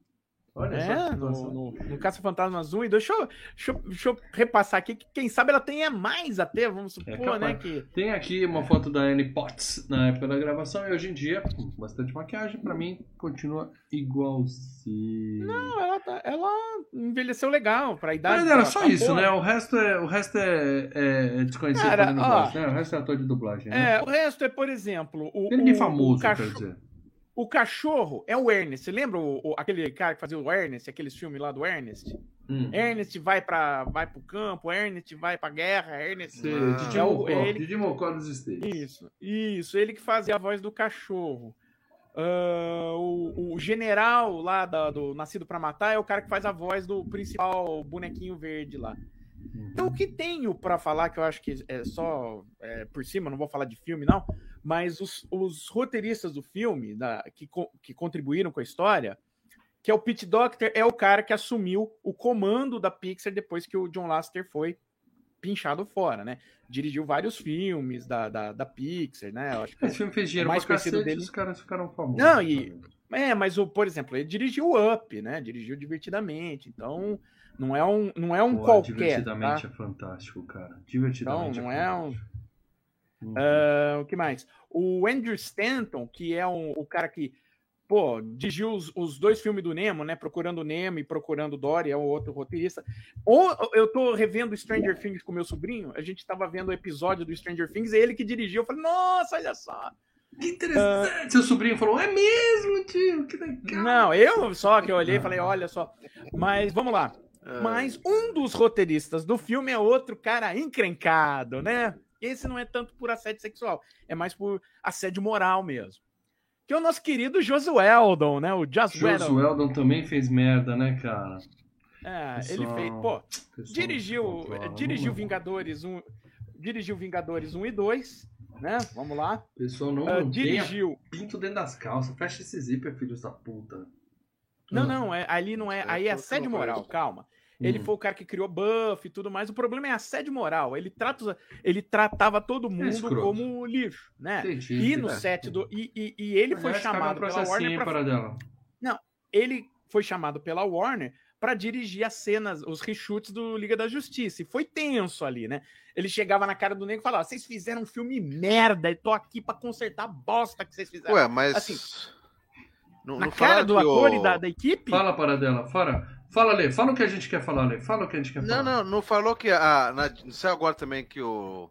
S3: Olha é, no, no, no Caça Fantasmas 1 e 2. Deixa eu, deixa, eu, deixa eu repassar aqui, que quem sabe ela tenha mais até, vamos supor, é né? Que...
S1: Tem aqui uma foto da Annie Potts na época da gravação e hoje em dia, com bastante maquiagem, pra mim continua igualzinho.
S3: Não, ela, tá, ela envelheceu legal pra idade.
S1: Mas era só tá isso, né? O resto é, o resto é, é desconhecido Cara, ó, né? O resto é ator de dublagem.
S3: Né? É, o resto é, por exemplo. O,
S1: Tem ninguém famoso, o cachorro, quer dizer.
S3: O cachorro é o Ernest. Você lembra o, o, aquele cara que fazia o Ernest, aqueles filmes lá do Ernest? Hum. Ernest vai para vai pro campo, Ernest vai pra guerra, Ernest.
S1: Sim, ah, Didi, é Mocó, ele... Didi Mocó States.
S3: Isso, isso. Ele que fazia a voz do cachorro. Uh, o, o, general lá da, do Nascido para Matar é o cara que faz a voz do principal bonequinho verde lá. Então, o que tenho para falar, que eu acho que é só é, por cima, não vou falar de filme, não, mas os, os roteiristas do filme, da, que, que contribuíram com a história, que é o Pete Doctor, é o cara que assumiu o comando da Pixar depois que o John Lasseter foi pinchado fora, né? Dirigiu vários filmes da, da, da Pixar, né? Eu acho que
S1: Esse filme fez dinheiro mais conhecido dele. os caras ficaram famosos.
S3: Não, e... É, mas, o, por exemplo, ele dirigiu Up, né? Dirigiu Divertidamente, então... Não é um, não é um Pô, qualquer.
S1: Divertidamente tá? é fantástico, cara. Divertidamente.
S3: Então, não
S1: é,
S3: é um. Uh, o que mais? O Andrew Stanton, que é um, o cara que, pô, dirigiu os, os, dois filmes do Nemo, né? Procurando Nemo e Procurando Dory, é o outro roteirista. Ou eu tô revendo Stranger Things com meu sobrinho, a gente tava vendo o episódio do Stranger Things, é ele que dirigiu. Eu falei, nossa, olha só.
S1: Que interessante. Uh, Seu sobrinho falou, é mesmo, tio, que legal.
S3: Não, eu só que eu olhei e falei, olha só. Mas vamos lá. É. Mas um dos roteiristas do filme é outro cara encrencado, né? Esse não é tanto por assédio sexual, é mais por assédio moral mesmo. Que é o nosso querido Josueldon, né? O Josueldon.
S1: Também fez merda, né, cara?
S3: É, pessoal, ele fez, pô, dirigiu, dirigiu Vingadores 1, dirigiu Vingadores 1 e 2, né? Vamos lá.
S1: Pessoal, não uh, dirigiu pinto dentro das calças. Fecha esse zíper, filho da puta.
S3: Não, não, é, ali não é, aí é assédio moral, calma. Ele hum. foi o cara que criou buff e tudo mais. O problema é assédio moral. Ele, trata, ele tratava todo é mundo é como lixo, né? Entendi, e no é. set do. E, e, e ele Mas foi chamado pela Warner. Pra...
S1: dela.
S3: Não, ele foi chamado pela Warner para dirigir as cenas, os reshoots do Liga da Justiça. E foi tenso ali, né? Ele chegava na cara do nego e falava: vocês fizeram um filme merda, e tô aqui para consertar a bosta que vocês fizeram.
S2: Ué, mas.
S3: Assim, não, na não cara do ator o... e da, da equipe.
S1: Fala para dela, fora. Fala, Lê. Fala o que a gente quer falar, Lê. Fala o que a gente quer
S2: falar. Não, não, não falou que. A, na, não sei agora também que o,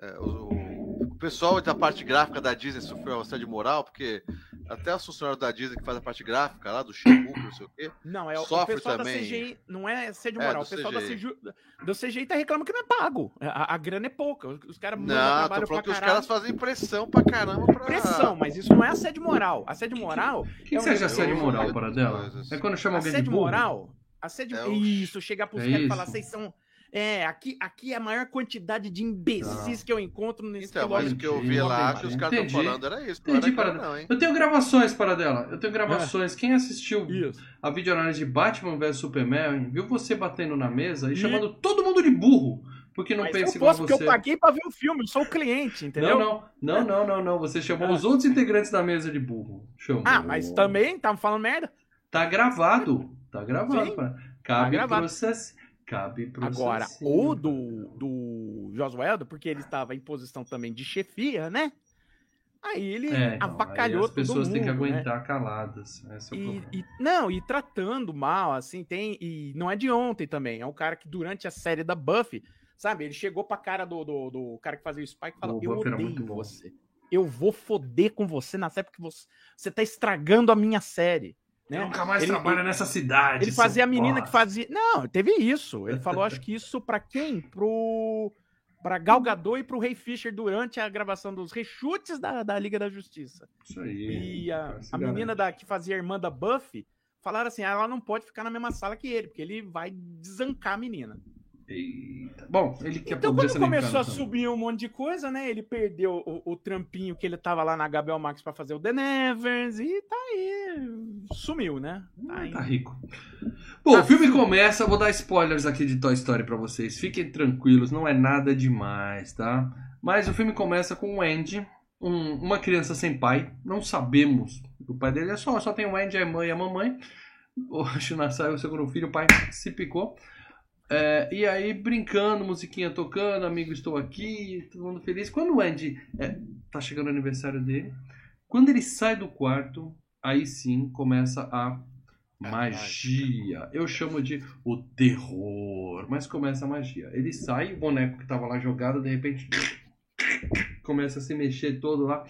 S2: é, o, pessoal da parte gráfica da Disney sofreu assédio moral, porque até os funcionários da Disney que faz a parte gráfica lá, do Shibu, não sei o quê.
S3: Não, é o pessoal também. da CGI, não é assédio é, moral. É, o pessoal CGI. da CGI, do CGI tá reclamando que não é pago. A, a grana é pouca. Os caras
S2: Não, tô falando que os caras fazem pressão pra caramba pra.
S3: Pressão, mas isso não é assédio moral. Assédio moral.
S1: O que, que, é que um... assédio moral para dela? É quando chama alguém de
S3: Assédio moral Assédio. É Isso, chegar pros é caras e falar, vocês são. É, aqui, aqui é a maior quantidade de imbecis que eu encontro nesse
S2: Então, mas o que eu vi lá, que os caras estão falando era isso.
S1: Entendi, para não, hein? Eu tenho gravações para dela. Eu tenho gravações. É. Quem assistiu isso. a videoanálise de Batman vs Superman, viu você batendo na mesa e, e... chamando todo mundo de burro. Porque não pensa igual você.
S3: porque eu paguei para ver o filme, eu sou o cliente, entendeu?
S1: Não, não, não, não, não, não. Você chamou os outros integrantes da mesa de burro. Chamou.
S3: Ah, mas também tá falando merda?
S1: Tá gravado. Tá gravado. Cabe tá processo. Cabe processo.
S3: Agora, o do, do Josueldo, porque ele estava em posição também de chefia, né? Aí ele é, avacalhou aí as
S1: pessoas têm que
S3: né?
S1: aguentar né? caladas.
S3: É e, e, não, e tratando mal, assim, tem. E não é de ontem também. É um cara que durante a série da Buffy, sabe, ele chegou pra cara do, do, do cara que fazia o Spike e falou: Eu odeio você. Eu vou foder com você na série porque você, você tá estragando a minha série. Né?
S1: Nunca mais ele, trabalha ele, nessa cidade.
S3: Ele fazia a menina que fazia. Não, teve isso. Ele falou, acho que isso para quem? Pro. Pra Gal Gadot e pro Ray Fisher durante a gravação dos rechutes da, da Liga da Justiça.
S1: Isso aí.
S3: E a, a menina da, que fazia a irmã da Buffy falaram assim: ah, ela não pode ficar na mesma sala que ele, porque ele vai desancar a menina.
S1: Eita. Bom, ele quer
S3: Então, quando começou a subir um monte de coisa, né? Ele perdeu o, o trampinho que ele tava lá na Gabriel Max para fazer o The Nevers e tá aí. Sumiu, né?
S1: Tá, ah, tá rico. Bom, tá o filme começa. Vou dar spoilers aqui de Toy Story para vocês. Fiquem tranquilos, não é nada demais, tá? Mas o filme começa com o Andy, um, uma criança sem pai. Não sabemos. O pai dele é só, só tem o Andy, a mãe e a mamãe. O Shinasai, o segundo filho, o pai se picou. É, e aí, brincando, musiquinha tocando, amigo, estou aqui, todo mundo feliz. Quando o Andy é, tá chegando o aniversário dele, quando ele sai do quarto, aí sim começa a magia. Eu chamo de o terror, mas começa a magia. Ele sai, o boneco que tava lá jogado, de repente começa a se mexer todo lá.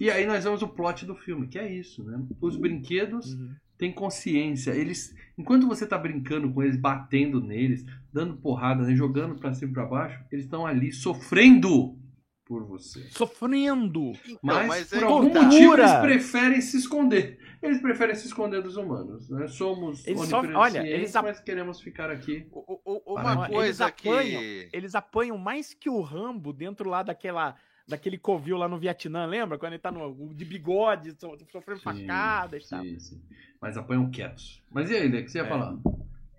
S1: E aí nós vemos o plot do filme, que é isso, né? Os brinquedos
S3: Uhum.
S1: Têm consciência. Eles, enquanto você tá brincando com eles, batendo neles, dando porrada, né? jogando pra cima e pra baixo, eles estão ali sofrendo por você.
S3: Sofrendo.
S2: Então,
S1: Mas,
S2: mas é
S1: por
S2: que
S1: algum
S2: tá.
S1: motivo
S3: Tortura.
S1: eles preferem se esconder. Eles preferem se esconder dos humanos. Né? Somos
S3: Eles só-
S1: oniprescientes,
S3: olha, eles ap-
S1: mas queremos ficar aqui.
S2: O- o- o- Uma
S3: eles
S2: coisa
S3: apanham.
S2: que.
S3: Eles apanham mais que o Rambo dentro lá daquela. Daquele covil lá no Vietnã, lembra? Quando ele tá no, de bigode, so- sofrendo facadas e tal.
S1: sim, sim. Mas apanham quietos. Mas e aí, Lê, o que você ia
S3: É.
S1: falar?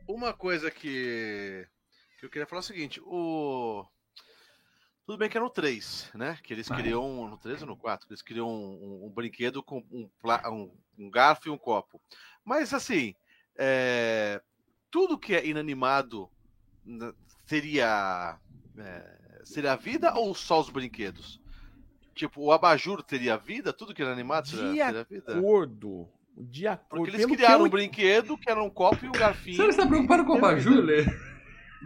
S2: Uma coisa que, que eu queria falar é o seguinte, o. Tudo bem que era no 3, né? Que eles
S1: Ah, é.
S2: criam. No 3 ou no 4? Eles criam um, um- um brinquedo com um, pla- um- um garfo e um copo. Mas assim, é, tudo que é inanimado seria. é, seria vida ou só os brinquedos? Tipo, o abajur teria vida? Tudo que era animado seria,
S3: De
S2: seria vida?
S3: Acordo. De acordo.
S2: Porque eles
S3: Pelo que
S2: criaram
S3: eu
S2: um brinquedo que era um copo e um garfinho.
S1: Você está preocupado com o Abajur, Lê?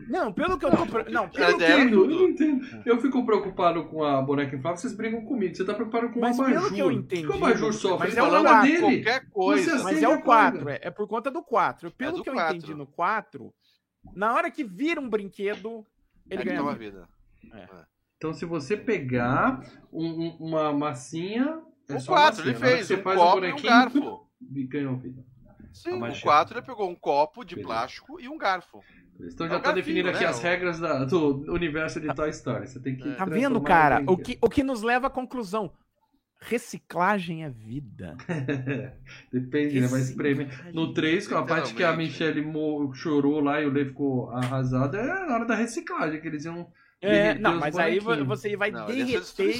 S3: Não, pelo que eu tô. pre- Não,
S2: Era
S1: Eu
S2: É,
S1: entendo, eu não entendo. Eu fico preocupado com a boneca inflável, vocês brigam comigo. Você tá preocupado com
S3: Mas
S1: o
S3: pelo
S1: Abajur.
S3: que eu entendi,
S1: O que o Abajur sofre?
S3: mas é o
S1: fala
S3: quatro,
S1: dele.
S2: Qualquer coisa.
S3: Mas é o
S1: acorda.
S3: 4, é, é por conta do 4. Pelo
S2: É do
S3: que eu
S2: quatro.
S3: entendi no 4, na hora que vira um brinquedo, ele
S2: é
S3: ganha.
S2: toma
S3: vida.
S2: vida.
S1: Então, se você pegar um- um- uma massinha. É
S2: O
S1: só
S2: 4
S1: massinha.
S2: ele fez,
S1: Você
S2: um
S1: faz
S2: copo
S1: o
S2: e um
S1: bonequinho
S2: garfo.
S1: E ganhou vida.
S2: Sim,
S1: A
S2: o
S1: magia.
S2: 4 ele pegou um copo de
S1: Beleza.
S2: plástico e um garfo.
S1: Então
S2: É
S1: já
S2: o
S1: tá
S2: garfinho,
S1: definido aqui
S2: né?
S1: as regras da- do universo de Toy Story. Você tem que.
S2: Tá
S3: Tá vendo, cara? O que, o que nos leva à conclusão. Reciclagem é vida.
S1: Depende, né? Vai espremer. No 3, com a parte que a. Michelle chorou lá e o Lê ficou arrasado, é na hora da reciclagem, que eles iam.
S3: É, não, mas aí você vai
S2: Não, é
S3: derreter.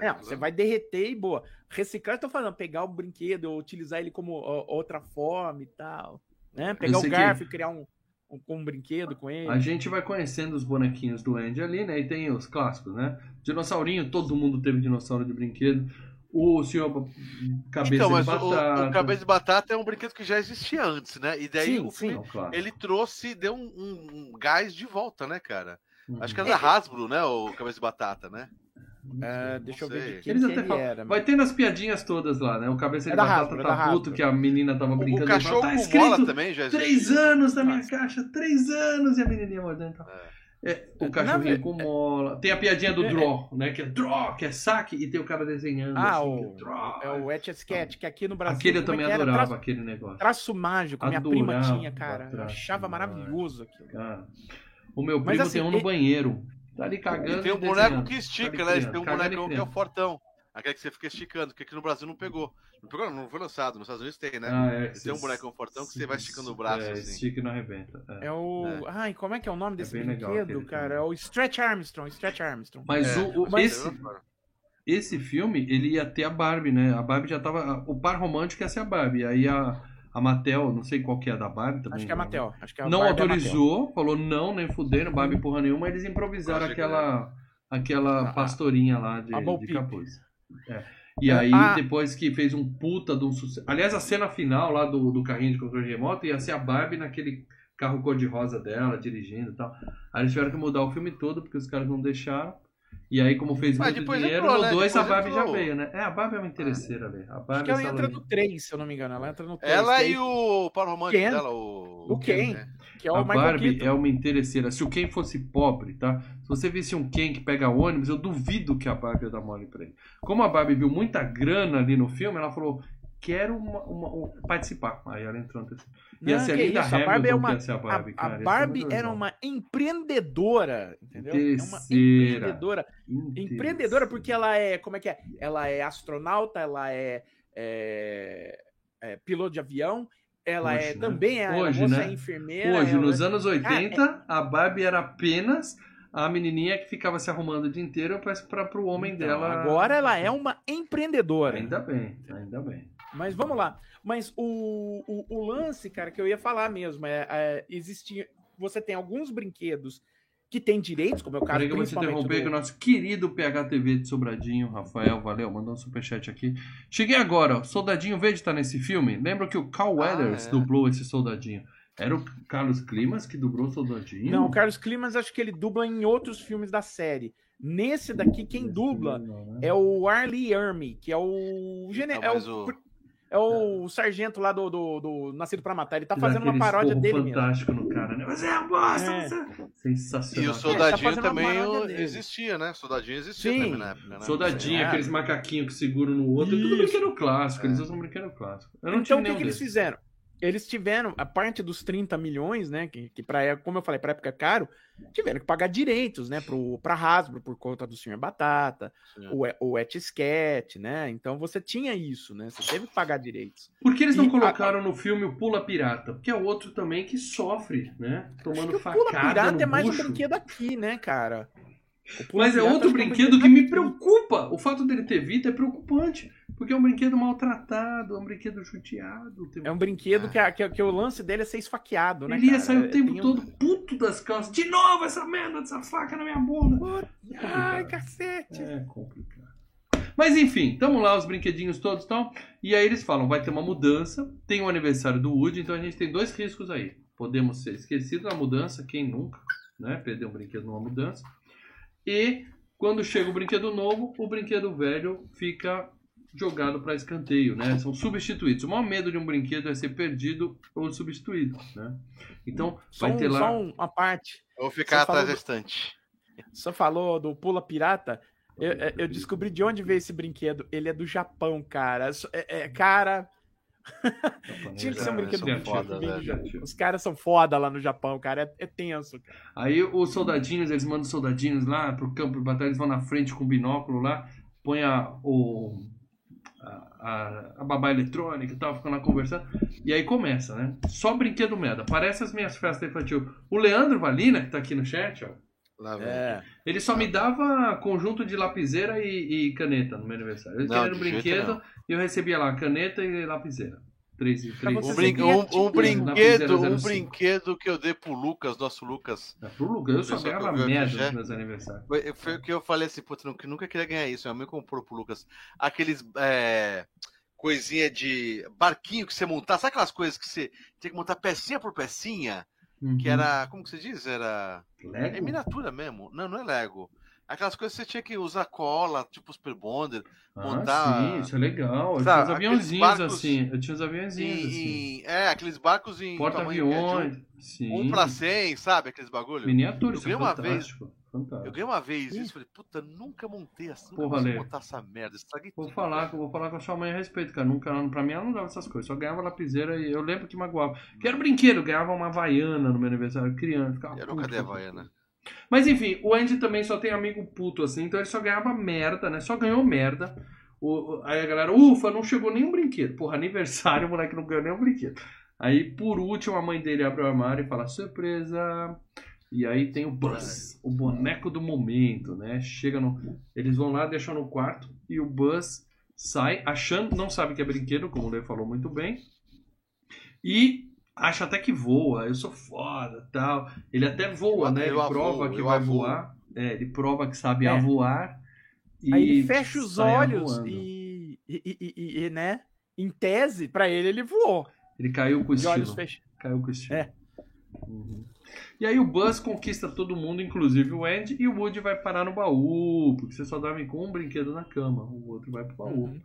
S2: É,
S3: É, você vai derreter e boa. Reciclar, eu tô falando, pegar o brinquedo, utilizar ele como ó, outra forma e tal. Né? Pegar o
S1: sei que-
S3: garfo e criar um, um, um brinquedo com ele.
S1: A gente vai conhecendo os bonequinhos do Andy ali, né? E tem os clássicos, né? Dinossaurinho, todo mundo teve dinossauro de brinquedo. O senhor Cabeça
S2: Então, mas
S1: de
S2: o,
S1: Batata.
S2: o cabeça de batata é um brinquedo que já existia antes, né? E daí
S3: Sim,
S2: o
S3: sim.
S1: É
S2: ele trouxe, deu um, um- um gás de volta, né, cara?
S1: Uhum.
S2: Acho que era da Hasbro, né? O cabeça de batata, né?
S3: Ah, deixa eu ver de quem
S1: Eles
S3: que
S1: até
S3: ele
S1: falam.
S3: era.
S1: Vai tendo as piadinhas todas lá, né? O Cabeça de
S3: É da
S1: Batata
S3: é
S1: tá puto que a menina tava brincando.
S2: o
S1: ele fala,
S2: cachorro
S1: tá escrito
S2: também já
S1: três anos na minha caixa, três anos e a menininha mordendo. e tal. É, o cachorrinho com mola. Tem a piadinha do
S3: É,
S1: draw, né? Que é draw, que é saque, e tem o cara desenhando.
S3: Ah,
S1: assim,
S3: o-
S1: que é draw.
S3: É o Etch a Sketch, que aqui no Brasil.
S1: Aquele eu
S3: é
S1: também adorava,
S3: Traço,
S1: aquele negócio.
S3: traço mágico, minha prima
S1: Adorava
S3: tinha, cara. Eu
S1: traço
S3: achava
S1: mágico.
S3: maravilhoso aquilo.
S1: Cara, o meu
S3: Mas
S1: primo
S3: assim,
S1: tem um no
S3: e-
S1: banheiro. Tá ali cagando.
S2: E tem um
S1: e
S2: boneco que
S1: Tá
S2: estica,
S1: ali
S2: né?
S1: Criando,
S2: tem um bonecão que é o fortão. Aquele que você fica esticando, que aqui no Brasil não pegou. Não pegou, não foi lançado. Nos Estados Unidos tem, né?
S1: Ah, é,
S2: têm um bonecão fortão que você vai esticando o braço,
S1: é,
S2: assim.
S1: Estica e não arrebenta. é.
S3: É o.
S2: É.
S3: Ai, como é que é o nome desse
S1: bem legal
S3: brinquedo, cara?
S1: também.
S3: É o Stretch Armstrong, Stretch Armstrong.
S1: Mas
S2: É,
S1: o, o-
S2: mas-
S1: esse, esse filme, ele ia ter a Barbie, né? A Barbie já tava. O par romântico ia ser a Barbie. Aí a, a Mattel, não sei qual que é a da Barbie também.
S3: Acho que é a? Mattel. Acho que é a
S1: Não
S3: Barbie é
S1: autorizou, falou não, nem fudendo, Barbie porra nenhuma. Eles improvisaram aquela, aquela
S3: A-
S1: pastorinha lá de, de capuz. É. E
S3: É,
S1: aí,
S3: a-
S1: depois que fez um puta de um sucesso. Aliás, a cena final lá do, do carrinho de controle remoto ia ser a Barbie naquele carro cor-de-rosa dela, dirigindo e tal. Aí eles tiveram que mudar o filme todo, porque os caras não deixaram. E aí, como fez
S2: Mas
S1: muito
S2: depois
S1: dinheiro,
S2: entrou,
S1: no
S2: né?
S1: 2 a Barbie já
S2: entrou.
S1: veio, né? É, a Barbie é uma interesseira, velho. A
S3: Acho
S1: Barbie
S3: que ela entra no 3, se eu não me engano. Ela entra no 3.
S2: Ela e o par romântico
S3: Ken.
S2: dela, o.
S3: O Ken.
S2: né?
S3: Que é o
S1: a
S3: Michael
S1: Barbie
S3: Keaton.
S1: é uma interesseira. Se o Ken fosse pobre, tá? Se você visse um Ken que pega ônibus, eu duvido que a Barbie ia dar mole pra ele. Como a Barbie viu muita grana ali no filme, ela falou: quero uma, uma- um- participar. Aí ela entrou no terceiro. Ia
S3: Não,
S1: ser a
S3: que
S1: Linda
S3: isso, a
S1: Hamilton
S3: Barbie é uma-
S1: a Barbie,
S3: a, a Barbie
S1: muito
S3: era uma empreendedora, entendeu? É uma
S1: Interesseira.
S3: empreendedora. Empreendedora porque ela é, como é que é? Ela é astronauta, ela é, é- é piloto de avião, ela
S1: Hoje,
S3: é
S1: né?
S3: também é,
S1: Hoje, né?
S3: é enfermeira.
S1: Hoje,
S3: ela-
S1: nos anos
S3: é
S1: 80, a Barbie era apenas a menininha que ficava se arrumando o dia inteiro para o homem
S3: Então,
S1: dela.
S3: Agora ela é uma empreendedora.
S1: Ainda bem, ainda bem.
S3: Mas vamos lá. Mas o, o, o, lance, cara, que eu ia falar mesmo, é, é existir. Você tem alguns brinquedos que têm direitos, como é o caso
S1: Peraí que eu vou te interromper do... que o nosso querido PHTV de Sobradinho, Rafael, valeu, mandou um superchat aqui. Cheguei agora, ó, Soldadinho Verde tá nesse filme. Lembra que o Carl ah, Weathers é. dublou esse soldadinho. Era o Carlos Climas que dublou o Soldadinho?
S3: Não, o Carlos Climas acho que ele dubla em outros filmes da série. Nesse daqui, quem dubla não, né? é o Arlie Ermy, que é o, gene... é, o... é o sargento lá do, do, do Nascido para Matar. Ele tá fazendo uma paródia dele
S1: fantástico mesmo. no cara, né? Mas é bosta, é. Sensacional.
S2: E o Soldadinho é, tá também existia, né? Soldadinho existia Sim. também na época, né?
S1: Soldadinho, é. aqueles macaquinhos que seguram no outro. Isso. É tudo brinquedo clássico. Eles usam brinquedo clássico.
S3: Eu não então, o que, que eles fizeram? Eles tiveram, a parte dos 30 milhões, né? Que, que para como eu falei, para época é caro, tiveram que pagar direitos, né? Para Hasbro, por conta do Senhor Batata, o, o Etsketch, né? Então você tinha isso, né? Você teve que pagar direitos.
S1: Por que eles não e colocaram a... no filme o Pula Pirata? Porque é outro também que sofre, né? Tomando facada. O Pula Pirata
S3: é mais um brinquedo aqui, né, cara?
S1: Mas é outro brinquedo que me preocupa. O fato dele ter vida é preocupante. Porque é um brinquedo maltratado, é um brinquedo judiado.
S3: É um brinquedo que, a, que, que, o lance dele é ser esfaqueado, né?
S1: Ele ia sair o tempo todo puto das calças. De novo essa merda dessa faca na minha bunda.
S3: Ai, cacete.
S1: É complicado. Mas enfim, tamo lá, os brinquedinhos todos e tal. E aí eles falam: vai ter uma mudança. Tem o aniversário do Woody, então a gente tem dois riscos aí. Podemos ser esquecidos da mudança, quem nunca, né? Perder um brinquedo numa mudança. E quando chega o brinquedo novo, o brinquedo velho fica jogado para escanteio, né? São substituídos. O maior medo de um brinquedo é ser perdido ou substituído, né? Então,
S3: só
S1: vai ter
S3: um,
S1: lá...
S3: Só uma parte.
S2: Ou ficar atrás da estante.
S3: Só falou do Pula Pirata. Eu, eu, descobri de onde veio esse brinquedo. Ele é do Japão, cara. É, é cara... Tinha que ser um brinquedo muito foda, velho. Os caras são foda lá no Japão, cara. É, é tenso. Cara.
S1: Aí os soldadinhos, eles mandam soldadinhos lá pro campo de batalha, eles vão na frente com o binóculo lá, põe a, o, a, a, babá eletrônica e tal, ficando lá conversando. E aí começa, né? Só brinquedo merda. Parece as minhas festas infantil. O Leandro Valina, que tá aqui no chat, ó. Lá, é. Ele só me dava conjunto de lapiseira e, e caneta no meu aniversário. Ele queria um brinquedo e eu recebia lá caneta e lapiseira. Três, três,
S2: um, brin um, um brinquedo, um brinquedo que eu dei pro Lucas, nosso Lucas.
S1: É, pro Lucas, eu só ganhava merda nos meus aniversários.
S2: Foi, foi o que eu falei assim, puta, nunca, nunca queria ganhar isso. Meu amigo comprou pro Lucas. Aqueles. É, coisinha de barquinho que você montar, sabe aquelas coisas que você tinha que montar pecinha por pecinha? Uhum. Que era. Como que você diz? Era. Lego? É miniatura mesmo. Não, não é Lego. Aquelas coisas que você tinha que usar cola, tipo Super Bonder, ah, montar.
S1: Sim, isso é legal. Eu tinha uns aviãozinhos barcos... assim. Eu tinha uns aviãozinhos em,
S2: assim. É, aqueles barcos em.
S1: Porta-aviões.
S2: Um, um pra cem, sabe? Aqueles bagulho.
S1: Miniatura,
S2: ganhei é uma vez. Fantástico. Eu ganhei uma vez isso, falei, puta, nunca montei assim,
S1: Porra,
S2: montar essa merda, estraguei
S1: vou tudo. Falar, vou falar com a sua mãe a respeito, cara. Nunca, pra mim ela não dava essas coisas, só ganhava lapiseira e eu lembro que magoava. Quero brinquedo, ganhava uma Havaiana no meu aniversário, criança. Ficava
S2: eu nunca dei Havaiana.
S1: Mas enfim, o Andy também só tem amigo puto, assim, então ele só ganhava merda, né? Só ganhou merda. O, aí a galera, ufa, não chegou nenhum brinquedo. Porra, aniversário, o moleque não ganhou nenhum brinquedo. Aí, por último, a mãe dele abre o armário e fala, surpresa. E aí tem o Buzz, o boneco do momento, né? Chega no. Eles vão lá, deixam no quarto e o Buzz sai, achando, não sabe que é brinquedo, como o Lê falou muito bem. E acha até que voa, eu sou foda tal. Ele até voa, eu, né? Ele prova que vai voar. É, ele prova que sabe é. voar.
S3: E Aí ele fecha os olhos e, e, e, e, né? Em tese, para ele, ele voou.
S1: Ele caiu com o estilo. Caiu com o estilo. É. Uhum. E aí o Buzz conquista todo mundo, inclusive o Andy, e o Woody vai parar no baú, porque você só dorme com um brinquedo na cama, o outro vai pro baú. Uhum.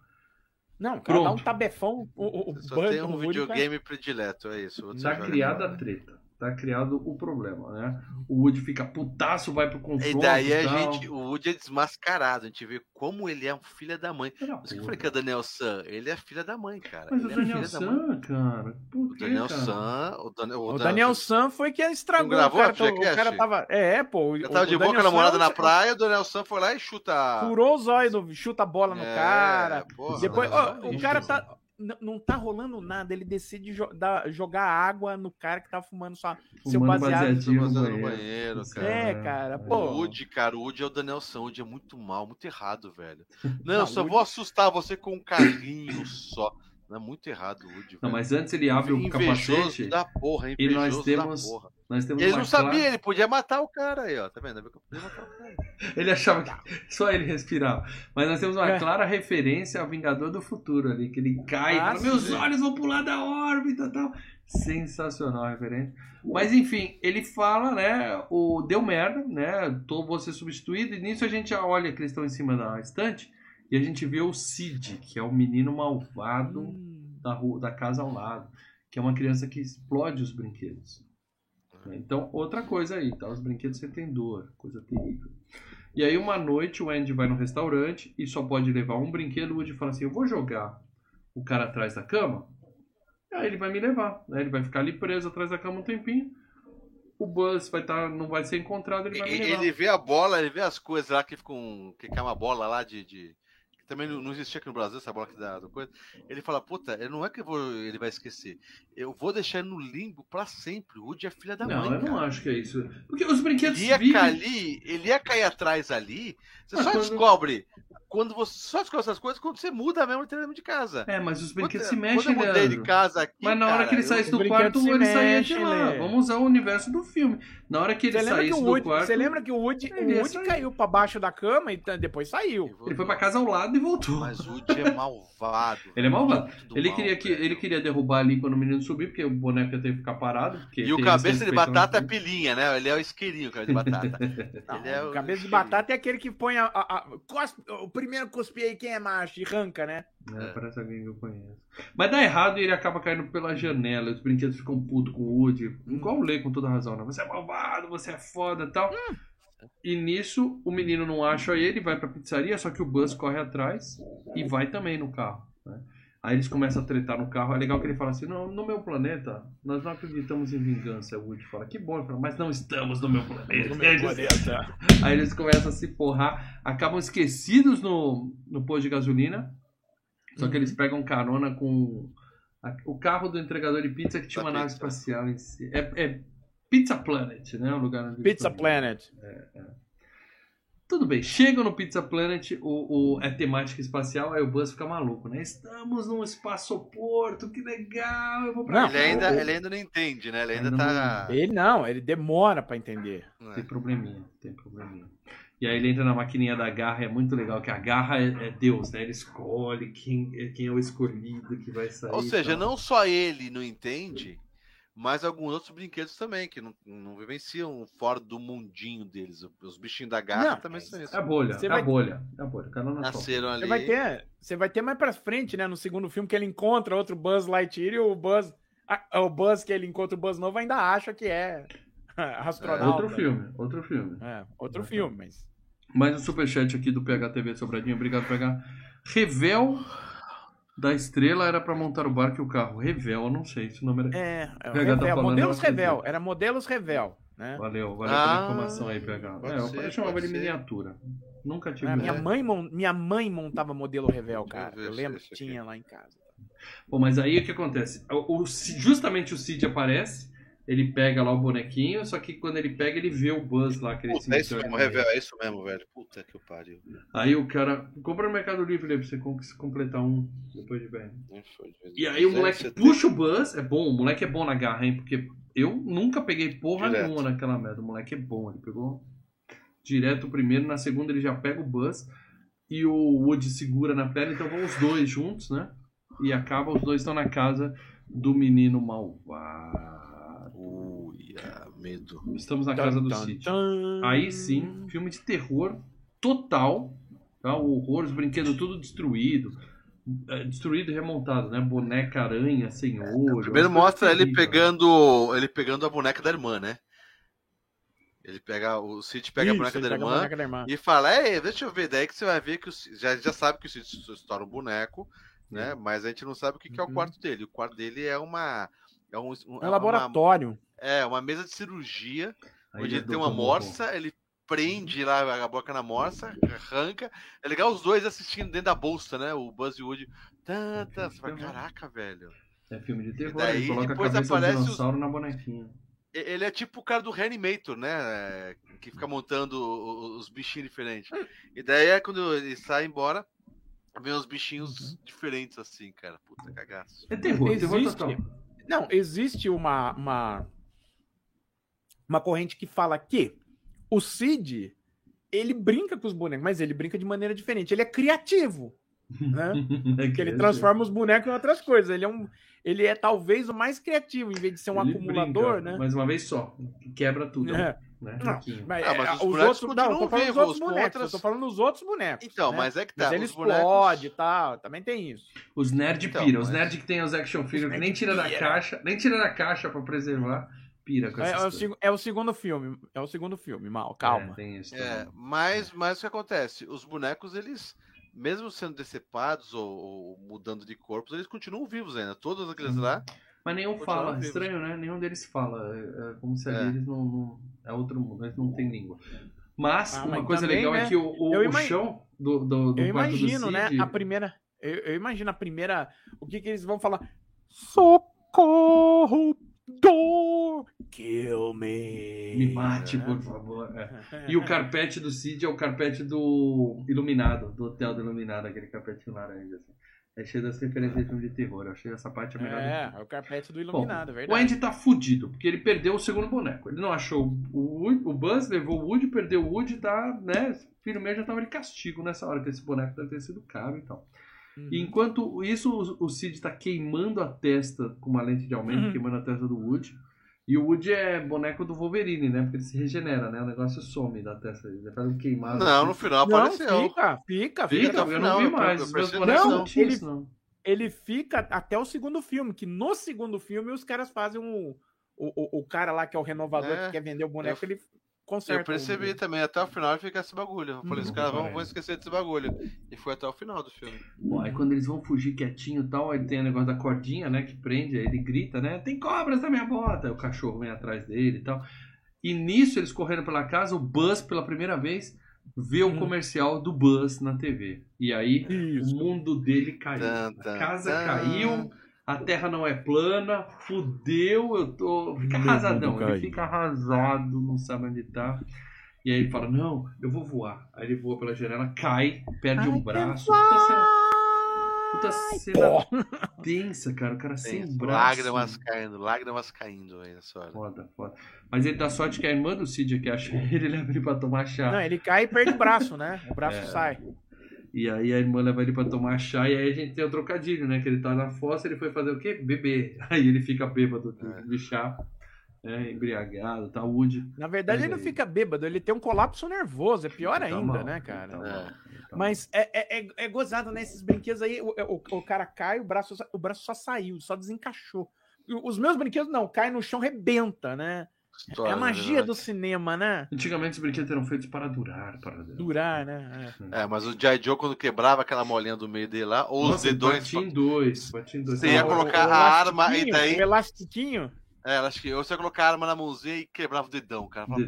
S3: Não, Pronto. dá um tabefão. O, o
S2: Só Buzz, tem um videogame predileto, é isso.
S1: Tá criada a treta tá criado o problema, né? O Woody fica putaço, vai pro confronto.
S2: E daí a gente, o Woody é desmascarado, a gente vê como ele é um filho da mãe. Por isso que eu falei que é o Daniel San, ele é filho da mãe, cara.
S1: Mas
S2: ele
S1: o é Daniel é San, cara, por
S2: o Daniel cara? San, o,
S3: Daniel, o, o Daniel San foi quem estragou. gravou, o, cara, o cara tava, é, pô.
S2: Eu tava de boa com a namorada na praia, o Daniel San foi lá e chuta.
S3: Furou os olhos, chuta a bola no é, cara. Porra, Depois, ó, o cara tá não tá rolando nada. Ele decide jo dar, jogar água no cara que tá fumando só seu baseado
S2: no banheiro. banheiro cara.
S3: É, cara. Pô.
S2: O Woody, cara, o Woody é o Daniel São. O Woody é muito mal, muito errado, velho. Não, não só Woody... vou assustar você com um carrinho só. Não é muito errado o Woody.
S1: Não, mas antes ele abre o capacete.
S2: Da porra,
S1: e nós temos, nós temos
S2: ele não sabia, ele podia matar o cara aí, ó. Tá vendo?
S1: ele achava que só ele respirava. Mas nós temos uma é. clara referência ao Vingador do Futuro ali, que ele cai ah, e fala, meus olhos vão pular da órbita e tal. Sensacional a referência. Mas enfim, ele fala, né? O deu merda, né? Tô, vou ser substituído. E nisso a gente já olha que eles estão em cima da estante. E a gente vê o Cid, que é o menino malvado hum. da, rua, da casa ao lado. Que é uma criança que explode os brinquedos. Então, outra coisa aí, tá? Os brinquedos sentem dor, coisa terrível. E aí, uma noite, o Andy vai no restaurante e só pode levar um brinquedo. O Woody fala assim: Eu vou jogar o cara atrás da cama Aí ele vai me levar, né? Ele vai ficar ali preso atrás da cama um tempinho. O Buzz vai estar, tá, não vai ser encontrado, ele vai me levar.
S2: Ele vê a bola, ele vê as coisas lá que ficam, que cai uma bola lá de, de também não existia aqui no Brasil essa bola que dá coisa. Ele fala, puta, não é que vou, ele vai esquecer. Eu vou deixar ele no limbo pra sempre. O Woody é filha da
S1: não,
S2: mãe.
S1: Não, eu
S2: cara.
S1: não acho que é isso. Porque os brinquedos
S2: ele ia, vivem... ali, ele ia cair atrás ali. Você só quando... descobre quando você só descobre essas coisas quando você muda mesmo o de casa.
S1: É, mas os brinquedos quando, se mexem,
S2: Quando eu mudei de casa aqui,
S1: Mas na hora
S2: cara,
S1: que ele saísse do quarto, ele saía de lá. Vamos usar o universo do filme. Na hora que ele saísse do quarto...
S3: Você lembra que o Woody, o Woody caiu pra baixo da cama e depois saiu.
S1: Ele foi pra casa ao lado e voltou.
S2: Mas o Woody é malvado.
S1: ele é malvado. Ele, mal, queria que, ele queria derrubar ali quando o menino subir, porque o boneco ia ter que ficar parado.
S2: E o cabeça de batata é pilinha, né? Ele é o isqueirinho, cara, de batata.
S3: Não, é o cabeça de batata é aquele que põe a... a, a cospe, o primeiro cuspe aí quem é macho e ranca, né?
S1: É, parece alguém que eu conheço. Mas dá errado e ele acaba caindo pela janela. Os brinquedos ficam putos com o Woody. Igual o Lê, com toda razão, né? Você é malvado, você é foda e tal. Hum. E nisso, o menino não acha ele, vai pra pizzaria, só que o Buzz corre atrás e vai também no carro. Aí eles começam a tretar no carro. É legal que ele fala assim: Não, no meu planeta, nós não acreditamos em vingança. O Woody fala: Que bom, fala, mas não estamos no meu planeta. No meu planeta. Aí eles começam a se porrar, acabam esquecidos no, no posto de gasolina. Só que eles uhum. pegam carona com a, o carro do entregador de pizza que tinha uma nave espacial em si. É, é Pizza Planet, né? O lugar onde
S3: Pizza Planet. É, é.
S1: Tudo bem, chegam no Pizza Planet, o, o, é temática espacial, aí o Buzz fica maluco, né? Estamos num espaçoporto, que legal, eu vou pra
S2: não, ele ainda, ele ainda não entende, né? Ele ainda, ainda tá.
S3: Não... Ele não, ele demora para entender.
S1: Tem probleminha, tem probleminha. E aí ele entra na maquininha da garra, é muito legal, que a garra é, é Deus, né? Ele escolhe quem, quem é o escolhido que vai sair.
S2: Ou seja, não só ele não entende, mas alguns outros brinquedos também, que não, não vivenciam fora do mundinho deles. Os bichinhos da garra não, também são isso.
S1: É a bolha, você é vai... a bolha, é a bolha.
S2: Nasceram ali.
S3: Você vai, ter, você vai ter mais pra frente, né, no segundo filme, que ele encontra outro Buzz Lightyear e o Buzz... o Buzz que ele encontra o Buzz novo ainda acha que é astronauta. É,
S1: outro filme, outro filme.
S3: É, outro filme, mas...
S1: Mais um superchat aqui do PHTV Sobradinho. Obrigado, PH. Revel da estrela era para montar o barco e o carro. Revel, não sei se o nome era.
S3: É, é Revel, tá modelos Revel, era modelos Revel. Né?
S1: Valeu, valeu ah, pela informação aí, PH. É, ser, eu chamava de miniatura. Nunca tive.
S3: É, minha, mãe, minha mãe montava modelo Revel, cara. Eu, eu lembro que tinha lá em casa.
S1: Bom, mas aí o que acontece? O, o, justamente o Cid aparece ele pega lá o bonequinho, só que quando ele pega, ele vê o Buzz lá. Que
S2: Puta, é isso mesmo, é isso mesmo, velho. Puta que pariu.
S1: Aí o cara compra no Mercado Livre pra você completar um depois de velho. E aí o moleque puxa o Buzz, é bom, o moleque é bom na garra, hein? Porque eu nunca peguei porra direto. nenhuma naquela merda. O moleque é bom, ele pegou direto o primeiro, na segunda ele já pega o Buzz e o Woody segura na perna, então vão os dois juntos, né? E acaba, os dois estão na casa do menino malvado.
S2: Uia, medo.
S1: Estamos na casa do Cid. Aí sim, filme de terror total. Tá? O horror, os brinquedos tudo destruído. É, destruído e remontado, né? Boneca aranha, senhor.
S2: Primeiro mostra ele pegando. Ele pegando a boneca da irmã, né? Ele pega. O Cid pega, Isso, a, boneca da irmã, a boneca da irmã e fala: Ei, deixa eu ver. Daí que você vai ver que o, já, já sabe que o Cid estoura um boneco, né? Mas a gente não sabe o que, que é o uhum. quarto dele. O quarto dele é uma é um, um,
S3: é um laboratório. Uma,
S2: é, uma mesa de cirurgia, Aí onde ele tem uma morsa, ele prende lá a boca na morsa, arranca. É legal os dois assistindo dentro da bolsa, né? O Buzz e o Woody. Tá, tá. Você fala, caraca, velho.
S1: É filme de terror, daí, ele coloca depois a cabeça aparece do dinossauro os... na bonequinha.
S2: Ele é tipo o cara do Reanimator, né? Que fica montando os bichinhos diferentes. E daí é quando ele sai embora, Ver uns bichinhos uhum. diferentes assim, cara. Puta cagaço.
S1: É terror,
S3: existe,
S1: terror total.
S3: Não, existe uma, uma, uma corrente que fala que o Cid ele brinca com os bonecos, mas ele brinca de maneira diferente. Ele é criativo. Né? é que ele transforma os bonecos em outras coisas. Ele é um, ele é talvez o mais criativo, em vez de ser um ele acumulador, brinca,
S1: né? Mas uma vez só, quebra tudo. É.
S3: Né? Não, mas, ah, mas é, os, os outros não, eu tô falando dos outros bonecos. Outras... Eu tô falando dos outros bonecos.
S2: Então, né? mas é que tá.
S3: Mas ele explode bonecos... e tal, também tem isso.
S1: Os nerd então, pira, mas... os nerd que tem os action figures que nem tira da caixa, nem tira da caixa pra preservar. Pira com
S3: é, é, o, é o segundo filme, é o segundo filme, mal, calma.
S2: É, tem isso é, mas, mas o que acontece? Os bonecos, eles mesmo sendo decepados ou, ou, mudando de corpos, eles continuam vivos ainda. Todos aqueles uhum. lá
S1: mas nenhum fala, vivos. estranho, né? Nenhum deles fala. É, é como se ali é. eles não, não, É outro mundo, eles não têm língua. Mas ah, uma mas coisa também, legal é né? é que o, o, o chão do, do, do
S3: Eu imagino, né? A primeira. Eu, eu, imagino a primeira. O que, que eles vão falar? Socorro! Dor! Kill me!
S1: Me mate, por favor. É. E o carpete do Cid é o carpete do Iluminado, do Hotel do Iluminado, aquele carpete laranja. Assim. É cheio das referências de filme de terror. Eu achei essa parte a melhor.
S3: É, é o carpete do Iluminado, Bom, é verdade.
S1: O Andy tá fudido, porque ele perdeu o segundo boneco. Ele não achou o, Woody, o Buzz, levou o Woody, perdeu o Woody, tá, né? Filho meu já tava de castigo nessa hora, que esse boneco deve ter sido caro e tal. Uhum. E enquanto isso, o, o Cid tá queimando a testa com uma lente de aumento, uhum. queimando a testa do Woody. E o Woody é boneco do Wolverine, né? Porque ele se regenera, né? O negócio some da testa. Ele faz um queimado.
S2: Não, assim. no final apareceu.
S3: Não, fica, fica, fica. fica
S1: eu não vi mais.
S3: Não, não ele, não ele fica até o segundo filme, que no segundo filme os caras fazem um. O, o, o cara lá que é o renovador é, que quer vender o boneco, eu, ele conserta.
S2: Eu percebi o... também, até o final fica esse bagulho. Eu falei, os caras vão, vão esquecer desse bagulho. E foi até o final do filme.
S1: Bom, aí quando eles vão fugir quietinho e tal, aí tem o negócio da cordinha, né? Que prende, aí ele grita, né? Tem cobras na minha bota! Aí o cachorro vem atrás dele e tal. E nisso, eles correndo pela casa, o Buzz, pela primeira vez, vê um hum. comercial do Buzz na TV. E aí Isso. o mundo dele caiu. a casa caiu, a terra não é plana, fudeu, eu tô. Fica arrasadão. Ele fica arrasado, não sabe onde tá. E aí ele fala: Não, eu vou voar. Aí ele voa pela janela, cai, perde Ai, um braço. Puta cena tensa, cara. O cara Tenso. sem braço.
S2: Lágrimas caindo, lágrimas caindo aí nessa hora.
S1: Foda, foda. Mas ele dá sorte que a irmã do Cid que acha ele, leva ele pra tomar chá.
S3: Não, ele cai e perde o braço, né? O braço é. sai.
S1: E aí a irmã leva ele pra tomar chá e aí a gente tem o trocadilho, né? Que ele tá na fossa, ele foi fazer o quê? Beber. Aí ele fica bêbado é. de chá. É, embriagado, tá Woody.
S3: Na verdade, ele não fica bêbado, ele tem um colapso nervoso, é pior tá ainda, mal, né, cara? Tá é. Tá Mas é, é, é, gozado, né? Esses brinquedos aí, o, o, o, cara cai, o braço, o braço só saiu, só desencaixou. Os meus brinquedos não, cai no chão, rebenta, né? História, é a magia do cinema, né?
S1: Antigamente os brinquedos eram feitos para durar, para
S3: durar, né?
S2: É. é, mas o G.I. Joe, quando quebrava aquela molinha do meio dele lá, ou Nossa, os dedões.
S1: Batia em dois, batia em dois.
S2: Você ia colocar o, a arma e daí.
S3: O elastiquinho?
S2: É, acho que ou você ia colocar a arma na mãozinha e quebrava o dedão, cara. Fala,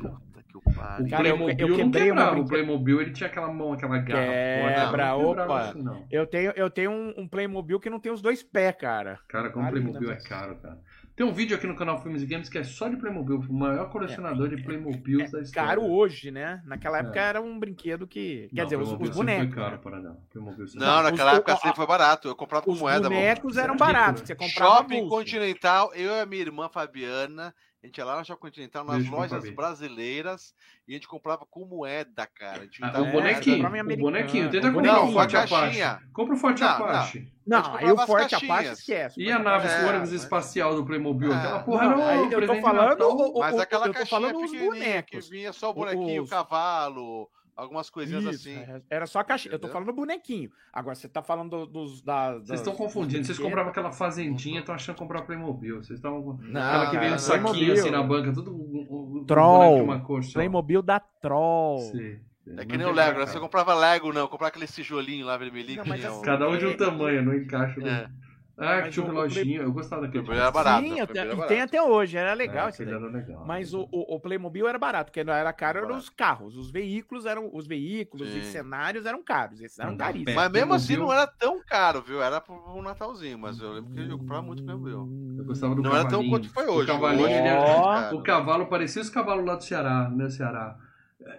S1: que o pariu. O Playmobil eu, eu não quebrava. O Playmobil ele tinha aquela mão, aquela garra.
S3: Quebra, opa. Assim, eu tenho, eu tenho um, um, Playmobil que não tem os dois pés, cara.
S1: Cara, como Playmobil é caro, cara. Tem um vídeo aqui no canal Filmes e Games que é só de Playmobil, o maior colecionador é, de Playmobil é, da história.
S3: Caro hoje, né? Naquela época é. era um brinquedo que. Quer não, dizer, os, os bonecos. Foi caro,
S2: para não. Playmobil não, naquela os, época sempre foi barato. Eu comprava com moeda.
S3: Os bonecos eram baratos. Você comprava
S2: Shopping Continental, eu e a minha irmã Fabiana a gente ia lá na Shopping Continental, nas Deixa lojas brasileiras, e a gente comprava com moeda, cara.
S1: Ah, o bonequinho, o bonequinho. Tenta comprar o Forte Apache. Compra o Forte Apache.
S3: Não, aí o Forte Apache esquece.
S1: E a nave é, ônibus espacial do Playmobil? Aquela porra não,
S3: aí eu tô falando,
S2: Mas aquela caixinha pequenininha que vinha só o bonequinho, o cavalo algumas coisinhas Isso, assim.
S3: É, era só a caixinha. Eu tô falando do bonequinho. Agora, você tá falando dos. Da,
S1: Vocês estão confundindo. Vocês compravam aquela fazendinha, estão achando comprar Playmobil. Vocês estão. Aquela que veio no saquinho assim na banca, tudo. Um,
S3: Troll. Uma cor só. Playmobil da Troll. Sim.
S2: É que nem o Lego, né? Você comprava Lego, não, comprava aquele tijolinho lá vermelhinho.
S1: Cada um de um tamanho, não encaixa. É. Ah, que tinha um reloginho, eu gostava daquele.
S2: Playmobil era barato.
S3: Sim, e tem até hoje, era legal é, isso Era legal, Mas o, o, Playmobil era barato, porque não era caro, eram os carros. Os veículos eram. Os veículos e cenários eram caros. Esses eram caríssimos.
S2: Mas mesmo assim não era tão caro, viu? Era um Natalzinho, mas eu lembro que eu comprava muito Playmobil.
S1: Eu gostava do
S2: Não era tão quanto foi hoje.
S1: O, cavalinho, hoje era... o cavalo parecia os cavalos lá do Ceará, meu Ceará.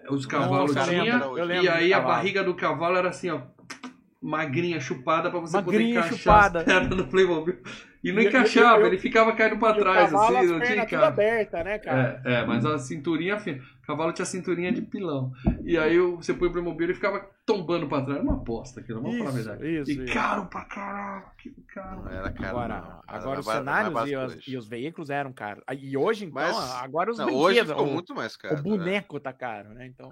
S1: Os cavalos tinham, e aí a barriga do cavalo era assim, ó magrinha chupada pra você
S3: Magrinha,
S1: poder encaixar
S3: chupada.
S1: as pernas no Playmobil. E não
S3: E-
S1: encaixava,
S3: eu- eu-
S1: ele ficava caindo pra
S3: o
S1: trás,
S3: cavalo,
S1: assim,
S3: as
S1: não tinha encaixe.
S3: aberta, né, cara?
S1: É, é, mas a cinturinha fina. O cavalo tinha cinturinha de pilão. E aí você põe o Playmobil e ele ficava tombando pra trás. Era uma aposta aquilo, vamos falar a
S3: Isso,
S1: verdade.
S3: isso,
S1: e
S3: isso.
S1: caro pra caralho, que caro.
S2: Não era caro.
S3: Agora,
S2: não.
S3: agora
S2: Era
S3: os cenários e e os veículos eram caros. Ah, E hoje, então,
S2: Mas-
S3: agora os
S2: Não,
S3: brinquedos.
S2: hoje ficou
S3: o,
S2: muito mais caro.
S3: o
S2: né?
S3: boneco tá caro, né? Então.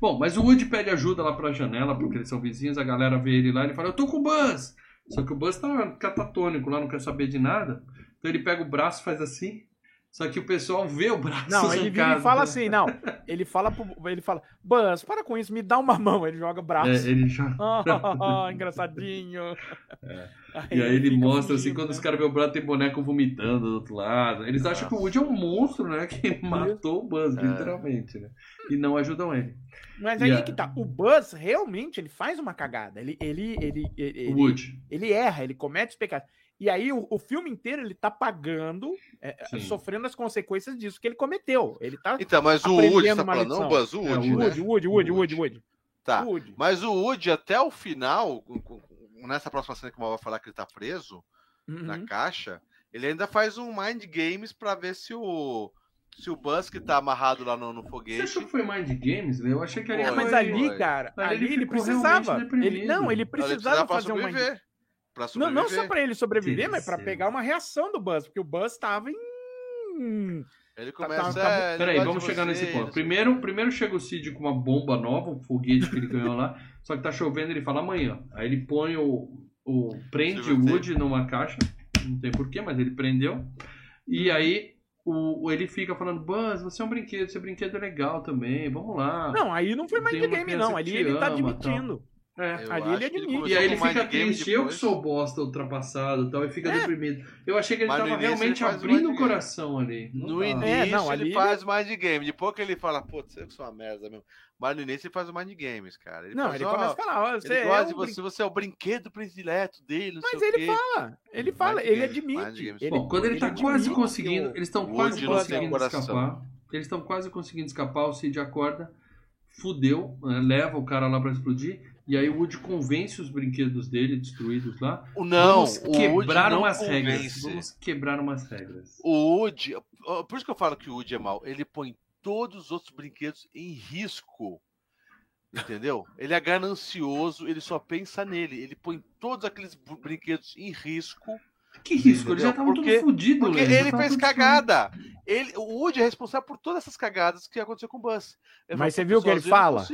S1: Bom, mas o Woody pede ajuda lá pra janela, porque eles são vizinhos, a galera vê ele lá e ele fala, eu tô com o Buzz. Só que o Buzz tá catatônico lá, não quer saber de nada. Então ele pega o braço e faz assim. Só que o pessoal vê o braço
S3: Não, ele vira e fala assim, não. Ele fala pro, ele fala, Buzz, para com isso, me dá uma mão. Ele joga braço.
S1: É, ele já...
S3: Ah, engraçadinho.
S1: E aí ele
S3: fica
S1: mostra assim,
S3: fugindo,
S1: quando
S3: né?
S1: os caras vê o braço, tem boneco vomitando do outro lado. Eles acham que o Woody é um monstro, né? Que matou o Buzz,
S2: É.
S1: literalmente, né? E não ajudam ele.
S3: Mas aí
S1: a-
S3: que tá. O Buzz realmente ele faz uma cagada. Ele, ele, ele, ele,
S1: O Woody.
S3: ele erra, ele comete os pecados. E aí o, o filme inteiro ele tá pagando, é,
S1: Sim.
S3: sofrendo as consequências disso que ele cometeu. Ele tá.
S2: Então, mas o Woody, você tá
S3: uma
S2: falando, não. Buzz, o
S1: É, o
S2: Woody, né?
S3: Woody, Woody, Woody, Woody, Woody.
S2: Tá.
S3: Woody.
S2: Mas o Woody, até o final, nessa próxima cena que o Mal vai falar que ele tá preso na
S3: Uhum.
S2: caixa, ele ainda faz um Mind Games pra ver se o. Se o Buzz que tá amarrado lá no, no
S1: Você
S2: foguete.
S1: achou que foi Mind Games? né? Eu achei que ali
S3: É, mas ali, cara,
S1: Ali
S3: ali
S1: ele
S3: precisava. Ele, não, ele
S2: Ele
S3: precisava fazer uma.
S2: sobreviver. Pra
S3: Não,
S2: sobreviver.
S3: não só pra ele sobreviver, mas pra
S1: Sim.
S3: pegar uma reação do Buzz, porque o Buzz tava em.
S2: Ele
S3: Tá-
S2: começa.
S3: tá- tá-
S2: "É,
S1: Peraí, vamos
S2: de
S1: chegar
S2: você,
S1: nesse ponto. Primeiro, primeiro chega o Cid com uma bomba nova, um foguete que ele ganhou lá, só que tá chovendo ele fala amanhã. Aí ele põe o. o prende o. Woody numa caixa, não tem porquê, mas ele prendeu. E aí o, ele fica falando: Buzz, você é um brinquedo, seu brinquedo é legal também, vamos lá.
S3: Não, aí não foi Mind
S1: uma
S3: Game, não. Ali ele tá admitindo.
S1: É.
S2: Eu
S3: Ali ele admite.
S2: começou
S1: E aí ele fica triste, eu que sou bosta ultrapassado e tal, e fica
S3: É.
S1: deprimido. Eu achei que ele
S2: Mas no
S1: tava
S2: início
S1: realmente
S2: ele
S1: abrindo o coração ali. Não
S2: No início
S3: É, não,
S2: ele
S3: ali
S2: faz Mind Game. Depois que ele fala, putz, eu que sou uma merda mesmo. Mas no início ele faz o Mind Games, cara. Ele
S3: Não,
S2: faz,
S3: ele começa a falar, ó,
S2: Ele
S3: você é
S2: gosta
S3: um
S2: de
S3: brin-
S2: você, você é o brinquedo predileto dele, não
S3: Mas
S2: sei o
S3: ele
S2: quê.
S3: fala, ele fala,
S2: Mind
S3: ele
S2: Games,
S3: admite. Ele,
S1: Bom, quando ele, tá
S3: admite
S1: quase conseguindo, eles estão quase conseguindo escapar. Eles estão quase conseguindo escapar, o Cid acorda, fudeu, né, leva o cara lá pra explodir, e aí o Woody convence os brinquedos dele destruídos lá.
S2: O Não,
S1: Vamos
S2: o Woody
S1: quebrar
S2: não
S1: umas regras. Vamos quebrar umas regras.
S2: O Woody, por isso que eu falo que o Woody é mau. Ele põe todos os outros brinquedos em risco. Entendeu? Ele é ganancioso, ele só pensa nele. Ele põe todos aqueles br- brinquedos em risco.
S1: Que risco, eles já
S2: Entendeu?
S1: estavam tudo
S2: Porque-
S1: fodidos,
S2: Porque ele
S1: tava
S2: fez cagada. Ele, o Woody é responsável por todas essas cagadas que aconteceu com o Buzz. Ele
S3: Mas você
S2: "Pô,
S3: viu o que ele
S2: sozinho eu não
S3: fala?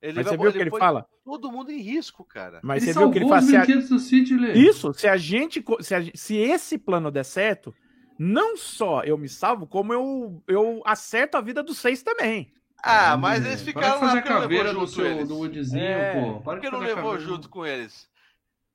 S2: Consigo." Ele
S3: Mas
S2: vai-
S3: você viu o que ele fala?
S2: Todo mundo em risco, cara.
S3: Mas
S1: Ele
S3: você viu o que ele fala? Se a-
S1: Cid, Lê.
S3: Isso, se a gente. Se, a se esse plano der certo, não só eu me salvo, como eu, eu acerto a vida dos seis também.
S2: Ah,
S1: É,
S2: mas eles ficaram lá
S1: a
S2: porque não
S1: caveira
S2: levou
S1: do,
S2: junto
S1: seu,
S2: eles.
S1: do Woodzinho,
S3: É.
S1: pô. Para
S2: Por
S1: de
S2: que não levou
S1: caveira.
S2: junto com eles?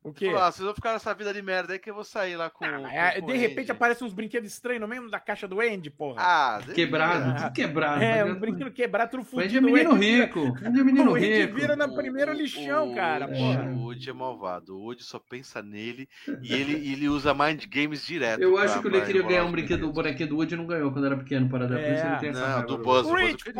S3: O quê?
S2: Falou, ah, vocês vão ficar nessa vida de merda aí que eu vou sair lá com.
S3: Ah,
S2: com-
S3: é,
S2: com
S3: de
S2: o
S3: repente
S2: Andy.
S3: aparecem uns brinquedos estranhos no meio da caixa do Andy, porra.
S2: Ah,
S1: Quebrado, tudo quebrado.
S3: é, um brinquedo quebrado, tudo
S1: O
S3: fudido.
S1: Andy é menino
S3: o
S1: rico. O Andy é menino
S3: o Andy
S1: rico.
S3: vira na
S2: O-
S3: primeiro
S2: o-
S3: lixão,
S2: o
S3: cara, porra.
S2: O Woody é malvado. O Woody só pensa nele e ele, ele usa mind games direto.
S1: Eu acho que o Lê queria ganhar um brinquedo, o bonequinho do Woody e não ganhou quando era pequeno, para dar. Por isso
S3: É.
S1: ele tem essa
S2: Não, do
S1: do-
S2: Buzz. eu queria.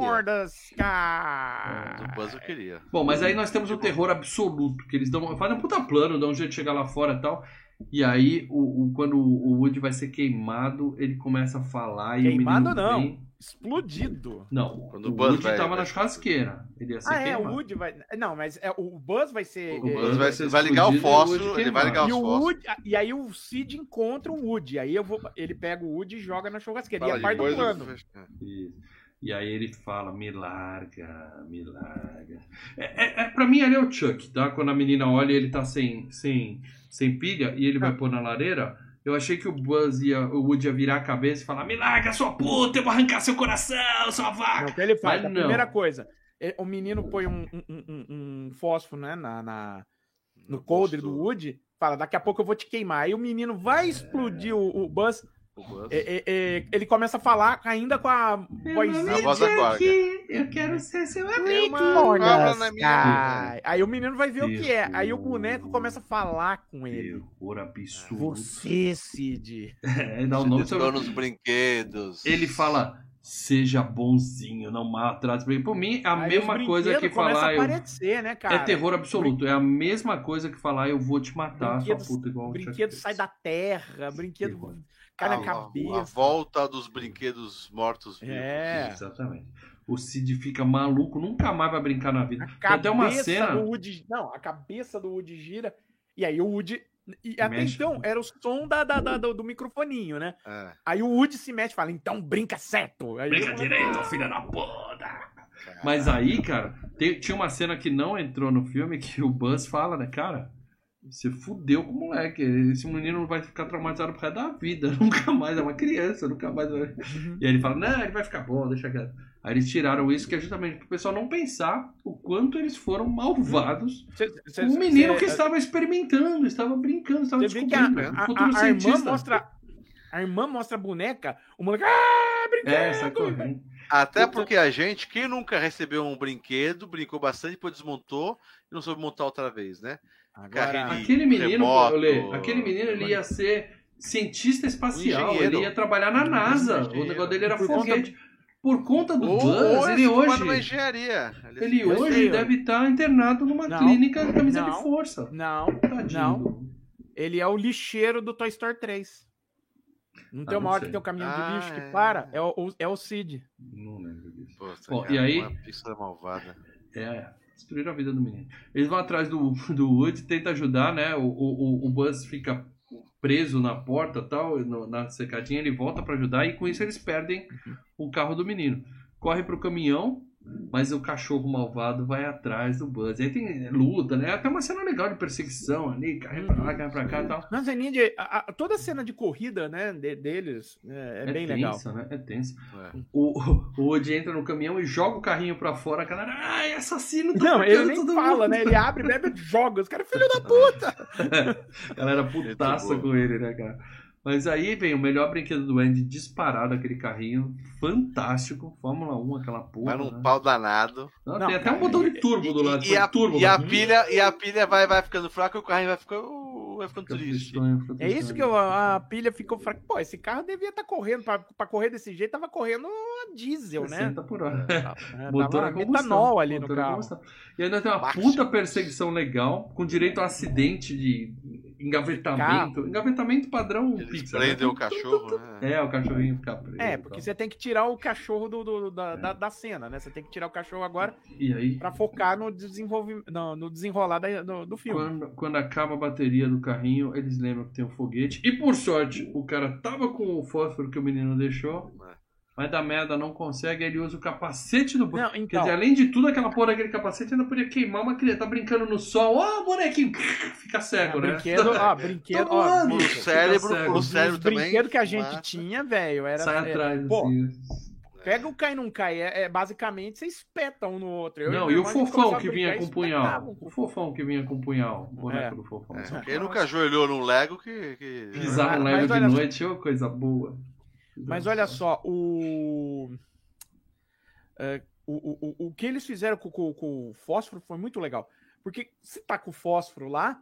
S2: É. Do Buzz eu queria.
S1: Bom, mas aí nós temos o terror absoluto, que eles dão, fazem um puta plano, dão um jeito de chegar lá fora e tal. E aí, o, o- quando o Woody vai ser queimado, ele começa a falar e
S3: Queimado
S1: o menino
S3: não.
S1: vem-
S3: Explodido.
S1: Não,
S2: Quando
S1: o
S2: o Buzz
S1: Woody
S2: vai-
S1: tava
S2: vai-
S1: na churrasqueira. Ele ia ser
S3: Ah, é, o
S1: queimado.
S3: Woody vai. Não, mas é, o Buzz vai ser.
S2: O
S3: é,
S2: Buzz vai,
S1: ser
S2: vai ligar o
S1: e
S2: fósforo, ele vai
S1: queimado.
S2: ligar
S3: E,
S2: os
S3: o
S2: fósforos.
S3: Woody, e aí o Cid encontra o Woody. Aí eu vou, ele pega o Woody e joga na churrasqueira. e
S2: Fala
S3: é parte do plano.
S1: Isso. E aí ele fala, me larga, me larga. É, é, é, pra mim ali é o Chuck, tá? Quando a menina olha e ele tá sem, sem, sem pilha e ele vai
S3: Ah.
S1: pôr na lareira, eu achei que o Buzz ia, o Woody ia virar a cabeça e falar, me larga, sua puta, eu vou arrancar seu coração, sua
S3: Não,
S1: vaca.
S3: o que ele faz?
S1: Mas
S3: A
S1: não.
S3: primeira coisa, é, o menino põe um, um, um- um fósforo né, na, na- no coldre do Woody, fala, daqui a pouco eu vou te queimar. Aí o menino vai explodir o, O Buzz. É, é, é, ele começa a falar ainda com a vozinha.
S2: A voz aquática.
S1: eu quero ser seu amigo.
S2: cobra minha
S3: Aí o menino vai ver o que é. Aí o boneco começa a falar com ele.
S1: Terror absurdo.
S3: Você, Cid.
S1: É, dá o nome
S2: Ele
S1: sobre...
S2: nos brinquedos.
S1: Ele fala, seja bonzinho, não maltrate. Por mim, é a
S3: Aí
S1: mesma coisa que falar.
S3: a
S1: Eu...
S3: aparecer, né, cara?
S1: É terror absoluto. É a mesma coisa que falar eu vou te matar, sua
S3: Brinquedos-
S1: puta, igual
S3: Brinquedo sai da terra, brinquedo
S1: Terror.
S3: Cai na
S2: A-
S3: cabeça.
S2: A volta dos brinquedos mortos vivos.
S3: É.
S1: Exatamente. O Cid fica maluco, nunca mais vai brincar na vida.
S3: A
S1: Tem
S3: cabeça
S1: até uma cena.
S3: do Woody. Não, a cabeça do Woody gira. E aí o Woody. E até
S1: Mexe.
S3: então era o som da, da- da- do, do microfoninho, né?
S2: É,
S3: Aí o Woody se mete e fala: então brinca certo. Aí
S1: Brinca
S3: eu-
S1: direito, filha da puta!
S2: cara.
S1: Mas aí, cara, tem- tinha uma cena que não entrou no filme que o Buzz fala, né, cara? Você fudeu com o moleque. Esse menino vai ficar traumatizado pro resto da vida. Nunca mais, é uma criança, nunca mais vai.
S3: Uhum.
S1: E aí ele fala, não, ele vai ficar bom, deixa quieto. Aí eles tiraram isso, que é justamente pro pessoal não pensar o quanto eles foram malvados
S3: Cê- cê-
S1: o menino
S3: cê-
S1: que estava experimentando, estava brincando, estava
S3: a,
S1: descobrindo.
S3: a-
S1: o futuro
S3: a- a irmã mostra. A irmã mostra a boneca, o moleque. Ah, brincando!
S1: É.
S2: Até porque a gente, quem nunca recebeu um brinquedo, brincou bastante, depois desmontou e não soube montar outra vez, né?
S3: Agora.
S1: Aquele menino. Olê, aquele menino ele ia ser cientista espacial,
S2: engenheiro.
S1: ele ia trabalhar na NASA. O
S2: engenheiro.
S1: negócio dele era
S3: Por conta-
S1: foguete. Por conta do Buzz, ele
S2: ele
S1: hoje,
S2: engenharia.
S1: ele
S3: Eu
S1: hoje
S3: sei,
S1: deve estar internado numa
S3: Não,
S1: clínica de camisa
S3: não,
S1: de força.
S3: não,
S1: Tadinho.
S3: não. ele é o lixeiro do Toy Story 3. Não tem
S1: Ah,
S3: uma
S1: não
S3: hora
S1: sei.
S3: que tem um caminhão de
S2: Ah,
S3: lixo que
S2: é.
S3: para? É o, o- é o Cid.
S1: Não lembro disso.
S2: Pô,
S1: Bom,
S2: cara,
S1: e aí-
S2: Uma pista malvada.
S1: É, destruíram a vida do menino. Eles vão atrás do, do Woody, tenta ajudar, né? O, o, o Buzz fica preso na porta tal, no- na secadinha, ele volta pra ajudar e com isso eles perdem o carro do menino. Corre pro caminhão, mas o cachorro malvado vai atrás do Buzz. Aí tem luta, né? Até uma cena legal de perseguição ali, carre pra lá, carre pra cá e tal.
S3: Não, Zeninde, a, a- toda a cena de corrida, né, de- deles é, é bem legal.
S1: tensa, né? É tenso.
S2: É.
S1: O, o, Woody entra no caminhão e joga o carrinho pra fora, a galera, ai, assassino, tô
S3: Não, ele nem fala,
S1: mundo."
S3: né? Ele abre, bebe e joga. Os caras, filho da puta!
S1: A galera putaça com ele, né, cara? Mas aí vem o melhor brinquedo do Andy disparado, aquele carrinho fantástico. Fórmula 1, aquela porra.
S2: Vai num
S1: né?
S2: pau danado.
S1: Não,
S3: Não,
S1: tem até
S3: cara,
S1: um botão de
S3: e-
S1: turbo do lado.
S2: E, e a,
S1: turbo,
S2: e a pilha, e a pilha vai, vai ficando fraca e o carrinho vai ficando, vai ficando
S1: Fica
S2: triste.
S1: tristonho, fica
S3: É isso que eu- a pilha ficou fraca. Pô, esse carro devia estar correndo. Pra, pra correr desse jeito, tava correndo a diesel, né?
S1: 60 por hora.
S3: É,
S1: Motor
S3: tava
S1: a combustão.
S3: metanol ali no
S1: Motor a
S3: carro.
S1: combustão. E ainda tem uma puta perseguição legal, com direito a acidente de engavetamento. Engavetamento padrão
S2: Eles
S1: Pixar.
S2: prendem
S1: né?
S2: o cachorro, né?
S1: É, o cachorrinho fica preso.
S3: É, porque você tem que tirar o cachorro do, do- da, da, da cena, né? Você tem que tirar o cachorro agora
S1: E aí,
S3: pra focar no, desenvolvimento, no, no desenrolar da- do, do filme.
S1: Quando, quando acaba a bateria do carrinho, eles lembram que tem um foguete. E por sorte, o cara tava com o fósforo que o menino deixou.
S2: É.
S1: Mas da merda não consegue, ele usa o capacete do boneco.
S3: Não,
S1: Quer
S3: então,
S1: dizer, além de tudo, aquela porra daquele capacete ainda podia queimar uma criança. Tá brincando no sol, ó, bonequinho, fica cego, né?
S3: brinquedo, ó, brinquedo, ó.
S2: O cérebro, o cérebro também.
S3: brinquedos que a gente
S2: massa.
S3: tinha, velho, era
S1: Sai
S3: é,
S1: atrás,
S3: pô,
S1: assim.
S3: Pega o cai não cai, é, é basicamente você espeta um no outro. Eu
S1: Não, e o fofão que vinha com punhal. O fofão que vinha com punhal. O boneco
S3: É.
S1: do fofão.
S2: É, Quem nunca ajoelhou num Lego que. que...
S1: Pisar no
S3: Mas
S1: Lego de
S3: olha só-
S1: noite, ô coisa boa.
S3: Mas olha só, o... é, o, o, o, que eles fizeram com, com- com o fósforo foi muito legal. Porque você tá com o fósforo lá,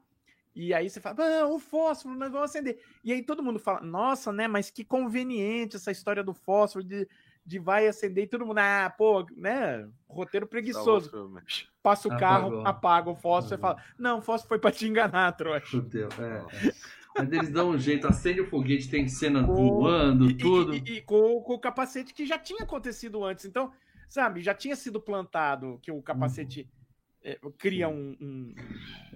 S3: e aí você fala, ah, o fósforo, nós vamos acender. E aí todo mundo fala, nossa, né, mas que conveniente essa história do fósforo, de, de vai acender e todo mundo, ah, pô, né, roteiro preguiçoso.
S2: Salva o filme.
S3: Passa o carro,
S1: Apagou.
S3: apaga o fósforo, você fala, não, o fósforo foi pra te enganar, trouxa.
S1: Fudeu, é. Mas eles dão um jeito, acende o foguete, tem cena
S3: Com-
S1: voando,
S3: E-
S1: tudo.
S3: E, e- e com, com o capacete que já tinha acontecido antes. Então, sabe, já tinha sido plantado que o capacete é, cria um, um,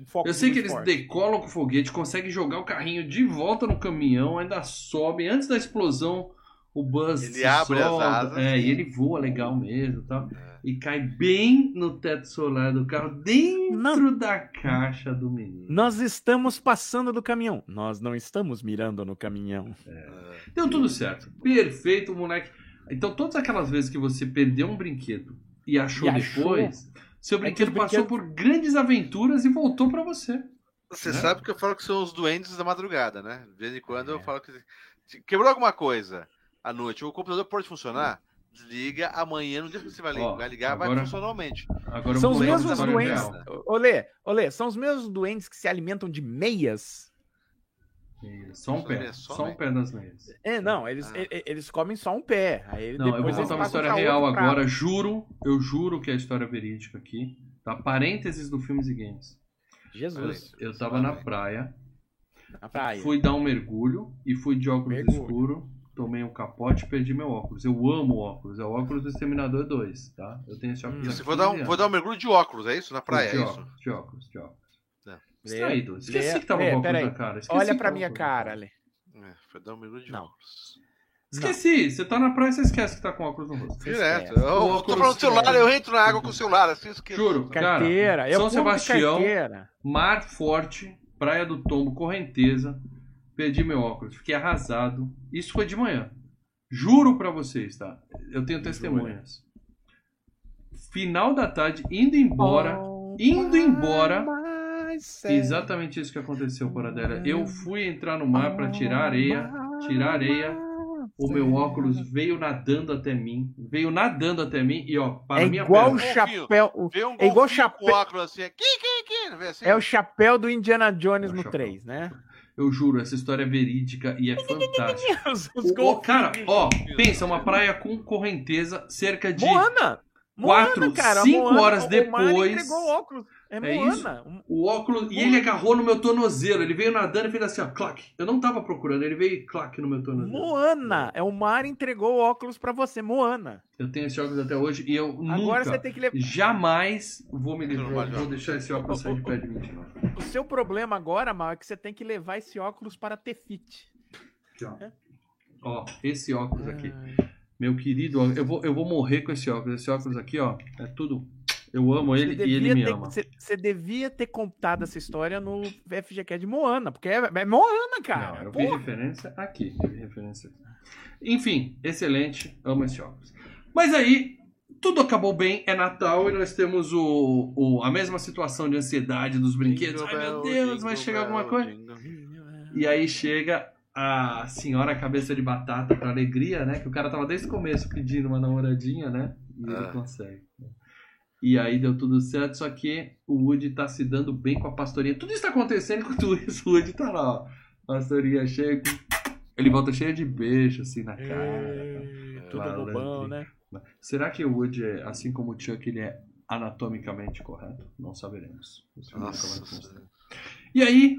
S3: um foco.
S1: Eu sei que eles
S3: forte.
S1: decolam com o foguete, conseguem jogar o carrinho de volta no caminhão, ainda sobem. Antes da explosão, o Buzz
S2: Ele
S1: se
S2: abre as
S1: solta,
S2: asas.
S1: É, e ele voa legal mesmo tal.
S2: É.
S1: E cai bem no teto solar do carro, dentro
S3: Não.
S1: da caixa do menino.
S3: Nós estamos passando do caminhão. Nós não estamos mirando no caminhão.
S1: Deu tudo certo. Perfeito, moleque. Então, todas aquelas vezes que você perdeu um brinquedo e achou
S3: E achou.
S1: depois, seu
S3: É que
S1: brinquedo passou
S3: brinquedo-
S1: por grandes aventuras e voltou pra você.
S2: Você
S1: Né?
S2: sabe que eu falo que são os duendes da madrugada, né? De vez em quando eu
S1: É.
S2: falo que. Quebrou alguma coisa à noite, o computador pode funcionar? Desliga, amanhã, no dia que você vai, li-
S1: Ó,
S2: vai ligar, vai
S1: agora-
S2: funcionar normalmente.
S1: Agora eu
S3: São
S1: vou
S3: os mesmos doentes. Olê, olê, são os mesmos doentes que se alimentam de meias.
S1: Só um pé. Só, um pé das meias.
S3: É, não, eles, ah. eles comem só um pé. Aí
S1: não, eu vou contar uma história real agora. Prato. Juro, eu juro que é a história verídica aqui. Tá? Parênteses do Filmes e Games.
S3: Jesus.
S1: Eu, eu tava na praia.
S3: Na praia.
S1: Fui dar um mergulho e fui de óculos mergulho. Tomei um capote e perdi meu óculos. Eu amo óculos. É o óculos do Exterminador 2, tá? Eu tenho esse óculos.
S2: Hum. Você foi dar, um, foi dar um mergulho de óculos, é isso? Na praia,
S1: de
S2: é
S1: óculos, isso? De óculos, de óculos. É. Distraído. Esqueci que tava
S3: com
S1: óculos na cara. Esqueci
S3: Olha pra minha cara, Ale.
S2: É, foi dar um mergulho de Não. óculos.
S1: Esqueci, você tá na praia, você esquece que tá com óculos no rosto.
S2: Direto. Eu, eu tô falando do celular, eu entro na água com o celular, assim esqueço.
S1: Juro,
S3: carteira,
S1: cara. São Sebastião, Mar Forte, Praia do Tombo, Correnteza. Perdi meu óculos, fiquei arrasado. Isso foi de manhã. Juro pra vocês, tá? Eu tenho testemunhas. Final da tarde, indo embora, indo embora. Exatamente isso que aconteceu, Coradela. Eu fui entrar no mar para tirar areia, tirar areia o meu óculos veio nadando até mim, veio nadando até mim e ó, para
S3: é
S1: minha
S3: igual o chapéu, um é igual chapéu,
S2: assim, aqui, aqui, aqui,
S3: assim. É o chapéu do Indiana Jones é no chapéu. 3, né?
S1: Eu juro, essa história é verídica e é fantástica. o, cara, ó, pensa, uma praia com correnteza, cerca de
S3: Moana.
S1: Quatro, Moana, cara, cinco Moana, horas depois.
S3: O óculos. É, é isso.
S1: O óculos. E ele agarrou no meu tornozelo. Ele veio nadando e fez assim, ó, clac. Eu não tava procurando, ele veio clac no meu tornozelo.
S3: Moana! É o mar entregou o óculos para você, Moana.
S1: Eu tenho esse óculos até hoje e eu Agora nunca, você tem que levar. Jamais vou me livrar. Vou deixar esse óculos sair de pé de mim.
S3: O seu problema agora, Mal, é que você tem que levar esse óculos para ter fit.
S1: Aqui, ó. É? Ó, esse óculos aqui. Meu querido, eu vou, eu vou morrer com esse óculos. Esse óculos aqui, ó, é tudo eu amo ele e ele me
S3: ter,
S1: ama.
S3: Você devia ter contado essa história no FGQ de Moana, porque é, é Moana, cara.
S1: Não, eu Porra. vi referência aqui. Eu vi referência aqui. Enfim, excelente. Amo esse óculos. Mas aí, tudo acabou bem, é Natal e nós temos o, o, a mesma situação de ansiedade dos brinquedos. Ai meu Deus, vai chegar alguma coisa. E aí chega a senhora cabeça de batata pra alegria, né? Que o cara tava desde o começo pedindo uma namoradinha, né? E ele ah. consegue. E aí deu tudo certo, só que o Woody tá se dando bem com a pastorinha. Tudo isso tá acontecendo enquanto isso, o Woody tá lá, ó. Pastorinha cheia. Ele volta cheio de beijo, assim, na cara.
S3: É, tudo bobão, né?
S1: Será que o Woody, é, assim como o Chuck, ele é anatomicamente correto? Não saberemos.
S2: Nossa.
S1: E aí,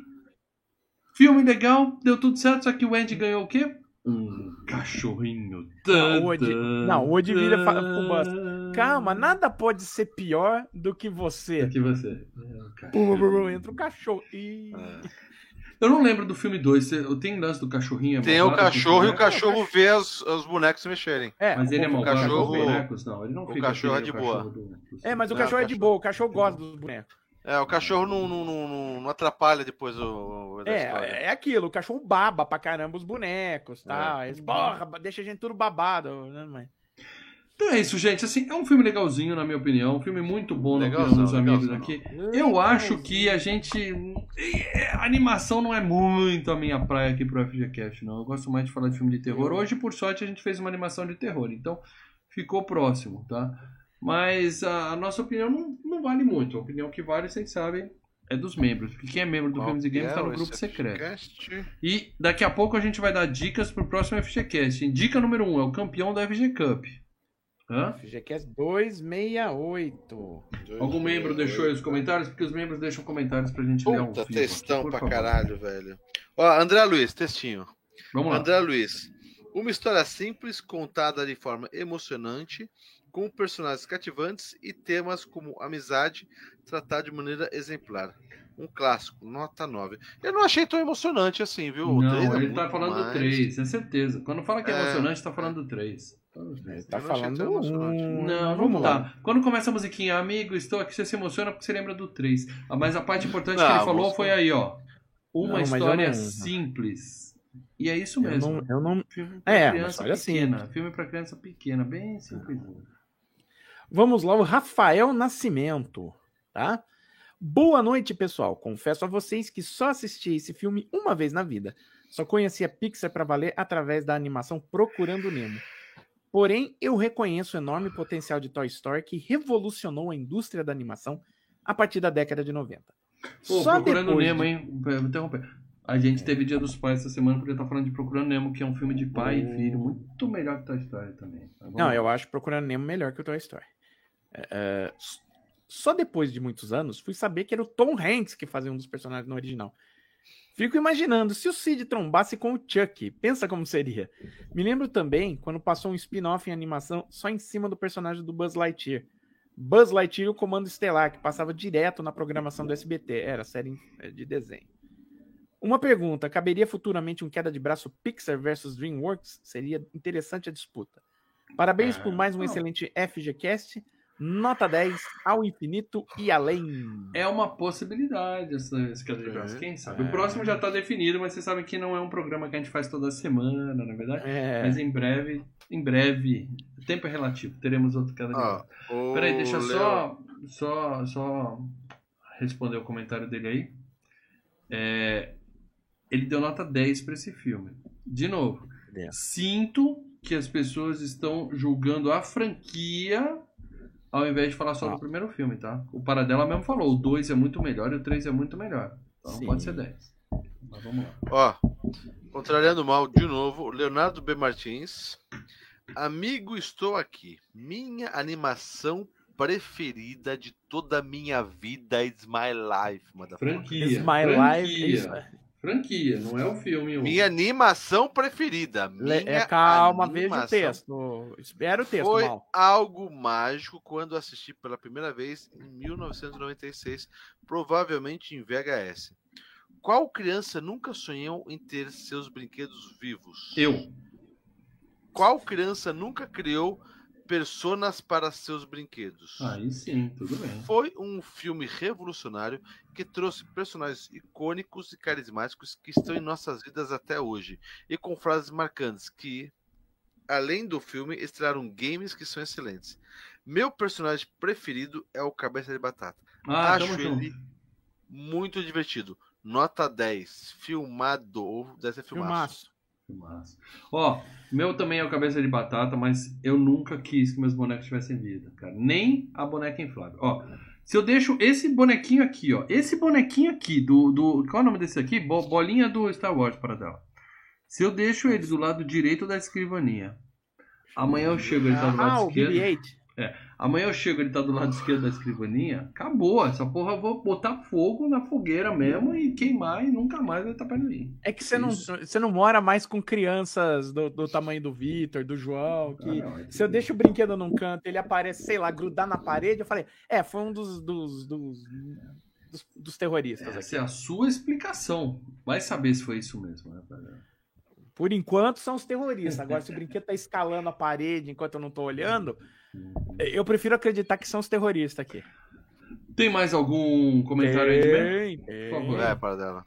S1: filme legal, deu tudo certo, só que o Andy ganhou o quê? Um cachorrinho.
S3: Não, hoje, não, hoje vira fumaça. Calma, nada pode ser pior do que você.
S1: Do que você.
S3: É, Entra o cachorro. E...
S1: É. Eu não lembro do filme 2. Tem lance do cachorrinho? É
S2: Tem o cachorro e o cachorro vê os, os bonecos se mexerem.
S1: É, mas ele é malvado
S2: cachorro,
S1: bonecos? Não, ele não
S2: O cachorro é de boa.
S3: Do, do... É, mas o cachorro é, de boa. O cachorro gosta dos bonecos.
S2: É, o cachorro não, não, não, não atrapalha depois o.
S3: É, é aquilo, o cachorro baba pra caramba os bonecos, tá? É. Eles, porra, deixa a gente tudo babado, né, mãe?
S1: Então é isso, gente. Assim, é um filme legalzinho, na minha opinião. Um filme muito bom, na opinião dos amigos aqui. Eu acho que a gente. A animação não é muito a minha praia aqui pro FGCast, não. Eu gosto mais de falar de filme de terror. Hoje, por sorte, a gente fez uma animação de terror. Então, ficou próximo, tá? Mas a, nossa opinião não, não, vale muito. A opinião que vale, vocês sabem, é dos membros. Porque quem é membro do Filmes e Games está no grupo secreto. FGCast? E daqui a pouco a gente vai dar dicas pro próximo FGCast. Dica número 1 um, é o campeão da FG Cup.
S3: Hã? FGCast 268.
S1: Algum membro deixou aí os comentários? Porque os membros deixam comentários pra gente Puta, ler um
S2: Puta, textão aqui, pra favor. caralho, velho. Ó, André Luiz, textinho.
S1: Vamos lá.
S2: André Luiz. Uma história simples, contada de forma emocionante com personagens cativantes e temas como amizade tratado de maneira exemplar. Um clássico, nota 9. Eu não achei tão emocionante assim, viu?
S1: O não, é ele tá falando mais... do 3, é certeza. Quando fala que é, é emocionante, tá falando do 3.
S3: Ele tá falando do 1.
S1: Não, não Vamos tá. Lá. Quando começa a musiquinha, amigo, estou aqui, você se emociona porque você lembra do 3. Ah, mas a parte importante não, que ele falou foi aí, ó. Uma não, história simples. E é isso mesmo.
S3: Eu não, eu não...
S1: Filme pra é, criança pequena. Assim. Filme pra criança pequena, bem simples.
S3: Vamos lá, o Rafael Nascimento, tá? Boa noite, pessoal. Confesso a vocês que só assisti esse filme uma vez na vida. Só conhecia Pixar para valer através da animação Procurando Nemo. Porém, eu reconheço o enorme potencial de Toy Story que revolucionou a indústria da animação a partir da década de 90.
S1: Pô, Só procurando depois Nemo, de... hein? Vou interromper. A gente teve Dia dos Pais essa semana, podia estar falando de Procurando Nemo, que é um filme de pai e filho, muito melhor que Toy Story também.
S3: Não, eu acho Procurando Nemo melhor que o Toy Story. É, só depois de muitos anos, fui saber que era o Tom Hanks que fazia um dos personagens no original. Fico imaginando, se o Sid trombasse com o Chuck, pensa como seria. Me lembro também quando passou um spin-off em animação só em cima do personagem do Buzz Lightyear. Buzz Lightyear e o Comando Estelar, que passava direto na programação do SBT. Era série de desenho. Uma pergunta: caberia futuramente um queda de braço Pixar versus DreamWorks? Seria interessante a disputa. Parabéns é, por mais um excelente FGCast. Nota 10 ao infinito e além.
S1: É uma possibilidade essa braço. É, Quem sabe? É. O próximo já está definido, mas vocês sabem que não é um programa que a gente faz toda semana, na verdade. É. Mas em breve, em breve, o tempo é relativo, teremos outro braço. Ah, Peraí, deixa só, só, só responder o comentário dele aí. É, ele deu nota 10 para esse filme. De novo, é. sinto que as pessoas estão julgando a franquia ao invés de falar só ah. do primeiro filme, tá? O Paradela mesmo falou, o 2 é muito melhor e o 3 é muito melhor. Então Sim. não pode ser 10. Mas vamos lá.
S2: Ó, contrariando mal de novo, Leonardo B. Martins. Amigo, estou aqui. Minha animação preferida de toda a minha vida is my life,
S1: Franquia. Is my franquia. life. Franquia, não é o filme.
S2: Minha animação preferida. Minha
S3: é, calma, animação. veja o texto. Espera o texto,
S2: Foi
S3: mal.
S2: algo mágico quando assisti pela primeira vez em 1996, provavelmente em VHS. Qual criança nunca sonhou em ter seus brinquedos vivos?
S1: Eu.
S2: Qual criança nunca criou personas para seus brinquedos.
S1: Aí sim, tudo bem.
S2: Foi um filme revolucionário que trouxe personagens icônicos e carismáticos que estão em nossas vidas até hoje e com frases marcantes que, além do filme, estrearam games que são excelentes. Meu personagem preferido é o Cabeça de Batata. Ah, Acho ele muito divertido. Nota 10. Filmado. Deve ser filmaço. filmaço.
S1: Que massa. Ó, meu também é o cabeça de batata, mas eu nunca quis que meus bonecos tivessem vida, cara. Nem a boneca inflável. Ó, se eu deixo esse bonequinho aqui, ó. Esse bonequinho aqui, do. do qual é o nome desse aqui? Bo, bolinha do Star Wars para dela. Se eu deixo ele do lado direito da escrivaninha, amanhã eu chego, ele tá do lado ah, esquerdo. É. Amanhã eu chego, ele tá do lado esquerdo da escrivaninha. Acabou. Essa porra eu vou botar fogo na fogueira mesmo e queimar e nunca mais vai estar perto de mim.
S3: É que você não, você não mora mais com crianças do, do tamanho do Vitor, do João. Que ah, não, é que... se eu deixo o brinquedo num canto, ele aparece, sei lá, grudar na parede. Eu falei, é, foi um dos, dos, dos, dos, dos terroristas.
S1: Essa aqui. é a sua explicação. Vai saber se foi isso mesmo, né,
S3: Por enquanto são os terroristas. Agora, se o brinquedo tá escalando a parede enquanto eu não tô olhando, eu prefiro acreditar que são os terroristas aqui.
S1: Tem mais algum comentário
S3: tem,
S1: aí de
S3: Por favor. É, para dela.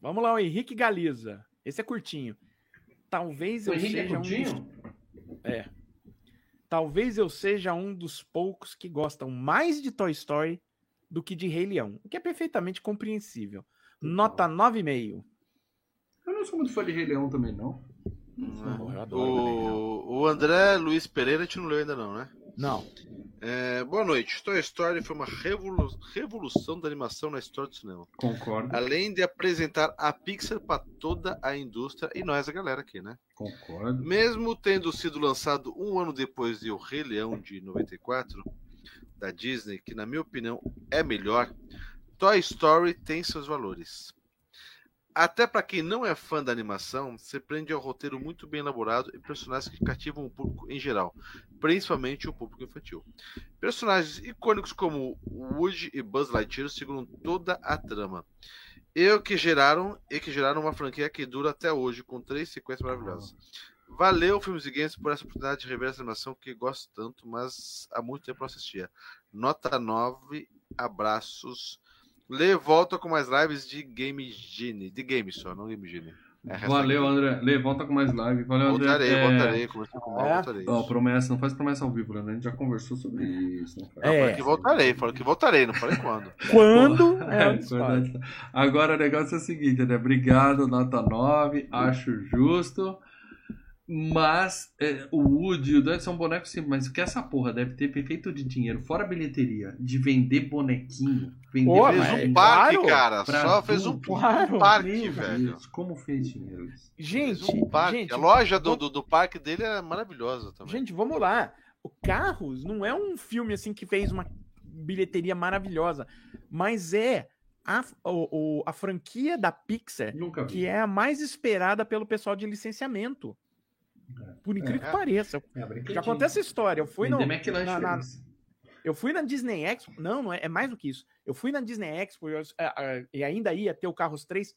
S3: Vamos lá, o Henrique Galiza. Esse é curtinho. Talvez o eu Henrique é seja é curtinho? um dos... É. Talvez eu seja um dos poucos que gostam mais de Toy Story do que de Rei Leão, o que é perfeitamente compreensível. Nota 9,5.
S1: Eu não sou muito fã de Rei Leão também, não.
S2: Hum, o, o André Luiz Pereira a gente não leu ainda não, né?
S3: Não.
S2: É, boa noite. Toy Story foi uma revolu revolução da animação na história do cinema.
S1: Concordo.
S2: Além de apresentar a Pixar para toda a indústria e nós, a galera aqui, né?
S1: Concordo.
S2: Mesmo tendo sido lançado um ano depois de O Rei Leão de 94, da Disney, que na minha opinião é melhor, Toy Story tem seus valores. Até para quem não é fã da animação, se prende ao roteiro muito bem elaborado e personagens que cativam o público em geral, principalmente o público infantil. Personagens icônicos como Woody e Buzz Lightyear seguram toda a trama. E que geraram e que geraram uma franquia que dura até hoje com três sequências maravilhosas. Valeu, Filmes e Games, por essa oportunidade de rever essa animação que gosto tanto, mas há muito tempo não assistia. Nota 9, abraços. Lê volta com mais lives de Game Genie. De game só, não Game Genie.
S1: É, Valeu, André. Lê, volta com mais live. Valeu,
S2: André. Voltarei, é... voltarei. Com o Mal, é? voltarei.
S1: Ó, promessa, não faz promessa ao vivo, né? A gente já conversou sobre isso.
S2: Não faz. É. Falei que voltarei, falei que voltarei, não falei quando.
S3: quando? É,
S1: quando Agora o negócio é o seguinte, né? Obrigado, nota 9, acho justo. Mas é, o Woody e o Doug são bonecos simples, mas o que essa porra deve ter feito de dinheiro, fora a bilheteria, de vender bonequinho, vender
S3: Pô,
S2: Fez um parque,
S3: claro,
S2: cara.
S1: pra
S2: Só fez um.
S3: Claro.
S2: parque,
S1: Meu
S2: velho.
S1: Deus, como fez dinheiro isso?
S3: Gente,
S2: um parque.
S3: gente,
S2: a loja do, do, do parque dele é maravilhosa também.
S3: Gente, vamos lá. O Carros não é um filme assim que fez uma bilheteria maravilhosa, mas é a, o- o- a franquia da Pixar que é a mais esperada pelo pessoal de licenciamento. Por incrível
S2: É.
S3: que pareça.
S1: É.
S3: Já acontece essa história. Eu fui, no, na- na- eu fui na Disney Expo. Não, não é, é mais do que isso. Eu fui na Disney Expo eu- a- a- e ainda ia ter o Carros 3.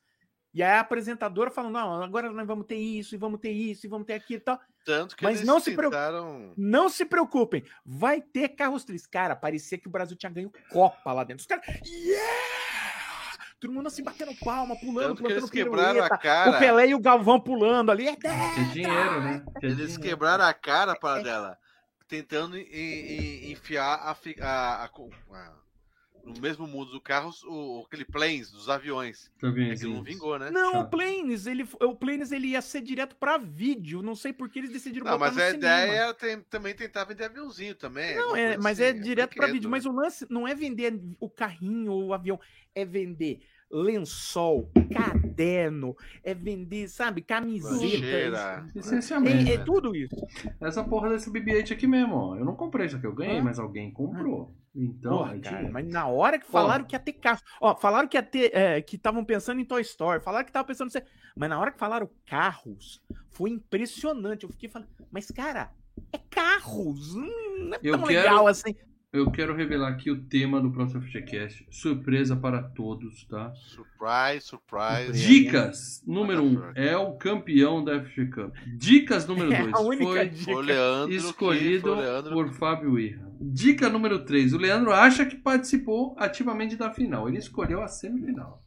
S3: E aí a apresentadora falou: não, agora nós vamos ter isso, e vamos ter isso, e vamos ter aquilo e tal.
S2: Tanto que
S3: Mas
S2: eles
S3: não se
S2: tentaram...
S3: Não se preocupem, vai ter carros tristes. Cara, parecia que o Brasil tinha ganho Copa lá dentro. Os caras, yeah! Todo mundo assim batendo palma, pulando,
S2: Tanto que
S3: plantando
S2: eles quebraram a cara.
S3: O Pelé e o Galvão pulando ali.
S1: Que dinheiro, né? Que
S2: Eles
S1: dinheiro.
S2: quebraram a cara para dela, tentando en- en- enfiar a, a- a- a- no mesmo mundo do carro o, aquele planes dos aviões.
S1: Tá vendo
S2: É que não vingou, né?
S3: Não, o Planes, ele, o Planes ele ia ser direto pra vídeo. Não sei por que eles decidiram
S2: Não,
S3: botar
S2: mas
S3: no
S2: a
S3: cinema.
S2: ideia era tem- também tentar vender aviãozinho também.
S3: Não, é, mas
S2: assim,
S3: é direto pra
S2: brinquedo,
S3: vídeo.
S2: né?
S3: Mas o lance não é vender o carrinho ou o avião, é vender lençol, caderno, é vender, sabe, camiseta.
S1: Essencialmente.
S3: É, é tudo isso.
S1: Essa porra desse BB-8 aqui mesmo, ó. Eu não comprei isso aqui, eu ganhei,
S3: Hã?
S1: mas alguém comprou. Então,
S3: Porra, cara, mas na hora que falaram que ia ter carro. Ó, falaram que ia ter. é, que estavam pensando em Toy Story, falaram que estavam pensando. em- Mas na hora que falaram carros, foi impressionante. Eu fiquei falando, mas cara, é carros. Hum, Não é
S1: Eu
S3: tão
S1: quero-
S3: legal assim.
S1: Eu quero revelar aqui o tema do próximo FGCast. Surpresa para todos, tá?
S2: Surprise, surprise.
S1: Dicas número 1 um, é o campeão da FG Cup. Dicas número
S3: É
S1: 2
S3: a única
S1: foi
S3: dica.
S2: Foi o Leandro. que-
S1: escolhido
S2: foi o Leandro
S1: por Fábio Irra. Dica número 3. O Leandro acha que participou ativamente da final. Ele escolheu a semifinal.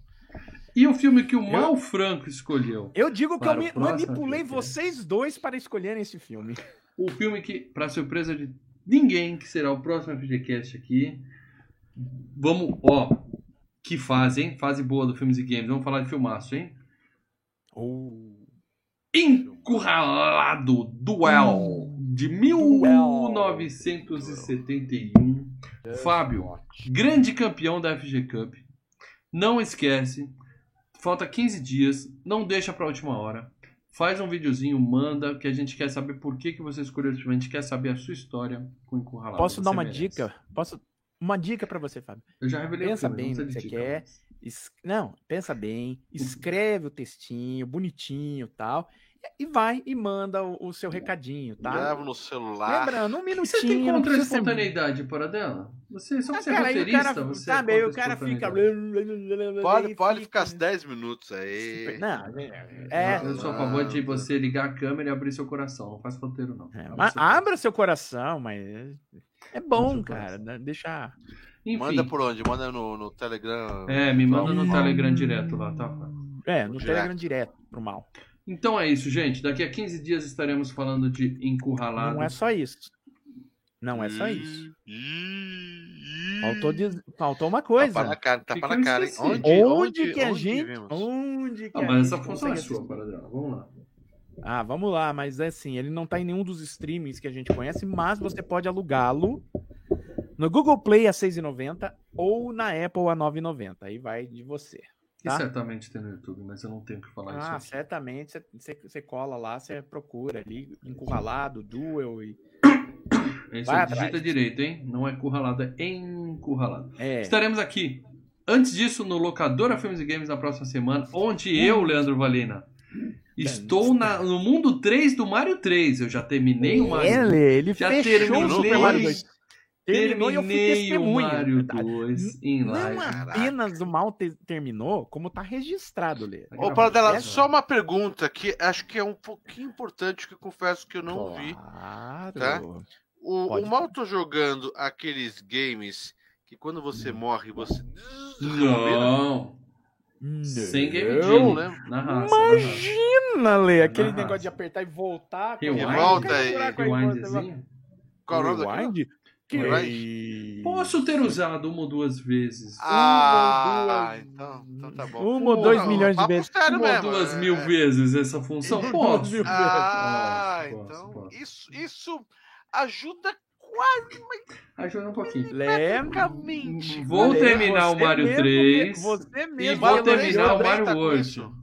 S1: E o filme que o Mal Franco escolheu.
S3: Eu digo que eu me- manipulei
S1: FGCast.
S3: vocês dois para escolherem esse filme.
S1: O filme que, para surpresa de ninguém, que será o próximo FGCast aqui. Vamos, ó, que fase, hein? Fase boa do Filmes e Games. Vamos falar de filmaço, hein? Encurralado Duel de 1971. Fábio, grande campeão da FG Cup. Não esquece, falta 15 dias, não deixa pra última hora. Faz um videozinho, manda, que a gente quer saber por que, que você escolheu esse filme. A gente quer saber a sua história com Encurralado.
S3: Posso dar
S1: Você
S3: uma
S1: merece.
S3: dica? Posso uma dica para você, Fábio?
S1: Eu já revelei
S3: Pensa
S1: o filme,
S3: bem que você
S1: dica.
S3: quer. Es- Não, pensa bem, escreve o textinho, bonitinho, tal, e vai e manda o, o seu recadinho, tá?
S2: Grava no celular.
S3: Lembrando, um
S1: O que você tem
S3: minutinho.
S1: contra a
S3: precisa ser
S1: espontaneidade, para dela? Você, só
S3: Ah,
S1: você é
S3: cara, o
S1: roteirista,
S3: cara,
S1: você
S3: sabe,
S1: é
S3: aí o cara fica.
S2: Pode,
S3: Pode,
S2: ficar uns 10 minutos aí.
S3: Não, é.
S1: Eu sou a favor de você ligar a câmera e abrir seu coração. Não faz roteiro, não.
S3: é,
S1: Abre
S3: mas
S1: seu
S3: abra seu coração, mas é bom,
S1: seu
S3: cara. né, Deixa.
S1: Enfim,
S2: Manda por onde? Manda no, no Telegram.
S1: É, me manda no
S3: Hum.
S1: Telegram direto lá, tá?
S3: É, no
S2: Direto.
S3: Telegram direto pro mal.
S1: Então é isso, gente. Daqui a 15 dias estaremos falando de encurralado.
S3: Não é só isso. Não é só isso. Faltou, diz- faltou uma coisa.
S2: Tapa na cara, tapa na cara, hein?
S1: esqueci?
S2: Onde,
S3: Onde, que a
S2: onde
S3: gente.
S2: vimos?
S3: Onde que
S1: Ah,
S3: a
S1: mas essa
S3: gente
S1: função é sua? Paradela. Vamos lá.
S3: Ah, vamos lá, mas é assim, ele não tá em nenhum dos streamings que a gente conhece, mas você pode alugá-lo no Google Play a 6,90 ou na Apple a 9,90. Aí vai de você.
S1: E
S3: Tá.
S1: certamente tem no YouTube, mas eu não tenho que falar
S3: Ah,
S1: isso. aqui.
S3: certamente você- cola lá, você procura ali, encurralado, duel e.
S1: É isso
S3: vai
S1: aí,
S3: atrás.
S1: digita direito, hein? Não é curralado, é encurralado.
S3: É.
S1: Estaremos aqui. Antes disso, no Locadora Filmes e Games na próxima semana, onde eu, Leandro Valina, estou na- no mundo 3 do Mario 3. Eu já terminei o Mario
S3: Ele, ele
S1: Já
S3: fechou
S1: terminei,
S3: o Super Mario 2. Terminou e eu fui
S1: terminei o
S3: testemunha.
S1: Mario
S3: verdade.
S1: 2 em live.
S3: Não
S2: Caraca.
S3: apenas o mal te- terminou, como tá registrado, Lê.
S2: Ô,
S1: gravado.
S2: Paradela,
S3: É,
S2: só uma pergunta que acho que é um pouquinho importante, que eu confesso que eu não vi.
S3: Claro.
S2: tá? O,
S3: Pode
S2: o mal tô jogando aqueles games que quando você morre, você.
S1: Não.
S3: Não.
S1: Sem game jam. Na raça. raça.
S3: Imagina, Lê, aquele
S1: Na
S3: negócio
S1: raça.
S3: de apertar e voltar.
S1: Rewind.
S2: Volta aí,
S1: Rewindzinho.
S2: Qual é o nome daquilo?
S3: Que
S2: e...
S1: Posso ter usado uma ou duas vezes.
S2: Ah,
S3: duas...
S2: então, então tá bom.
S3: Uma ou dois milhões de vezes.
S1: Uma ou duas
S2: é.
S1: mil vezes essa função. Posso.
S2: Ah,
S1: posso,
S2: então
S1: posso.
S2: Isso, isso ajuda quase.
S1: Ajuda um pouquinho.
S3: Lembra?
S1: Vou
S3: é
S1: terminar o Mario 3
S3: você mesmo,
S1: e
S2: vou
S1: terminar o Mario
S2: 8.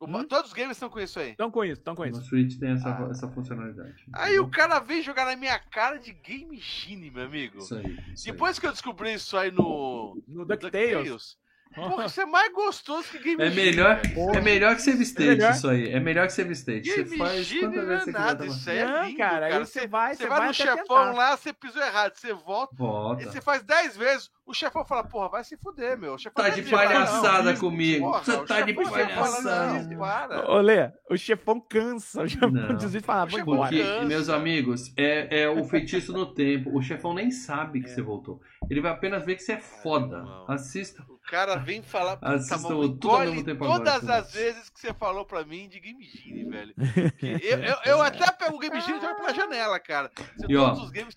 S3: Hum?
S2: Todos os games estão com isso aí.
S3: Estão com isso, estão com isso.
S1: No Switch tem essa,
S2: ah.
S1: essa funcionalidade.
S2: Aí o cara veio jogar na minha cara de Game Genie, meu amigo.
S1: Isso aí. Isso
S2: Depois aí. que eu descobri isso aí no.
S3: No
S2: DuckTales.
S3: DuckTales
S2: Porra, isso é mais gostoso que Game
S1: É melhor, é melhor que Save State,
S3: melhor.
S1: isso aí. É melhor que Save State. Você
S2: Game
S1: faz
S2: Genie
S1: quantas
S2: não
S1: vezes
S2: é
S1: você
S2: nada,
S1: quiser.
S2: isso aí é
S3: Não,
S2: lindo,
S3: cara,
S2: cara.
S3: aí você vai,
S2: Você
S3: você
S2: vai
S3: vai
S2: no chefão
S3: tentar.
S2: lá, você pisou errado, você volta, e
S1: Volta.
S2: você faz 10 vezes, o chefão fala, porra, vai se fuder, meu. O chefão
S1: Tá
S2: não
S1: de palhaçada
S2: não,
S1: comigo.
S2: porra,
S1: Você tá de
S2: fala,
S1: palhaçada.
S2: Não, para.
S3: Ô, Lê, o chefão cansa. O chefão
S1: Não.
S3: desvia e fala,
S2: O
S3: vou embora.
S1: Porque, meus amigos, é, é o feitiço no tempo. O chefão nem sabe que você voltou. Ele vai apenas ver que você é foda. Assista.
S2: O cara vem falar,
S1: Assistam
S2: mano,
S1: tudo ao
S2: engole
S1: mesmo tempo agora,
S2: todas
S1: cara.
S2: as vezes que você falou pra mim de Game Genie, velho. Eu, eu, eu até pego o Game Genie e jogo pela janela, cara. Se
S1: E, ó,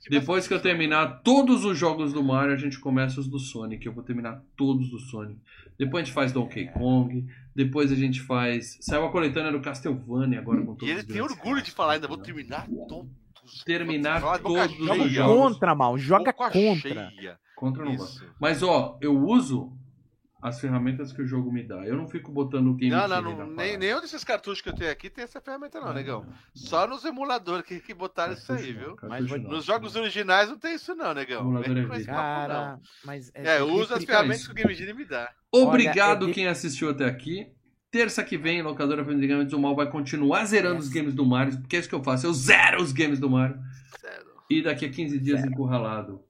S1: Depois que eu terminar todos os jogos do Mario, a gente começa os do Sonic. Eu vou terminar todos do Sonic. Depois a gente faz Donkey Kong. Depois a gente faz. Saiu a coletânea do Castlevania agora com todos
S2: E ele
S1: os
S2: tem
S1: grandes
S2: orgulho de falar ainda, vou terminar todos.
S1: Terminar todos os
S3: Joga
S1: jogos.
S3: contra, mal. Joga
S2: boca
S3: contra.
S2: cheia.
S1: Contra não. Mas ó, eu uso as ferramentas que o jogo me dá. Eu não fico botando o game
S2: Não, não, não nem, nenhum desses cartuchos que eu tenho aqui tem essa ferramenta, não, negão. Só nos emuladores que, que botaram isso aí,
S1: Cartucho não,
S2: viu?
S1: cartucho
S3: Mas
S1: não.
S2: Nos jogos originais não tem isso, não, negão.
S1: Emulador é
S2: não.
S3: Cara, mas...
S2: É, eu uso as
S3: depri-
S2: ferramentas
S1: isso.
S2: que o Game Genie me dá.
S1: Obrigado
S3: Olha, é
S1: quem assistiu até aqui. Terça que vem, locadora Games do Mal vai continuar zerando
S3: Yes.
S1: os games do Mario, porque é isso que eu faço. Eu zero os games do Mario.
S2: Sério.
S1: E daqui a 15 dias encurralado.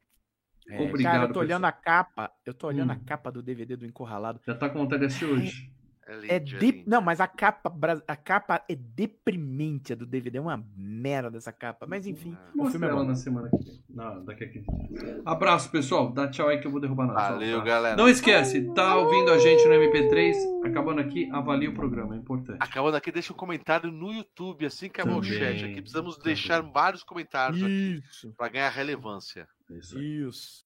S3: É,
S1: Obrigado,
S3: cara, eu tô olhando a capa. Eu tô olhando
S1: Hum.
S3: a capa do DVD do Encurralado.
S1: Já tá com vontade de assistir hoje.
S2: É lindo,
S3: É de... Não, mas a capa, a capa é deprimente a do DVD. É uma merda essa capa. Mas enfim, o
S1: Mostra
S3: filme é
S1: ela
S3: bom.
S1: na semana que vem. Não, daqui a 15 dias. Abraço, pessoal. Dá tchau aí que eu vou derrubar nada.
S2: Valeu, galera.
S1: Não esquece, tá ouvindo a gente no MP3? Acabando aqui, avalie o programa, é importante.
S2: Acabando aqui, deixa um comentário no YouTube assim que acabar o chat aqui. Precisamos
S1: também.
S2: deixar vários comentários aqui
S3: Isso,
S2: pra ganhar relevância.
S1: É isso
S3: isso.